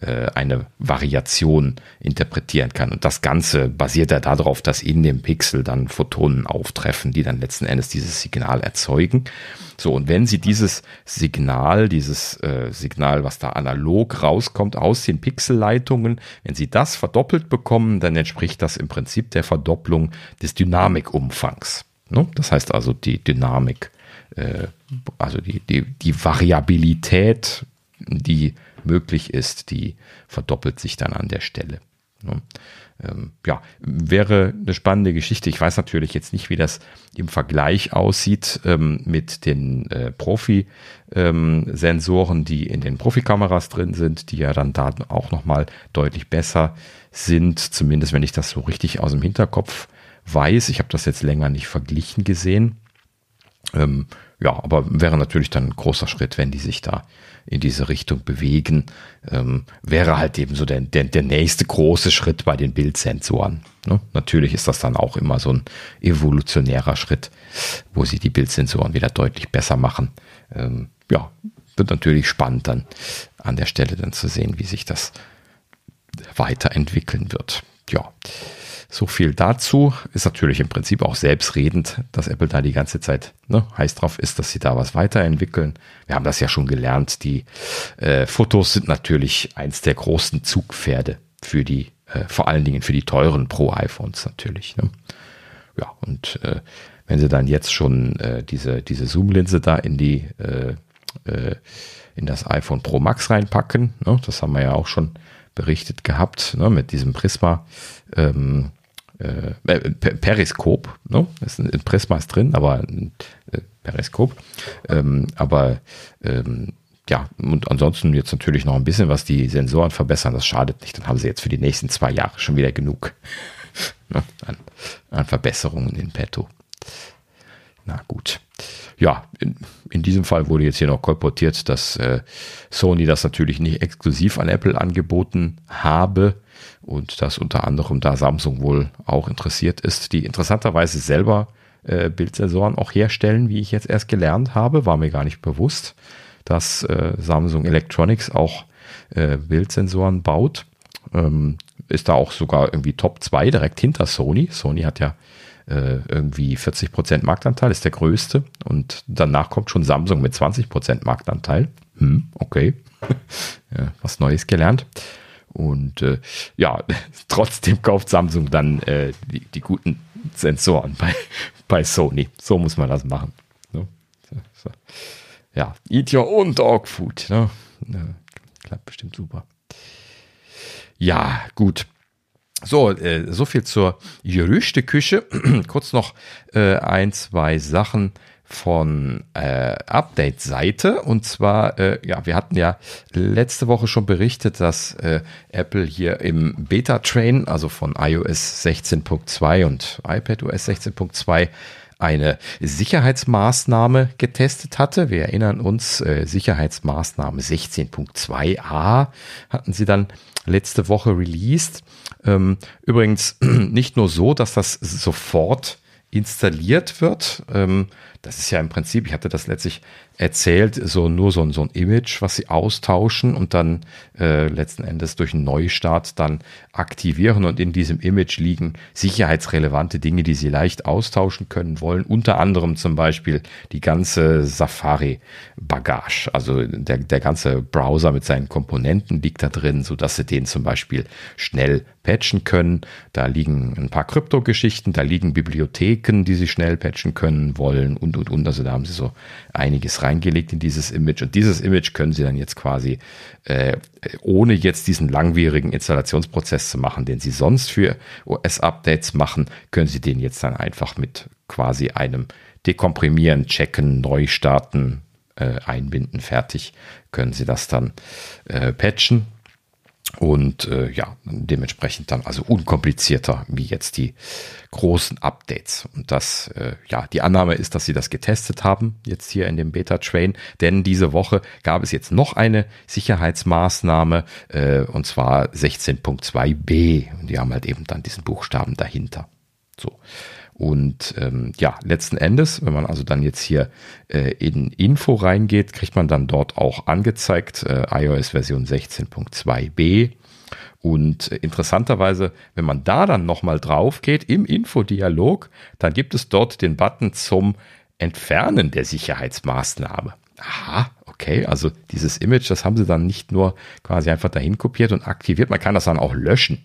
äh, eine Variation interpretieren kann. Und das Ganze basiert ja darauf, dass in dem Pixel dann Photonen auftreffen, die dann letzten Endes dieses Signal erzeugen. So, und wenn Sie dieses Signal, dieses äh, Signal, was da analog rauskommt aus den Pixelleitungen, wenn Sie das verdoppelt bekommen, dann entspricht das im Prinzip der Verdopplung des Dynamikumfangs. Ne? Das heißt also die Dynamik, äh, also die, die, die Variabilität, die möglich ist, die verdoppelt sich dann an der Stelle. Ne? Ähm, ja, wäre eine spannende Geschichte. Ich weiß natürlich jetzt nicht, wie das im Vergleich aussieht ähm, mit den äh, Profi-Sensoren, ähm, die in den Profikameras drin sind, die ja dann da auch nochmal deutlich besser sind, zumindest wenn ich das so richtig aus dem Hinterkopf weiß. Ich habe das jetzt länger nicht verglichen gesehen. Ja, aber wäre natürlich dann ein großer Schritt, wenn die sich da in diese Richtung bewegen. Ähm, wäre halt eben so der, der, der nächste große Schritt bei den Bildsensoren. Ne? Natürlich ist das dann auch immer so ein evolutionärer Schritt, wo sie die Bildsensoren wieder deutlich besser machen. Ähm, ja, wird natürlich spannend dann an der Stelle dann zu sehen, wie sich das weiterentwickeln wird. Ja. So viel dazu. Ist natürlich im Prinzip auch selbstredend, dass Apple da die ganze Zeit ne, heiß drauf ist, dass sie da was weiterentwickeln. Wir haben das ja schon gelernt. Die äh, Fotos sind natürlich eins der großen Zugpferde für die, äh, vor allen Dingen für die teuren Pro-iPhones natürlich. Ne? Ja, und äh, wenn sie dann jetzt schon äh, diese, diese Zoom-Linse da in die äh, äh, in das iPhone Pro Max reinpacken, ne? das haben wir ja auch schon berichtet gehabt, ne? mit diesem Prisma. Ähm, äh, äh Periskop, ne? ist ein, Prisma ist drin, aber ein äh, Periskop. Ähm, aber ähm, ja, und ansonsten jetzt natürlich noch ein bisschen, was die Sensoren verbessern, das schadet nicht. Dann haben sie jetzt für die nächsten zwei Jahre schon wieder genug ne, an, an, Verbesserungen in petto. Na gut. Ja, in, in, diesem Fall wurde jetzt hier noch kolportiert, dass äh, Sony das natürlich nicht exklusiv an Apple angeboten habe, und dass unter anderem da Samsung wohl auch interessiert ist, die interessanterweise selber äh, Bildsensoren auch herstellen, wie ich jetzt erst gelernt habe, war mir gar nicht bewusst, dass äh, Samsung Electronics auch äh, Bildsensoren baut. Ähm, ist da auch sogar irgendwie Top 2 direkt hinter Sony. Sony hat ja äh, irgendwie 40% Marktanteil, ist der größte. Und danach kommt schon Samsung mit 20% Marktanteil. Hm, okay. ja, was Neues gelernt. Und äh, ja, trotzdem kauft Samsung dann äh, die, die, guten Sensoren bei, bei Sony. So muss man das machen. Ne? So. Ja, eat your own dog food. Ne? Ja, klappt bestimmt super. Ja, gut. So, äh, so viel zur Gerüchteküche. Kurz noch äh, ein, zwei Sachen von äh, Update-Seite. Und zwar, äh, ja, wir hatten ja letzte Woche schon berichtet, dass äh, Apple hier im Beta-Train, also von iOS 16.2 und iPadOS 16.2, eine Sicherheitsmaßnahme getestet hatte. Wir erinnern uns, äh, Sicherheitsmaßnahme 16.2a hatten sie dann letzte Woche released. Ähm, übrigens nicht nur so, dass das sofort installiert wird. Ähm, das ist ja im Prinzip, ich hatte das letztlich erzählt, so nur so, so ein Image, was sie austauschen und dann äh, letzten Endes durch einen Neustart dann aktivieren und in diesem Image liegen sicherheitsrelevante Dinge, die sie leicht austauschen können wollen, unter anderem zum Beispiel die ganze Safari-Bagage, also der, der ganze Browser mit seinen Komponenten liegt da drin, so dass sie den zum Beispiel schnell patchen können. Da liegen ein paar Kryptogeschichten, da liegen Bibliotheken, die sie schnell patchen können wollen und, und, und. Also da haben sie so einiges reingelegt in dieses Image. Und dieses Image können sie dann jetzt quasi, äh, ohne jetzt diesen langwierigen Installationsprozess zu machen, den sie sonst für OS-Updates machen, können sie den jetzt dann einfach mit quasi einem Dekomprimieren, Checken, Neustarten, äh, Einbinden, fertig, können sie das dann äh, patchen Und äh, ja, dementsprechend dann also unkomplizierter wie jetzt die großen Updates. Und das, äh, ja, die Annahme ist, dass sie das getestet haben, jetzt hier in dem Beta-Train. Denn diese Woche gab es jetzt noch eine Sicherheitsmaßnahme, äh, und zwar 16.2b. Und die haben halt eben dann diesen Buchstaben dahinter. So. Und ähm, ja, letzten Endes, wenn man also dann jetzt hier äh, in Info reingeht, kriegt man dann dort auch angezeigt äh, iOS Version 16.2b. Und äh, interessanterweise, wenn man da dann nochmal drauf geht im Infodialog, dann gibt es dort den Button zum Entfernen der Sicherheitsmaßnahme. Aha, okay, also dieses Image, das haben sie dann nicht nur quasi einfach dahin kopiert und aktiviert, man kann das dann auch löschen.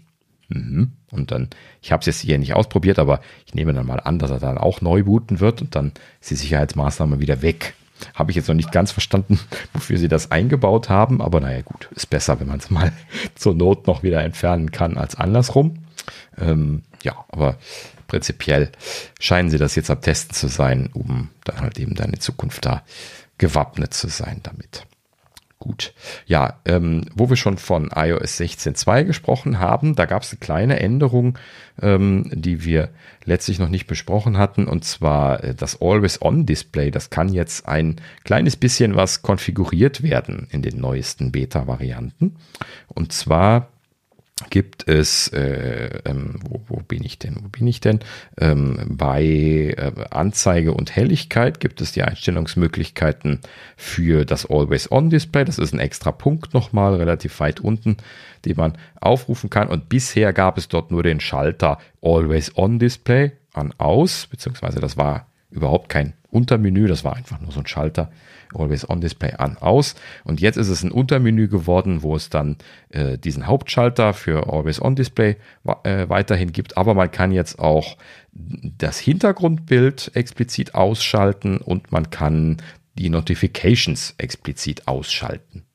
Mhm. Und dann, ich habe es jetzt hier nicht ausprobiert, aber ich nehme dann mal an, dass er dann auch neu booten wird und dann ist die Sicherheitsmaßnahme wieder weg. Habe ich jetzt noch nicht ganz verstanden, wofür sie das eingebaut haben, aber naja gut, ist besser, wenn man es mal zur Not noch wieder entfernen kann als andersrum. Ähm, ja, aber prinzipiell scheinen sie das jetzt am Testen zu sein, um dann halt eben in Zukunft da gewappnet zu sein damit. Gut. Ja, ähm, wo wir schon von iOS 16.2 gesprochen haben, da gab es eine kleine Änderung, ähm, die wir letztlich noch nicht besprochen hatten, und zwar äh, das Always-On-Display. Das kann jetzt ein kleines bisschen was konfiguriert werden in den neuesten Beta-Varianten. Und zwar gibt es, äh, ähm, wo, wo bin ich denn, wo bin ich denn? Ähm, bei äh, Anzeige und Helligkeit gibt es die Einstellungsmöglichkeiten für das Always-On-Display. Das ist ein extra Punkt nochmal, relativ weit unten, den man aufrufen kann. Und bisher gab es dort nur den Schalter Always-On-Display an aus, beziehungsweise das war überhaupt kein Untermenü, das war einfach nur so ein Schalter Always On Display an, aus. Und jetzt ist es ein Untermenü geworden, wo es dann äh, diesen Hauptschalter für Always On Display äh, weiterhin gibt. Aber man kann jetzt auch das Hintergrundbild explizit ausschalten und man kann die Notifications explizit ausschalten.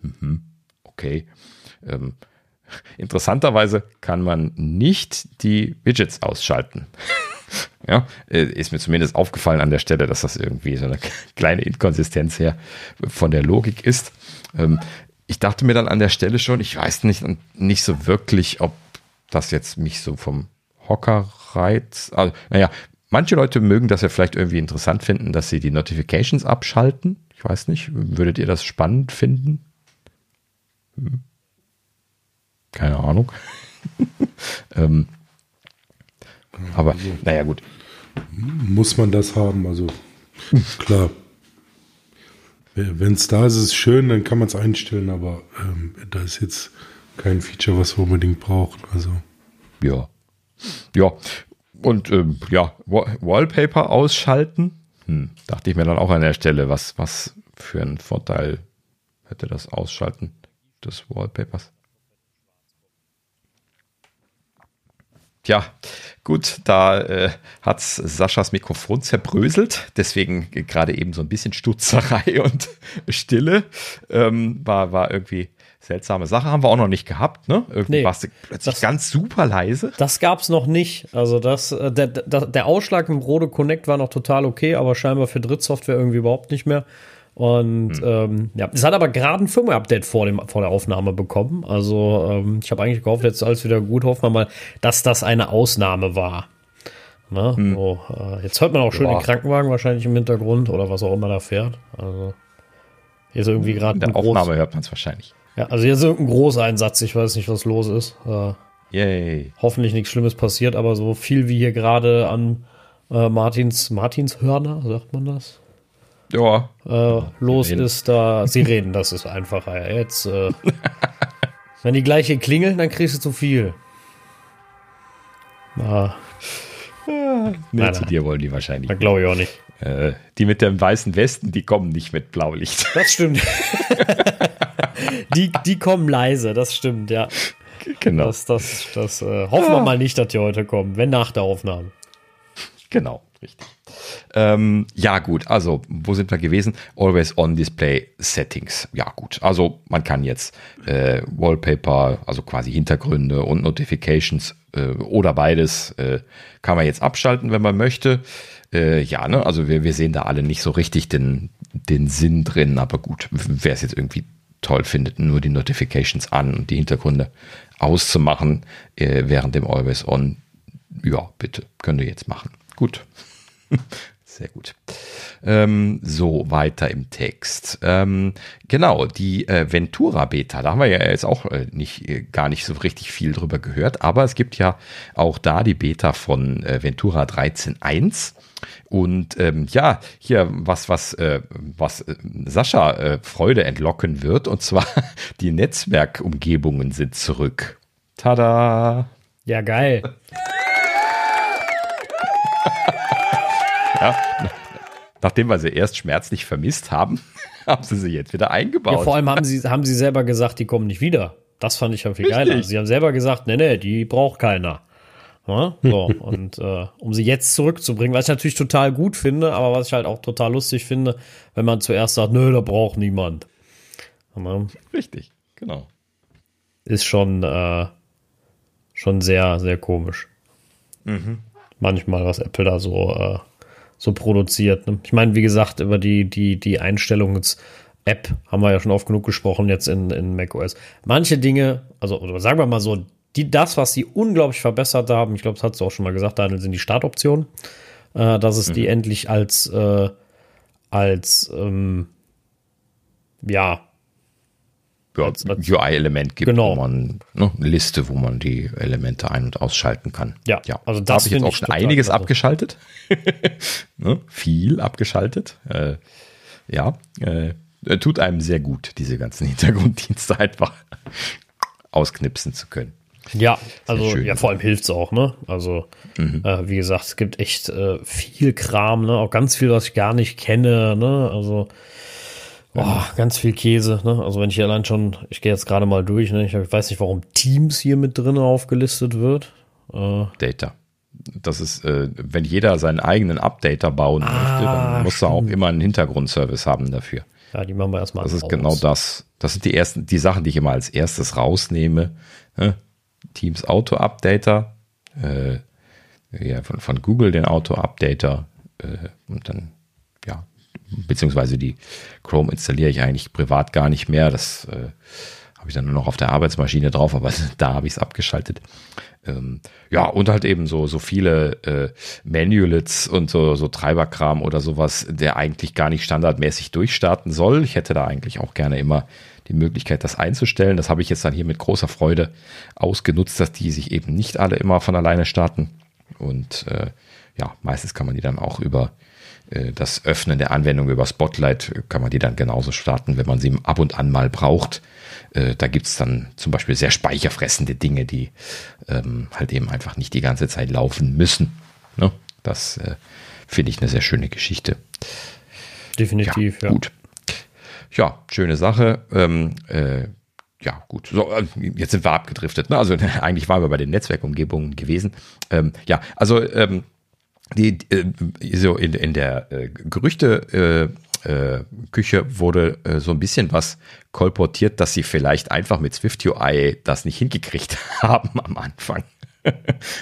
Mhm. Okay. Ähm, interessanterweise kann man nicht die Widgets ausschalten. Ja, äh, ist mir zumindest aufgefallen an der Stelle, dass das irgendwie so eine kleine Inkonsistenz her von der Logik ist. Ähm, ich dachte mir dann an der Stelle schon, ich weiß nicht, nicht so wirklich, ob das jetzt mich so vom Hocker reizt. Also, naja, manche Leute mögen das ja vielleicht irgendwie interessant finden, dass sie die Notifications abschalten. Ich weiß nicht, würdet ihr das spannend finden? Hm. Keine Ahnung. ähm, aber also, naja, gut. Muss man das haben? Also klar. Wenn es da ist, ist es schön, dann kann man es einstellen, aber ähm, da ist jetzt kein Feature, was wir unbedingt brauchen. Also. Ja. Ja. Und ähm, ja, Wallpaper ausschalten. Hm, dachte ich mir dann auch an der Stelle, was, was für einen Vorteil hätte das Ausschalten des Wallpapers. Ja, gut, da äh, hat Saschas Mikrofon zerbröselt, deswegen gerade eben so ein bisschen Stutzerei und Stille. Ähm, war, war irgendwie seltsame Sache. Haben wir auch noch nicht gehabt, ne? Irgendwie nee, warst du plötzlich das, ganz super leise. Das gab's noch nicht. Also das, äh, der, der, der Ausschlag im Rode Connect war noch total okay, aber scheinbar für Drittsoftware irgendwie überhaupt nicht mehr. Und hm. ähm, ja, es hat aber gerade ein Firmware-Update vor, vor der Aufnahme bekommen. Also ähm, ich habe eigentlich gehofft, jetzt ist alles wieder gut. Hoffen wir mal, dass das eine Ausnahme war. Na, hm. so, äh, jetzt hört man auch schön ja. den Krankenwagen wahrscheinlich im Hintergrund oder was auch immer da fährt. Also hier ist irgendwie gerade ein Aufnahme Groß hört man es wahrscheinlich. Ja, also hier ist irgendein Großeinsatz. Ich weiß nicht, was los ist. Äh, Yay. Hoffentlich nichts Schlimmes passiert, aber so viel wie hier gerade an äh, Martins Martins Hörner, sagt man das? Ja. Äh, los Sirenen. ist da Sirenen, das ist einfacher. Jetzt, äh, wenn die gleiche klingeln, dann kriegst du zu viel. Ah. Ja, nee, zu dir wollen die wahrscheinlich. Das glaube ich auch nicht. Äh, die mit dem weißen Westen, die kommen nicht mit Blaulicht. Das stimmt. die, die kommen leise, das stimmt, ja. Genau. Das, das, das äh, hoffen wir mal nicht, dass die heute kommen, wenn nach der Aufnahme. Genau, richtig. Ähm, ja, gut, also wo sind wir gewesen? Always on Display Settings. Ja, gut. Also man kann jetzt äh, Wallpaper, also quasi Hintergründe und Notifications äh, oder beides äh, kann man jetzt abschalten, wenn man möchte. Äh, ja, ne, also wir, wir sehen da alle nicht so richtig den, den Sinn drin, aber gut, wäre es jetzt irgendwie toll findet, nur die Notifications an und die Hintergründe auszumachen äh, während dem Always On, ja, bitte, könnt ihr jetzt machen. Gut. Sehr gut. Ähm, so, weiter im Text. Ähm, genau, die äh, Ventura Beta, da haben wir ja jetzt auch äh, nicht, äh, gar nicht so richtig viel drüber gehört, aber es gibt ja auch da die Beta von äh, Ventura 13.1. Und ähm, ja, hier was, was, äh, was äh, Sascha äh, Freude entlocken wird, und zwar die Netzwerkumgebungen sind zurück. Tada! Ja, geil. ja, nachdem wir sie erst schmerzlich vermisst haben, haben sie sie jetzt wieder eingebaut. Ja, vor allem haben sie, haben sie selber gesagt, die kommen nicht wieder. Das fand ich ja viel Richtig. geiler. Sie haben selber gesagt, nee, nee, die braucht keiner. Ja, so, und äh, um sie jetzt zurückzubringen, was ich natürlich total gut finde, aber was ich halt auch total lustig finde, wenn man zuerst sagt, nö, da braucht niemand. Ja, Richtig, genau. Ist schon, äh, schon sehr, sehr komisch. Mhm. Manchmal, was Apple da so, äh, so produziert. Ne? Ich meine, wie gesagt, über die, die, die Einstellungs-App haben wir ja schon oft genug gesprochen jetzt in, in macOS. Manche Dinge, also oder sagen wir mal so, die, das, was sie unglaublich verbessert haben, ich glaube, das hast du auch schon mal gesagt, Daniel, sind die Startoptionen. Äh, dass es mhm. die endlich als, äh, als ähm, ja, ja, UI-Element gibt, genau. wo man ne, eine Liste, wo man die Elemente ein- und ausschalten kann. Ja, ja. also das habe ich jetzt auch schon einiges klasse. abgeschaltet. ne, viel abgeschaltet. Äh, ja, äh, tut einem sehr gut, diese ganzen Hintergrunddienste einfach ausknipsen zu können. Ja, also ja, vor allem hilft es auch, ne? Also, mhm. äh, wie gesagt, es gibt echt äh, viel Kram, ne? Auch ganz viel, was ich gar nicht kenne, ne? Also, oh, ganz viel Käse, ne? Also, wenn ich allein schon, ich gehe jetzt gerade mal durch, ne? Ich, weiß nicht, warum Teams hier mit drin aufgelistet wird. Äh, Data. Das ist, äh, wenn jeder seinen eigenen Updater bauen ah, möchte, dann muss er auch immer einen Hintergrundservice haben dafür. Ja, die machen wir erstmal. Das ist genau das. Das sind die ersten, die Sachen, die ich immer als erstes rausnehme. Ne? Teams Auto Updater, äh, ja, von, von Google den Auto Updater äh, und dann, beziehungsweise die Chrome installiere ich eigentlich privat gar nicht mehr. Das äh, habe ich dann nur noch auf der Arbeitsmaschine drauf, aber da habe ich es abgeschaltet. Ähm, ja, und halt eben so, so viele äh, Manualits und so, so Treiberkram oder sowas, der eigentlich gar nicht standardmäßig durchstarten soll. Ich hätte da eigentlich auch gerne immer die Möglichkeit, das einzustellen. Das habe ich jetzt dann hier mit großer Freude ausgenutzt, dass die sich eben nicht alle immer von alleine starten. Und äh, ja, meistens kann man die dann auch über das Öffnen der Anwendung über Spotlight, kann man die dann genauso starten, wenn man sie ab und an mal braucht. Äh, da gibt es dann zum Beispiel sehr speicherfressende Dinge, die ähm, halt eben einfach nicht die ganze Zeit laufen müssen. Ne? Das äh, finde ich eine sehr schöne Geschichte. Definitiv, ja. Gut ja, schöne Sache. Ähm, äh, ja, gut. So, äh, jetzt sind wir abgedriftet. Ne? Also eigentlich waren wir bei den Netzwerkumgebungen gewesen. Ähm, ja, also ähm, die, äh, so in, in der äh, Gerüchte äh, äh, Küche wurde äh, so ein bisschen was kolportiert, dass sie vielleicht einfach mit Swift UI das nicht hingekriegt haben am Anfang.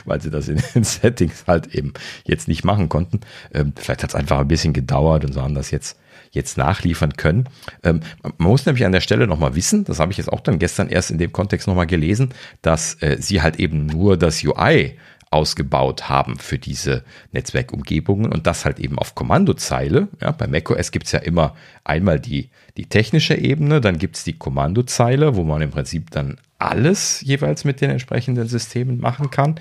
Weil sie das in den Settings halt eben jetzt nicht machen konnten. Ähm, vielleicht hat es einfach ein bisschen gedauert und so haben das jetzt jetzt nachliefern können. Ähm, man muss nämlich an der Stelle nochmal wissen, das habe ich jetzt auch dann gestern erst in dem Kontext nochmal gelesen, dass äh, sie halt eben nur das UI ausgebaut haben für diese Netzwerkumgebungen und das halt eben auf Kommandozeile. Ja, bei macOS gibt es ja immer einmal die, die technische Ebene, dann gibt es die Kommandozeile, wo man im Prinzip dann alles jeweils mit den entsprechenden Systemen machen kann.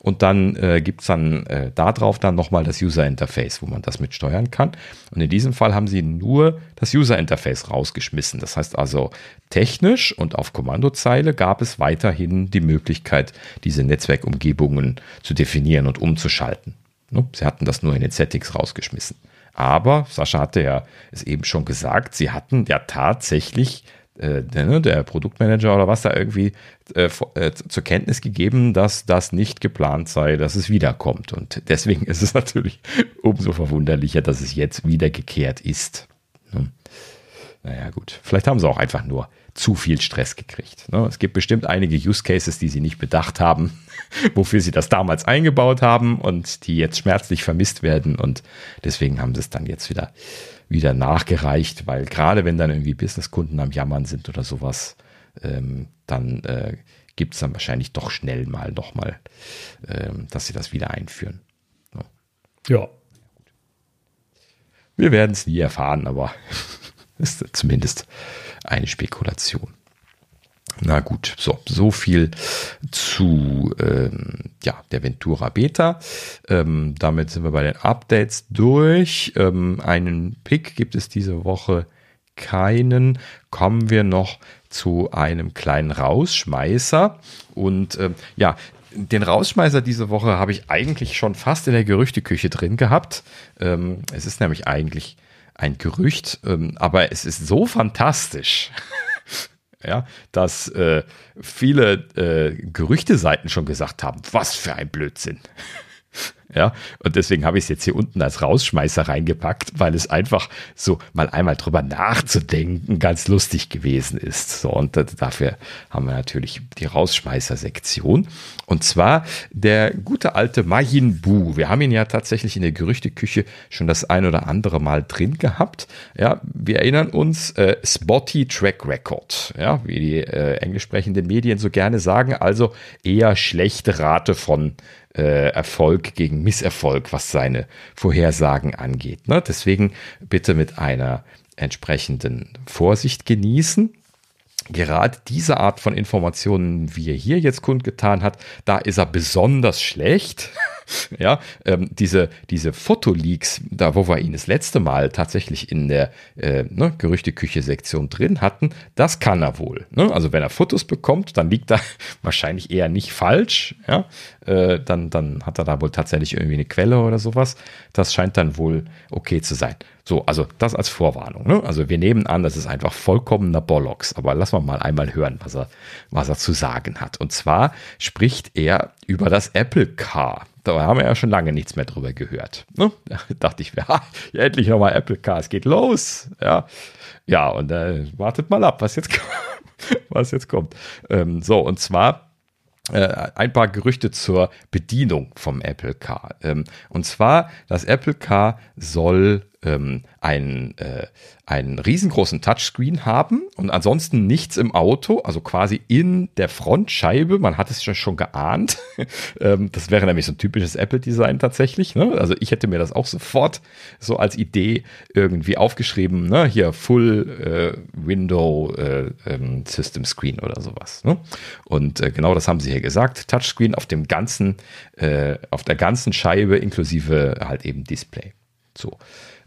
Und dann äh, gibt es dann äh, darauf dann nochmal das User Interface, wo man das mit steuern kann. Und in diesem Fall haben sie nur das User Interface rausgeschmissen. Das heißt also, technisch und auf Kommandozeile gab es weiterhin die Möglichkeit, diese Netzwerkumgebungen zu definieren und umzuschalten. Ne? Sie hatten das nur in den Settings rausgeschmissen. Aber, Sascha hatte ja es eben schon gesagt, sie hatten ja tatsächlich äh, der, ne, der, Produktmanager oder was da irgendwie äh, äh, zur Kenntnis gegeben, dass das nicht geplant sei, dass es wiederkommt. Und deswegen ist es natürlich umso verwunderlicher, dass es jetzt wiedergekehrt ist. Ne? Naja, gut. Vielleicht haben sie auch einfach nur zu viel Stress gekriegt. Ne? Es gibt bestimmt einige Use Cases, die sie nicht bedacht haben, wofür sie das damals eingebaut haben und die jetzt schmerzlich vermisst werden. Und deswegen haben sie es dann jetzt wieder, wieder nachgereicht, weil gerade wenn dann irgendwie Businesskunden am Jammern sind oder sowas, ähm, dann äh, gibt es dann wahrscheinlich doch schnell mal nochmal, ähm, dass sie das wieder einführen. Ja. ja. Wir werden es nie erfahren, aber ist zumindest eine Spekulation. Na gut, so, so viel zu ähm, ja, der Ventura Beta. Ähm, damit sind wir bei den Updates durch. Ähm, einen Pick gibt es diese Woche keinen. Kommen wir noch zu einem kleinen Rausschmeißer. Und ähm, ja, den Rausschmeißer diese Woche habe ich eigentlich schon fast in der Gerüchteküche drin gehabt. Ähm, es ist nämlich eigentlich ein Gerücht, ähm, aber es ist so fantastisch, ja, dass äh, viele äh, Gerüchteseiten schon gesagt haben, was für ein Blödsinn. Ja, und deswegen habe ich es jetzt hier unten als Rausschmeißer reingepackt, weil es einfach so mal einmal drüber nachzudenken ganz lustig gewesen ist. So, und dafür haben wir natürlich die Rausschmeißer-Sektion. Und zwar der gute alte Majin Bu. Wir haben ihn ja tatsächlich in der Gerüchteküche schon das ein oder andere Mal drin gehabt. Ja, wir erinnern uns, äh, Spotty Track Record. Ja, wie die äh, englisch sprechenden Medien so gerne sagen. Also eher schlechte Rate von äh, Erfolg gegen Misserfolg, was seine Vorhersagen angeht. Ne? Deswegen bitte mit einer entsprechenden Vorsicht genießen. Gerade diese Art von Informationen, wie er hier jetzt kundgetan hat, da ist er besonders schlecht. ja, ähm, diese, diese Fotoleaks, da wo wir ihn das letzte Mal tatsächlich in der äh, ne, Gerüchteküche-Sektion drin hatten, das kann er wohl. Ne? Also wenn er Fotos bekommt, dann liegt er wahrscheinlich eher nicht falsch. Ja? Äh, dann, dann hat er da wohl tatsächlich irgendwie eine Quelle oder sowas. Das scheint dann wohl okay zu sein. So, also das als Vorwarnung. Ne? Also wir nehmen an, das ist einfach vollkommener Bollocks. Aber lassen wir mal einmal hören, was er, was er zu sagen hat. Und zwar spricht er über das Apple Car. Da haben wir ja schon lange nichts mehr drüber gehört. Ne? Da dachte ich, ja, endlich nochmal Apple Car, es geht los. Ja, ja und äh, wartet mal ab, was jetzt, was jetzt kommt. Ähm, so, und zwar äh, ein paar Gerüchte zur Bedienung vom Apple Car. Ähm, und zwar, das Apple Car soll ähm, einen, äh, einen riesengroßen Touchscreen haben und ansonsten nichts im Auto, also quasi in der Frontscheibe. Man hat es schon, schon geahnt. ähm, das wäre nämlich so ein typisches Apple-Design tatsächlich. Ne? Also ich hätte mir das auch sofort so als Idee irgendwie aufgeschrieben. Ne? Hier Full äh, Window äh, ähm, System Screen oder sowas. Ne? Und äh, genau das haben sie hier gesagt. Touchscreen auf dem ganzen, äh, auf der ganzen Scheibe inklusive halt eben Display. So.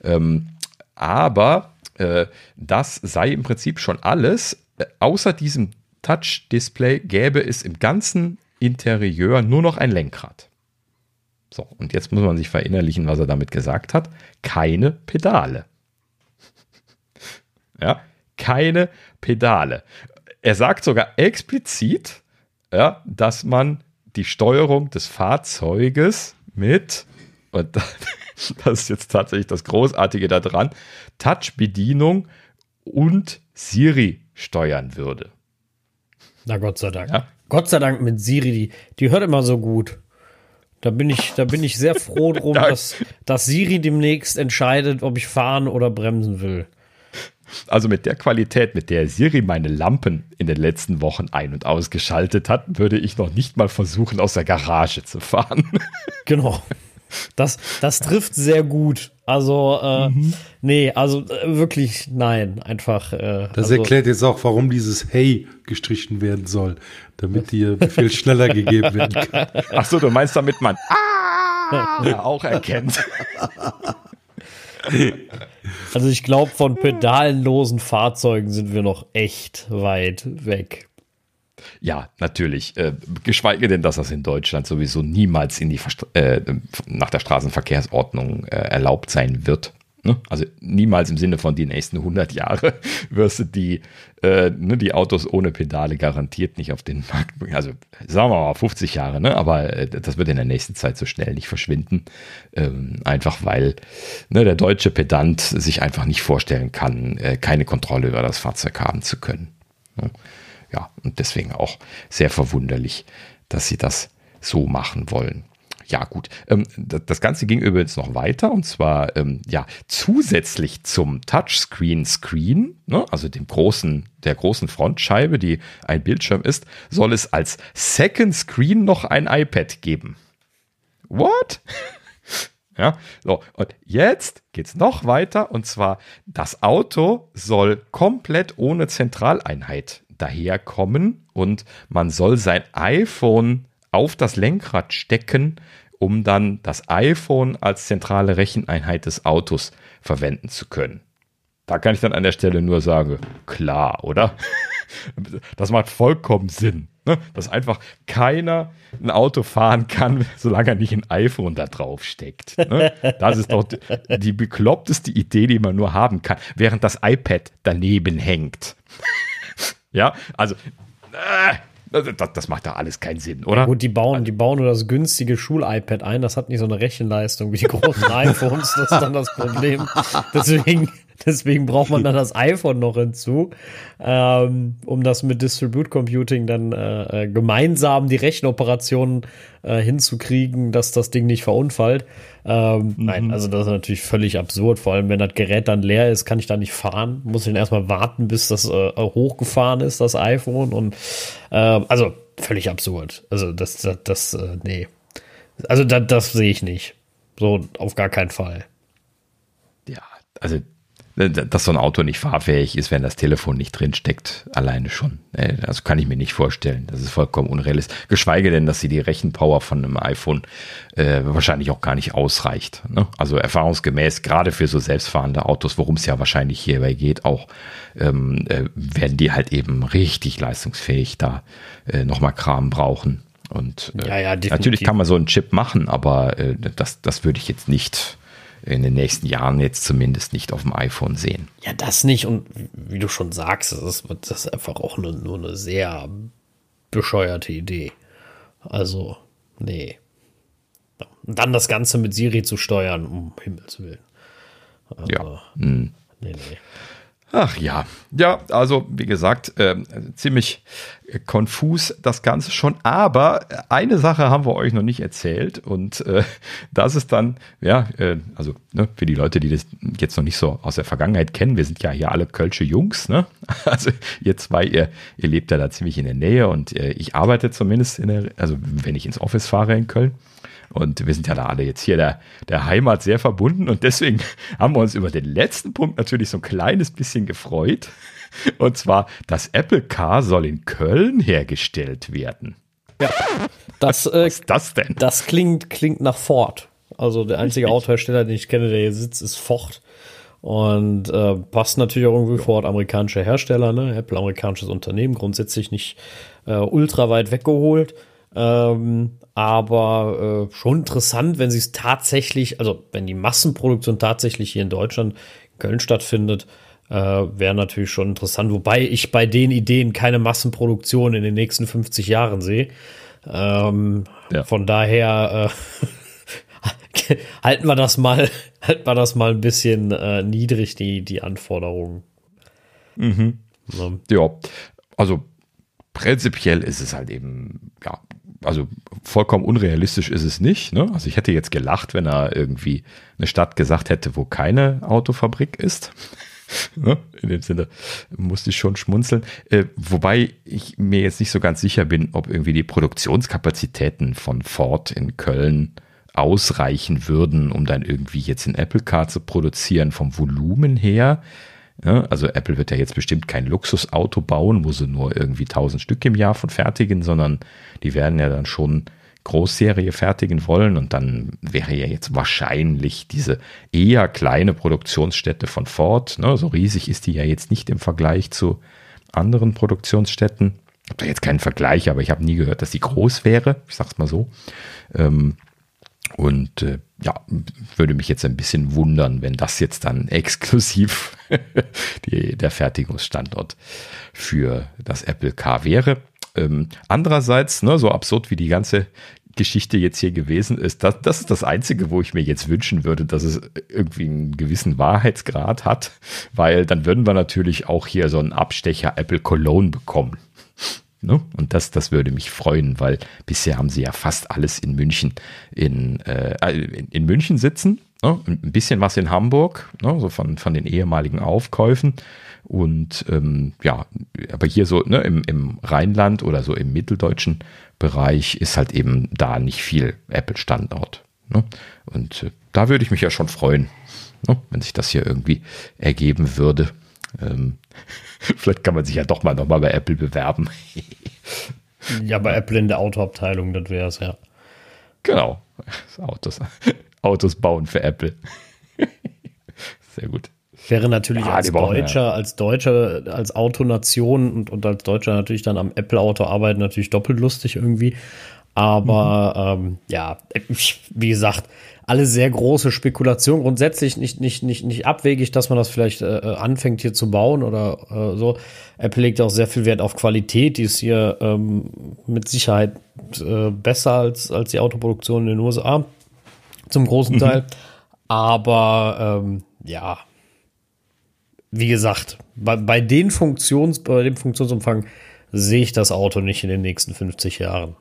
Ähm, aber äh, das sei im Prinzip schon alles. Äh, außer diesem Touch-Display gäbe es im ganzen Interieur nur noch ein Lenkrad. So, und jetzt muss man sich verinnerlichen, was er damit gesagt hat. Keine Pedale. ja, keine Pedale. Er sagt sogar explizit, ja, dass man die Steuerung des Fahrzeuges mit, und das ist jetzt tatsächlich das Großartige daran, Touch-Bedienung und Siri steuern würde. Na Gott sei Dank. Ja? Gott sei Dank mit Siri, die, die hört immer so gut. Da bin ich, da bin ich sehr froh drum, dass, dass Siri demnächst entscheidet, ob ich fahren oder bremsen will. Also mit der Qualität, mit der Siri meine Lampen in den letzten Wochen ein- und ausgeschaltet hat, würde ich noch nicht mal versuchen, aus der Garage zu fahren. Genau. Das, das trifft sehr gut. Also, äh, mhm. nee, also äh, wirklich nein, einfach. Äh, das also, erklärt jetzt auch, warum dieses Hey gestrichen werden soll, damit dir viel schneller gegeben werden kann. Ach so, du meinst, damit man ah, auch erkennt. Also ich glaube, von pedalenlosen Fahrzeugen sind wir noch echt weit weg. Ja, natürlich. Äh, geschweige denn, dass das in Deutschland sowieso niemals in die äh, nach der Straßenverkehrsordnung äh, erlaubt sein wird. Ne? Also niemals im Sinne von die nächsten 100 Jahre wirst du die, äh, ne, die Autos ohne Pedale garantiert nicht auf den Markt bringen. Also sagen wir mal 50 Jahre, ne? aber äh, das wird in der nächsten Zeit so schnell nicht verschwinden. Ähm, einfach weil ne, der deutsche Pedant sich einfach nicht vorstellen kann, äh, keine Kontrolle über das Fahrzeug haben zu können. Ne? Ja, und deswegen auch sehr verwunderlich, dass sie das so machen wollen. Ja, gut. Ähm, das Ganze ging übrigens noch weiter und zwar ähm, ja zusätzlich zum Touchscreen-Screen, ne, also dem großen, der großen Frontscheibe, die ein Bildschirm ist, soll es als Second Screen noch ein iPad geben. What? Ja, so, und jetzt geht es noch weiter und zwar das Auto soll komplett ohne Zentraleinheit daherkommen und man soll sein iPhone auf das Lenkrad stecken um dann das iPhone als zentrale Recheneinheit des Autos verwenden zu können. Da kann ich dann an der Stelle nur sagen, klar, oder? Das macht vollkommen Sinn, ne? dass einfach keiner ein Auto fahren kann, solange er nicht ein iPhone da drauf steckt. Ne? Das ist doch die bekloppteste Idee, die man nur haben kann, während das iPad daneben hängt. Ja, also äh, das, das, macht doch alles keinen Sinn, oder? Gut, die bauen, die bauen nur das günstige Schul-iPad ein. Das hat nicht so eine Rechenleistung wie die großen iPhones. Das ist dann das Problem. Deswegen, deswegen braucht man dann das iPhone noch hinzu, ähm, um das mit Distribute Computing dann äh, äh gemeinsam die Rechenoperationen äh, hinzukriegen, dass das Ding nicht verunfallt. Ähm, mhm. Nein, also das ist natürlich völlig absurd. Vor allem, wenn das Gerät dann leer ist, kann ich da nicht fahren. Muss ich dann erstmal warten, bis das äh, hochgefahren ist, das iPhone. Und äh, also völlig absurd. Also das, das, das äh, nee. Also das, das sehe ich nicht. So auf gar keinen Fall. Ja, also dass so ein Auto nicht fahrfähig ist, wenn das Telefon nicht drin steckt, alleine schon. Äh, also kann ich mir nicht vorstellen. Das ist vollkommen unrealistisch. Geschweige denn, dass sie die Rechenpower von einem iPhone äh, wahrscheinlich auch gar nicht ausreicht. Ne? Also erfahrungsgemäß, gerade für so selbstfahrende Autos, worum es ja wahrscheinlich hierbei geht, auch ähm, äh, werden die halt eben richtig leistungsfähig da äh, nochmal Kram brauchen. Und äh, ja, ja, natürlich kann man so einen Chip machen, aber äh, das, das würde ich jetzt nicht in den nächsten Jahren jetzt zumindest nicht auf dem iPhone sehen. Ja, das nicht. Und wie du schon sagst, das ist, das ist einfach auch nur, nur eine sehr bescheuerte Idee. Also, nee. Und dann das Ganze mit Siri zu steuern, um Himmels Willen. Also, ja. Hm. Nee, nee. Ach ja, ja, also wie gesagt, äh, ziemlich konfus das Ganze schon. Aber eine Sache haben wir euch noch nicht erzählt und äh, das ist dann, ja, äh, also ne, für die Leute, die das jetzt noch nicht so aus der Vergangenheit kennen, wir sind ja hier alle Kölsche Jungs, ne? Also ihr zwei, ihr, ihr lebt ja da ziemlich in der Nähe und äh, ich arbeite zumindest in der, also wenn ich ins Office fahre in Köln. Und wir sind ja da alle jetzt hier der, der Heimat sehr verbunden und deswegen haben wir uns über den letzten Punkt natürlich so ein kleines bisschen gefreut. Und zwar, das Apple Car soll in Köln hergestellt werden. Ja, das, äh, Was ist das denn? Das klingt, klingt nach Ford. Also der einzige Richtig. Autohersteller, den ich kenne, der hier sitzt, ist Ford. Und äh, passt natürlich auch irgendwie ja. Ford, amerikanische Hersteller, ne? Apple, amerikanisches Unternehmen, grundsätzlich nicht äh, ultra weit weggeholt. Ähm, aber äh, schon interessant, wenn sie es tatsächlich, also wenn die Massenproduktion tatsächlich hier in Deutschland, in Köln stattfindet, äh, wäre natürlich schon interessant. Wobei ich bei den Ideen keine Massenproduktion in den nächsten 50 Jahren sehe. Ähm, ja. Von daher äh, halten wir das mal, halten wir das mal ein bisschen äh, niedrig, die, die Anforderungen. Mhm. Ja. ja, also prinzipiell ist es halt eben, ja, also vollkommen unrealistisch ist es nicht. Ne? Also ich hätte jetzt gelacht, wenn er irgendwie eine Stadt gesagt hätte, wo keine Autofabrik ist. ne? In dem Sinne musste ich schon schmunzeln. Äh, wobei ich mir jetzt nicht so ganz sicher bin, ob irgendwie die Produktionskapazitäten von Ford in Köln ausreichen würden, um dann irgendwie jetzt ein Apple Car zu produzieren vom Volumen her. Ja, also Apple wird ja jetzt bestimmt kein Luxusauto bauen, wo sie nur irgendwie 1000 Stück im Jahr von fertigen, sondern die werden ja dann schon Großserie fertigen wollen und dann wäre ja jetzt wahrscheinlich diese eher kleine Produktionsstätte von Ford, ne, so riesig ist die ja jetzt nicht im Vergleich zu anderen Produktionsstätten. Ich habe da jetzt keinen Vergleich, aber ich habe nie gehört, dass die groß wäre. Ich sag's mal so. Ähm, Und äh, ja, würde mich jetzt ein bisschen wundern, wenn das jetzt dann exklusiv die, der Fertigungsstandort für das Apple Car wäre. Ähm, andererseits, ne, so absurd wie die ganze Geschichte jetzt hier gewesen ist, das, das ist das Einzige, wo ich mir jetzt wünschen würde, dass es irgendwie einen gewissen Wahrheitsgrad hat, weil dann würden wir natürlich auch hier so einen Abstecher Apple Cologne bekommen. Ne? Und das, das würde mich freuen, weil bisher haben sie ja fast alles in München in, äh, in, in, München sitzen. Ne? Ein bisschen was in Hamburg, ne? so von, von den ehemaligen Aufkäufen. Und ähm, ja, aber hier so ne, im, im Rheinland oder so im mitteldeutschen Bereich ist halt eben da nicht viel Apple-Standort. Ne? Und äh, da würde ich mich ja schon freuen, ne? wenn sich das hier irgendwie ergeben würde. Ähm, vielleicht kann man sich ja doch mal nochmal bei Apple bewerben. ja, bei Apple in der Autoabteilung, das wäre es ja. Genau. Autos, Autos bauen für Apple. Sehr gut. Wäre natürlich ah, als Deutscher, ja. als Deutscher, als Autonation und, und als Deutscher natürlich dann am Apple-Auto arbeiten natürlich doppelt lustig irgendwie. Aber mhm. ähm, ja, wie gesagt, alle sehr große Spekulation. Grundsätzlich nicht, nicht, nicht, nicht abwegig, dass man das vielleicht äh, anfängt hier zu bauen oder äh, so. Apple legt auch sehr viel Wert auf Qualität. Die ist hier ähm, mit Sicherheit äh, besser als, als die Autoproduktion in den USA. Zum großen mhm. Teil. Aber ähm, ja, wie gesagt, bei, bei den Funktions, bei dem Funktionsumfang sehe ich das Auto nicht in den nächsten 50 Jahren.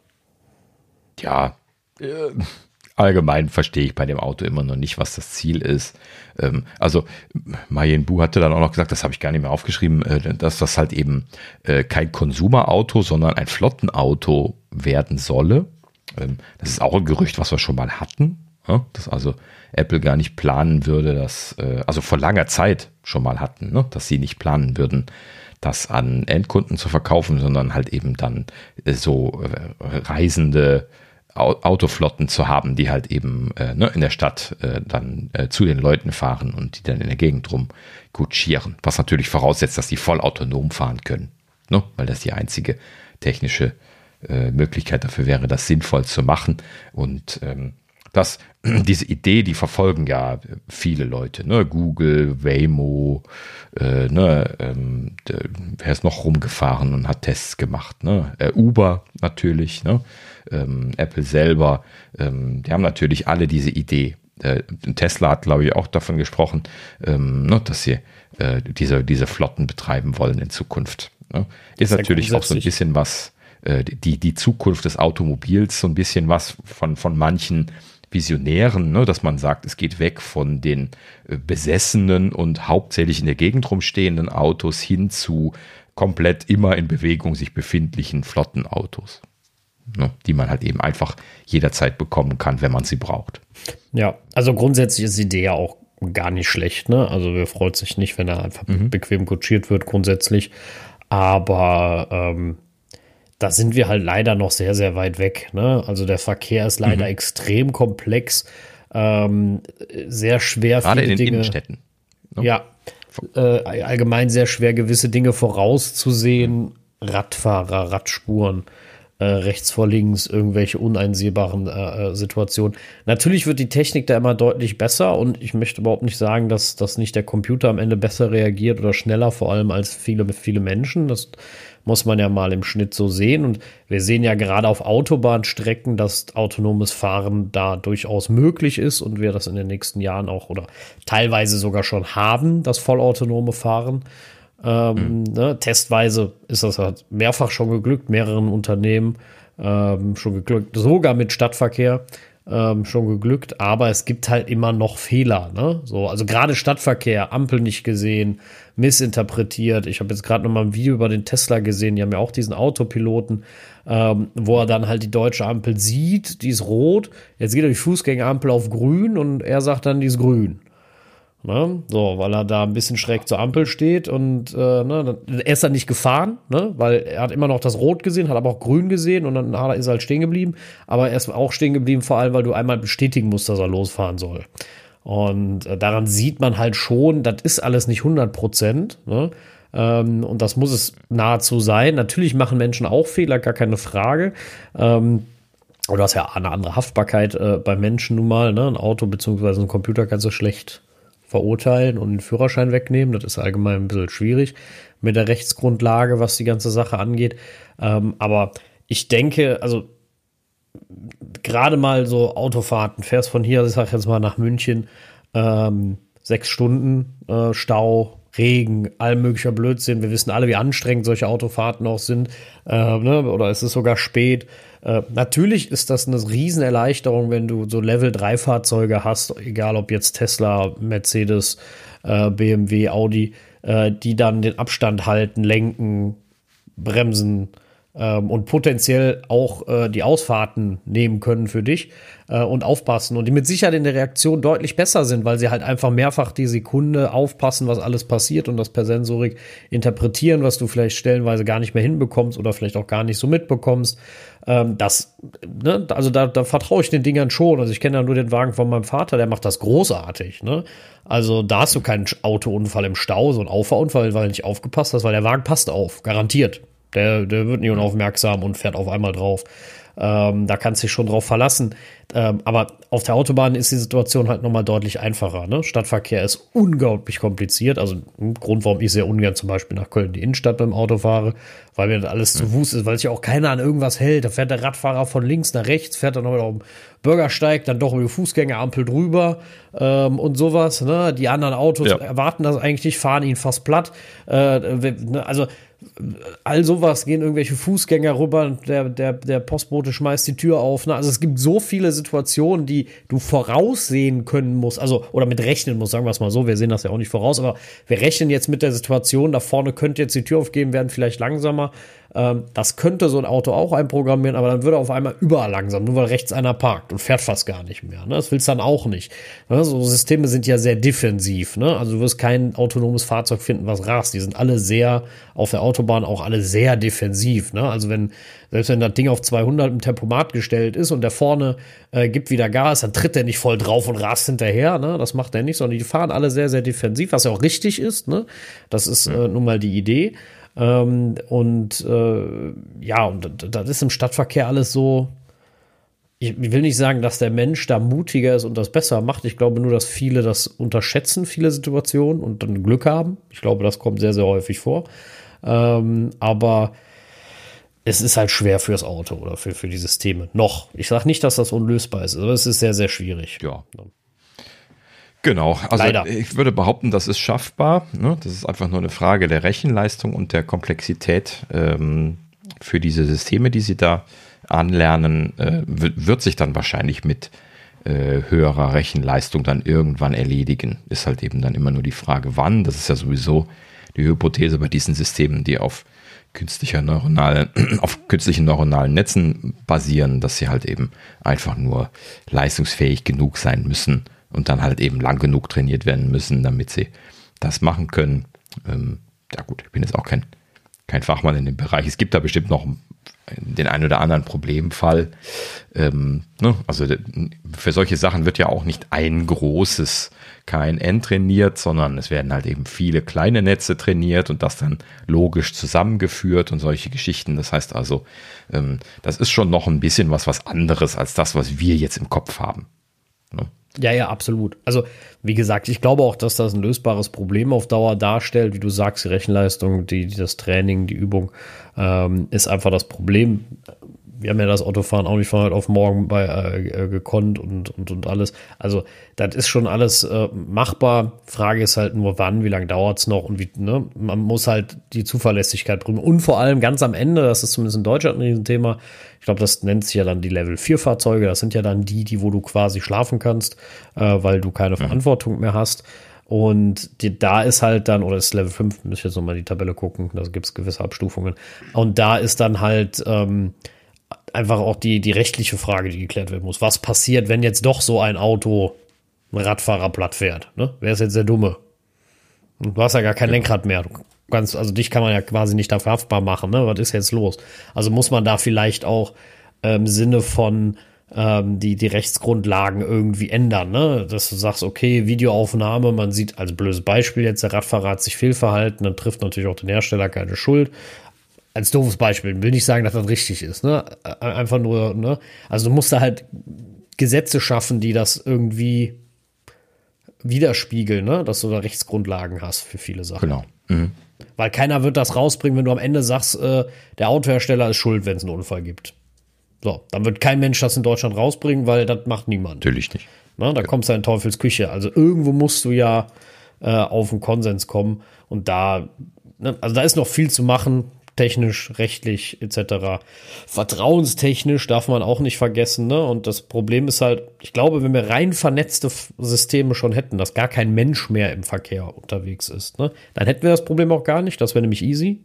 Ja, äh, allgemein verstehe ich bei dem Auto immer noch nicht, was das Ziel ist. Ähm, also Mayen Bu hatte dann auch noch gesagt, das habe ich gar nicht mehr aufgeschrieben, äh, dass das halt eben äh, kein Konsumerauto, sondern ein Flottenauto werden solle. Ähm, das ist auch ein Gerücht, was wir schon mal hatten. Ja? Dass also Apple gar nicht planen würde, dass, äh, also vor langer Zeit schon mal hatten, ne? dass sie nicht planen würden, das an Endkunden zu verkaufen, sondern halt eben dann äh, so äh, reisende Autoflotten zu haben, die halt eben äh, ne, in der Stadt äh, dann äh, zu den Leuten fahren und die dann in der Gegend rum kutschieren. Was natürlich voraussetzt, dass die voll autonom fahren können, ne? weil das die einzige technische äh, Möglichkeit dafür wäre, das sinnvoll zu machen. Und ähm, dass diese Idee, die verfolgen ja viele Leute, ne? Google, Waymo, äh, ne? Ähm, wer ist noch rumgefahren und hat Tests gemacht, ne? Äh, Uber natürlich, ne? Ähm, Apple selber, ähm, die haben natürlich alle diese Idee. Äh, Tesla hat, glaube ich, auch davon gesprochen, ähm, ne? dass sie äh, diese, diese Flotten betreiben wollen in Zukunft. Ne? Ist, ist natürlich auch so ein bisschen was, äh, die, die Zukunft des Automobils, so ein bisschen was von, von manchen Visionären, ne, dass man sagt, es geht weg von den äh, besessenen und hauptsächlich in der Gegend rumstehenden Autos hin zu komplett immer in Bewegung sich befindlichen flotten Autos. Ne, die man halt eben einfach jederzeit bekommen kann, wenn man sie braucht. Ja, also grundsätzlich ist die Idee ja auch gar nicht schlecht. Ne? Also wer freut sich nicht, wenn er einfach mhm. bequem kutschiert wird grundsätzlich. Aber ähm, da sind wir halt leider noch sehr, sehr weit weg. Ne? Also der Verkehr ist leider mhm. extrem komplex, ähm, sehr schwer. Gerade in den Dinge, Innenstädten. Ne? Ja, äh, allgemein sehr schwer, gewisse Dinge vorauszusehen. Mhm. Radfahrer, Radspuren, äh, rechts vor links, irgendwelche uneinsehbaren äh, äh, Situationen. Natürlich wird die Technik da immer deutlich besser und ich möchte überhaupt nicht sagen, dass, dass nicht der Computer am Ende besser reagiert oder schneller, vor allem als viele, viele Menschen. Das muss man ja mal im Schnitt so sehen. Und wir sehen ja gerade auf Autobahnstrecken, dass autonomes Fahren da durchaus möglich ist und wir das in den nächsten Jahren auch oder teilweise sogar schon haben, das vollautonome Fahren. Ähm, mhm. ne, testweise ist das halt mehrfach schon geglückt, mehreren Unternehmen ähm, schon geglückt, sogar mit Stadtverkehr ähm, schon geglückt, aber es gibt halt immer noch Fehler. Ne? So, also gerade Stadtverkehr, Ampel nicht gesehen, missinterpretiert. Ich habe jetzt gerade noch mal ein Video über den Tesla gesehen, die haben ja auch diesen Autopiloten, ähm, wo er dann halt die deutsche Ampel sieht, die ist rot, jetzt geht er die Fußgängerampel auf grün und er sagt dann, die ist grün. Ne? So, weil er da ein bisschen schräg zur Ampel steht und äh, ne, er ist dann nicht gefahren, ne? weil er hat immer noch das Rot gesehen, hat aber auch Grün gesehen und dann ist er halt stehen geblieben. Aber er ist auch stehen geblieben, vor allem, weil du einmal bestätigen musst, dass er losfahren soll. Und äh, daran sieht man halt schon, das ist alles nicht 100 Prozent. Ne? Ähm, und das muss es nahezu sein. Natürlich machen Menschen auch Fehler, gar keine Frage. Ähm, oder du hast ja eine andere Haftbarkeit äh, bei Menschen nun mal. Ne? Ein Auto bzw. ein Computer kannst du schlecht verurteilen und den Führerschein wegnehmen. Das ist allgemein ein bisschen schwierig mit der Rechtsgrundlage, was die ganze Sache angeht. Ähm, aber ich denke, also gerade mal so Autofahrten, fährst von hier, ich sag jetzt mal nach München, ähm, sechs Stunden äh, Stau, Regen, all möglicher Blödsinn. Wir wissen alle, wie anstrengend solche Autofahrten auch sind. Äh, ne? Oder es ist sogar spät. Äh, natürlich ist das eine Riesenerleichterung, wenn du so Level 3 Fahrzeuge hast, egal ob jetzt Tesla, Mercedes, äh, BMW, Audi, äh, die dann den Abstand halten, lenken, bremsen, ähm, und potenziell auch äh, die Ausfahrten nehmen können für dich äh, und aufpassen und die mit Sicherheit in der Reaktion deutlich besser sind, weil sie halt einfach mehrfach die Sekunde aufpassen, was alles passiert und das per Sensorik interpretieren, was du vielleicht stellenweise gar nicht mehr hinbekommst oder vielleicht auch gar nicht so mitbekommst. Ähm, das, ne, also da, da vertraue ich den Dingern schon. Also ich kenne ja nur den Wagen von meinem Vater, der macht das großartig. Ne? Also da hast du keinen Autounfall im Stau, so einen Auffahrunfall, weil du nicht aufgepasst hast, weil der Wagen passt auf, garantiert. Der, der wird nicht unaufmerksam und fährt auf einmal drauf. Ähm, da kannst du dich schon drauf verlassen. Ähm, aber auf der Autobahn ist die Situation halt nochmal deutlich einfacher. Ne? Stadtverkehr ist unglaublich kompliziert. Also ein Grund, warum ich sehr ungern zum Beispiel nach Köln die Innenstadt beim Auto fahre, weil mir das alles zu Fuß ist, weil sich auch keiner an irgendwas hält. Da fährt der Radfahrer von links nach rechts, fährt dann noch auf dem Bürgersteig, dann doch über die Fußgängerampel drüber ähm, und sowas. Ne? Die anderen Autos ja. erwarten das eigentlich nicht, fahren ihn fast platt. Äh, ne? also all sowas gehen irgendwelche Fußgänger rüber, der, der, der Postbote schmeißt die Tür auf. Ne? Also es gibt so viele Situationen, die du voraussehen können musst, also oder mit rechnen musst, sagen wir es mal so, wir sehen das ja auch nicht voraus, aber wir rechnen jetzt mit der Situation, da vorne könnte jetzt die Tür aufgehen, werden vielleicht langsamer. Ähm, das könnte so ein Auto auch einprogrammieren, aber dann würde er auf einmal überall langsam, nur weil rechts einer parkt und fährt fast gar nicht mehr. Ne? Das willst du dann auch nicht. Ne? So Systeme sind ja sehr defensiv. Ne? Also du wirst kein autonomes Fahrzeug finden, was rast. Die sind alle sehr auf der Autobahn auch alle sehr defensiv. Ne? Also wenn selbst wenn das Ding auf 200 im Tempomat gestellt ist und der vorne äh, gibt wieder Gas, dann tritt er nicht voll drauf und rast hinterher. Ne? Das macht er nicht, sondern die fahren alle sehr, sehr defensiv, was ja auch richtig ist. Ne? Das ist äh, nun mal die Idee. Ähm, und äh, ja, und das ist im Stadtverkehr alles so. Ich will nicht sagen, dass der Mensch da mutiger ist und das besser macht. Ich glaube nur, dass viele das unterschätzen, viele Situationen und dann Glück haben. Ich glaube, das kommt sehr, sehr häufig vor. Ähm, aber es ist halt schwer fürs Auto oder für, für die Systeme. Noch. Ich sage nicht, dass das unlösbar ist, aber es ist sehr, sehr schwierig. Ja. Genau, also Leider. ich würde behaupten, das ist schaffbar. Ne? Das ist einfach nur eine Frage der Rechenleistung und der Komplexität ähm, für diese Systeme, die Sie da anlernen, äh, wird sich dann wahrscheinlich mit äh, höherer Rechenleistung dann irgendwann erledigen. Ist halt eben dann immer nur die Frage, wann. Das ist ja sowieso die Hypothese bei diesen Systemen, die auf künstlicher neuronalen, auf künstlichen neuronalen Netzen basieren, dass sie halt eben einfach nur leistungsfähig genug sein müssen, und dann halt eben lang genug trainiert werden müssen, damit sie das machen können. Ähm, ja gut, ich bin jetzt auch kein, kein Fachmann in dem Bereich. Es gibt da bestimmt noch den einen oder anderen Problemfall. Ähm, ne? Also für solche Sachen wird ja auch nicht ein großes KNN trainiert, sondern es werden halt eben viele kleine Netze trainiert und das dann logisch zusammengeführt und solche Geschichten. Das heißt also, ähm, das ist schon noch ein bisschen was, was anderes als das, was wir jetzt im Kopf haben. Ne? Ja, ja, absolut. Also, wie gesagt, ich glaube auch, dass das ein lösbares Problem auf Dauer darstellt. Wie du sagst, die Rechenleistung, die, das Training, die Übung ähm, ist einfach das Problem wir haben ja das Autofahren auch nicht von heute auf morgen bei äh, gekonnt und, und, und alles. Also, das ist schon alles äh, machbar. Frage ist halt nur, wann, wie lange dauert es noch und wie, ne? Man muss halt die Zuverlässigkeit prüfen. Und vor allem ganz am Ende, das ist zumindest in Deutschland ein Riesenthema. Ich glaube, das nennt sich ja dann die Level 4 Fahrzeuge. Das sind ja dann die, die, wo du quasi schlafen kannst, äh, weil du keine mhm. Verantwortung mehr hast. Und die, da ist halt dann, oder ist Level 5, muss ich jetzt nochmal die Tabelle gucken, da gibt es gewisse Abstufungen. Und da ist dann halt, ähm, einfach auch die, die rechtliche Frage, die geklärt werden muss. Was passiert, wenn jetzt doch so ein Auto ein Radfahrer platt fährt? Ne? Wer ist jetzt der Dumme? Du hast ja gar kein ja. Lenkrad mehr. Du kannst, also dich kann man ja quasi nicht dafür haftbar machen. Ne? Was ist jetzt los? Also muss man da vielleicht auch im ähm, Sinne von ähm, die, die Rechtsgrundlagen irgendwie ändern, ne? Dass du sagst, okay, Videoaufnahme, man sieht als blödes Beispiel jetzt, der Radfahrer hat sich fehlverhalten, dann trifft natürlich auch den Hersteller keine Schuld als doofes Beispiel, will nicht sagen, dass das richtig ist, ne? Einfach nur, ne? Also du musst da halt Gesetze schaffen, die das irgendwie widerspiegeln, ne? Dass du da Rechtsgrundlagen hast für viele Sachen. Genau. Mhm. Weil keiner wird das rausbringen, wenn du am Ende sagst, äh, der Autohersteller ist schuld, wenn es einen Unfall gibt. So, dann wird kein Mensch das in Deutschland rausbringen, weil das macht niemand. Natürlich nicht. Na, da ja. kommst du in Teufels Küche. Also irgendwo musst du ja äh, auf einen Konsens kommen. Und da, ne, also da ist noch viel zu machen technisch, rechtlich etc. Vertrauenstechnisch darf man auch nicht vergessen. Ne? Und das Problem ist halt, ich glaube, wenn wir rein vernetzte Systeme schon hätten, dass gar kein Mensch mehr im Verkehr unterwegs ist, ne? dann hätten wir das Problem auch gar nicht. Das wäre nämlich easy,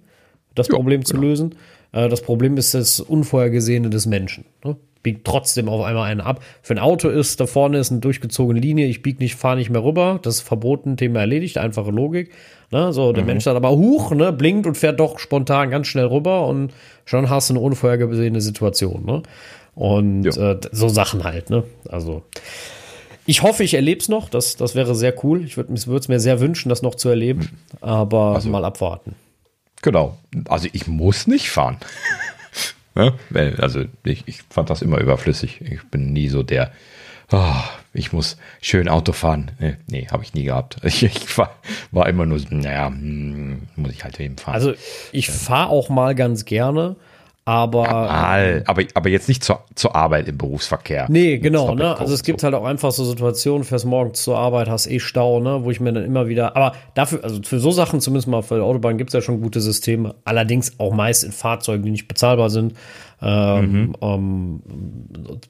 das jo, Problem zu genau. lösen. Äh, das Problem ist das Unvorhergesehene des Menschen. Ne? Biegt trotzdem auf einmal einen ab. Für ein Auto ist, da vorne ist eine durchgezogene Linie, ich biege nicht, fahre nicht mehr rüber, das ist verboten, Thema erledigt, einfache Logik. Ne? So, der mhm. Mensch sagt aber huch, ne, blinkt und fährt doch spontan ganz schnell rüber und schon hast du eine unvorhergesehene Situation. Ne? Und äh, so Sachen halt, ne? Also. Ich hoffe, ich erlebe es noch. Das, das wäre sehr cool. Ich würde es mir sehr wünschen, das noch zu erleben. Aber also, mal abwarten. Genau. Also ich muss nicht fahren. Ja? Also ich, ich fand das immer überflüssig. Ich bin nie so der, oh, ich muss schön Auto fahren. Nee, nee habe ich nie gehabt. Ich, ich war, war, immer nur, naja, hm, muss ich halt eben fahren. Also ich fahre auch mal ganz gerne, aber, ja, aber, aber jetzt nicht zur, zur Arbeit im Berufsverkehr. Nee, genau. Ne? Also es gibt so. halt auch einfach so Situationen, fährst morgens zur Arbeit, hast eh Stau, ne? wo ich mir dann immer wieder, aber dafür, also für so Sachen zumindest mal für die Autobahn gibt es ja schon gute Systeme, allerdings auch meist in Fahrzeugen, die nicht bezahlbar sind, ähm, mhm. ähm,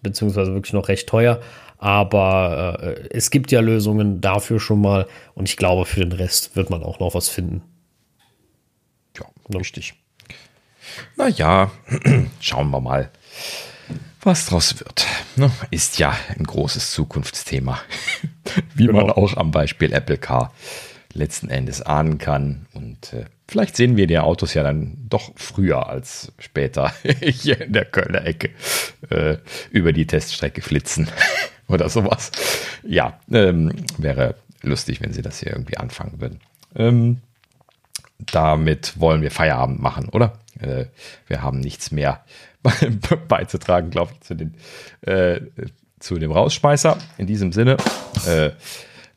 beziehungsweise wirklich noch recht teuer. Aber äh, es gibt ja Lösungen dafür schon mal und ich glaube, für den Rest wird man auch noch was finden. Ja, richtig. Naja, schauen wir mal, was draus wird. Ne, ist ja ein großes Zukunftsthema, wie genau. man auch am Beispiel Apple Car letzten Endes ahnen kann. Und äh, vielleicht sehen wir die Autos ja dann doch früher als später hier in der Kölner Ecke äh, über die Teststrecke flitzen oder sowas. Ja, ähm, wäre lustig, wenn sie das hier irgendwie anfangen würden. Ähm, damit wollen wir Feierabend machen, oder? Äh, wir haben nichts mehr beizutragen, glaube ich, zu, den, äh, zu dem Rausschmeißer. In diesem Sinne, äh,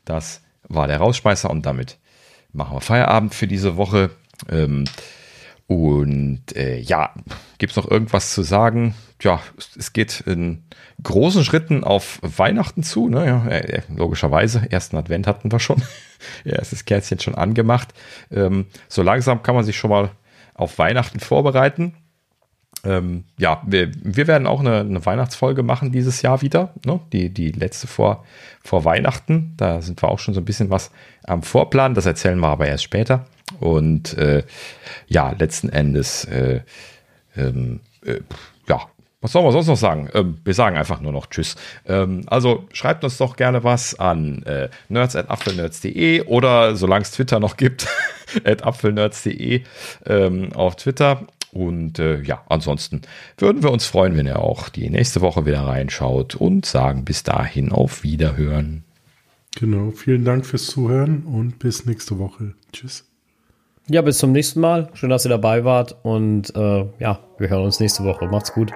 das war der Rausschmeißer und damit machen wir Feierabend für diese Woche. Ähm, und äh, ja, gibt es noch irgendwas zu sagen? Ja, es geht in großen Schritten auf Weihnachten zu. Ne? Ja, äh, logischerweise, ersten Advent hatten wir schon. Erstes Kerzchen schon angemacht. Ähm, so langsam kann man sich schon mal auf Weihnachten vorbereiten. Ähm, ja, wir, wir, werden auch eine, eine, Weihnachtsfolge machen dieses Jahr wieder. Ne? Die, die letzte vor, vor Weihnachten. Da sind wir auch schon so ein bisschen was am Vorplan. Das erzählen wir aber erst später. Und äh, ja, letzten Endes, äh, ähm, äh, ja, was soll man sonst noch sagen? Ähm, wir sagen einfach nur noch Tschüss. Ähm, also schreibt uns doch gerne was an äh, nerds.apfelnerds.de oder solange es Twitter noch gibt, at apfelnerds.de ähm, auf Twitter. Und äh, ja, ansonsten würden wir uns freuen, wenn ihr auch die nächste Woche wieder reinschaut und sagen bis dahin auf Wiederhören. Genau, vielen Dank fürs Zuhören und bis nächste Woche. Tschüss. Ja, bis zum nächsten Mal. Schön, dass ihr dabei wart und äh, ja, wir hören uns nächste Woche. Macht's gut.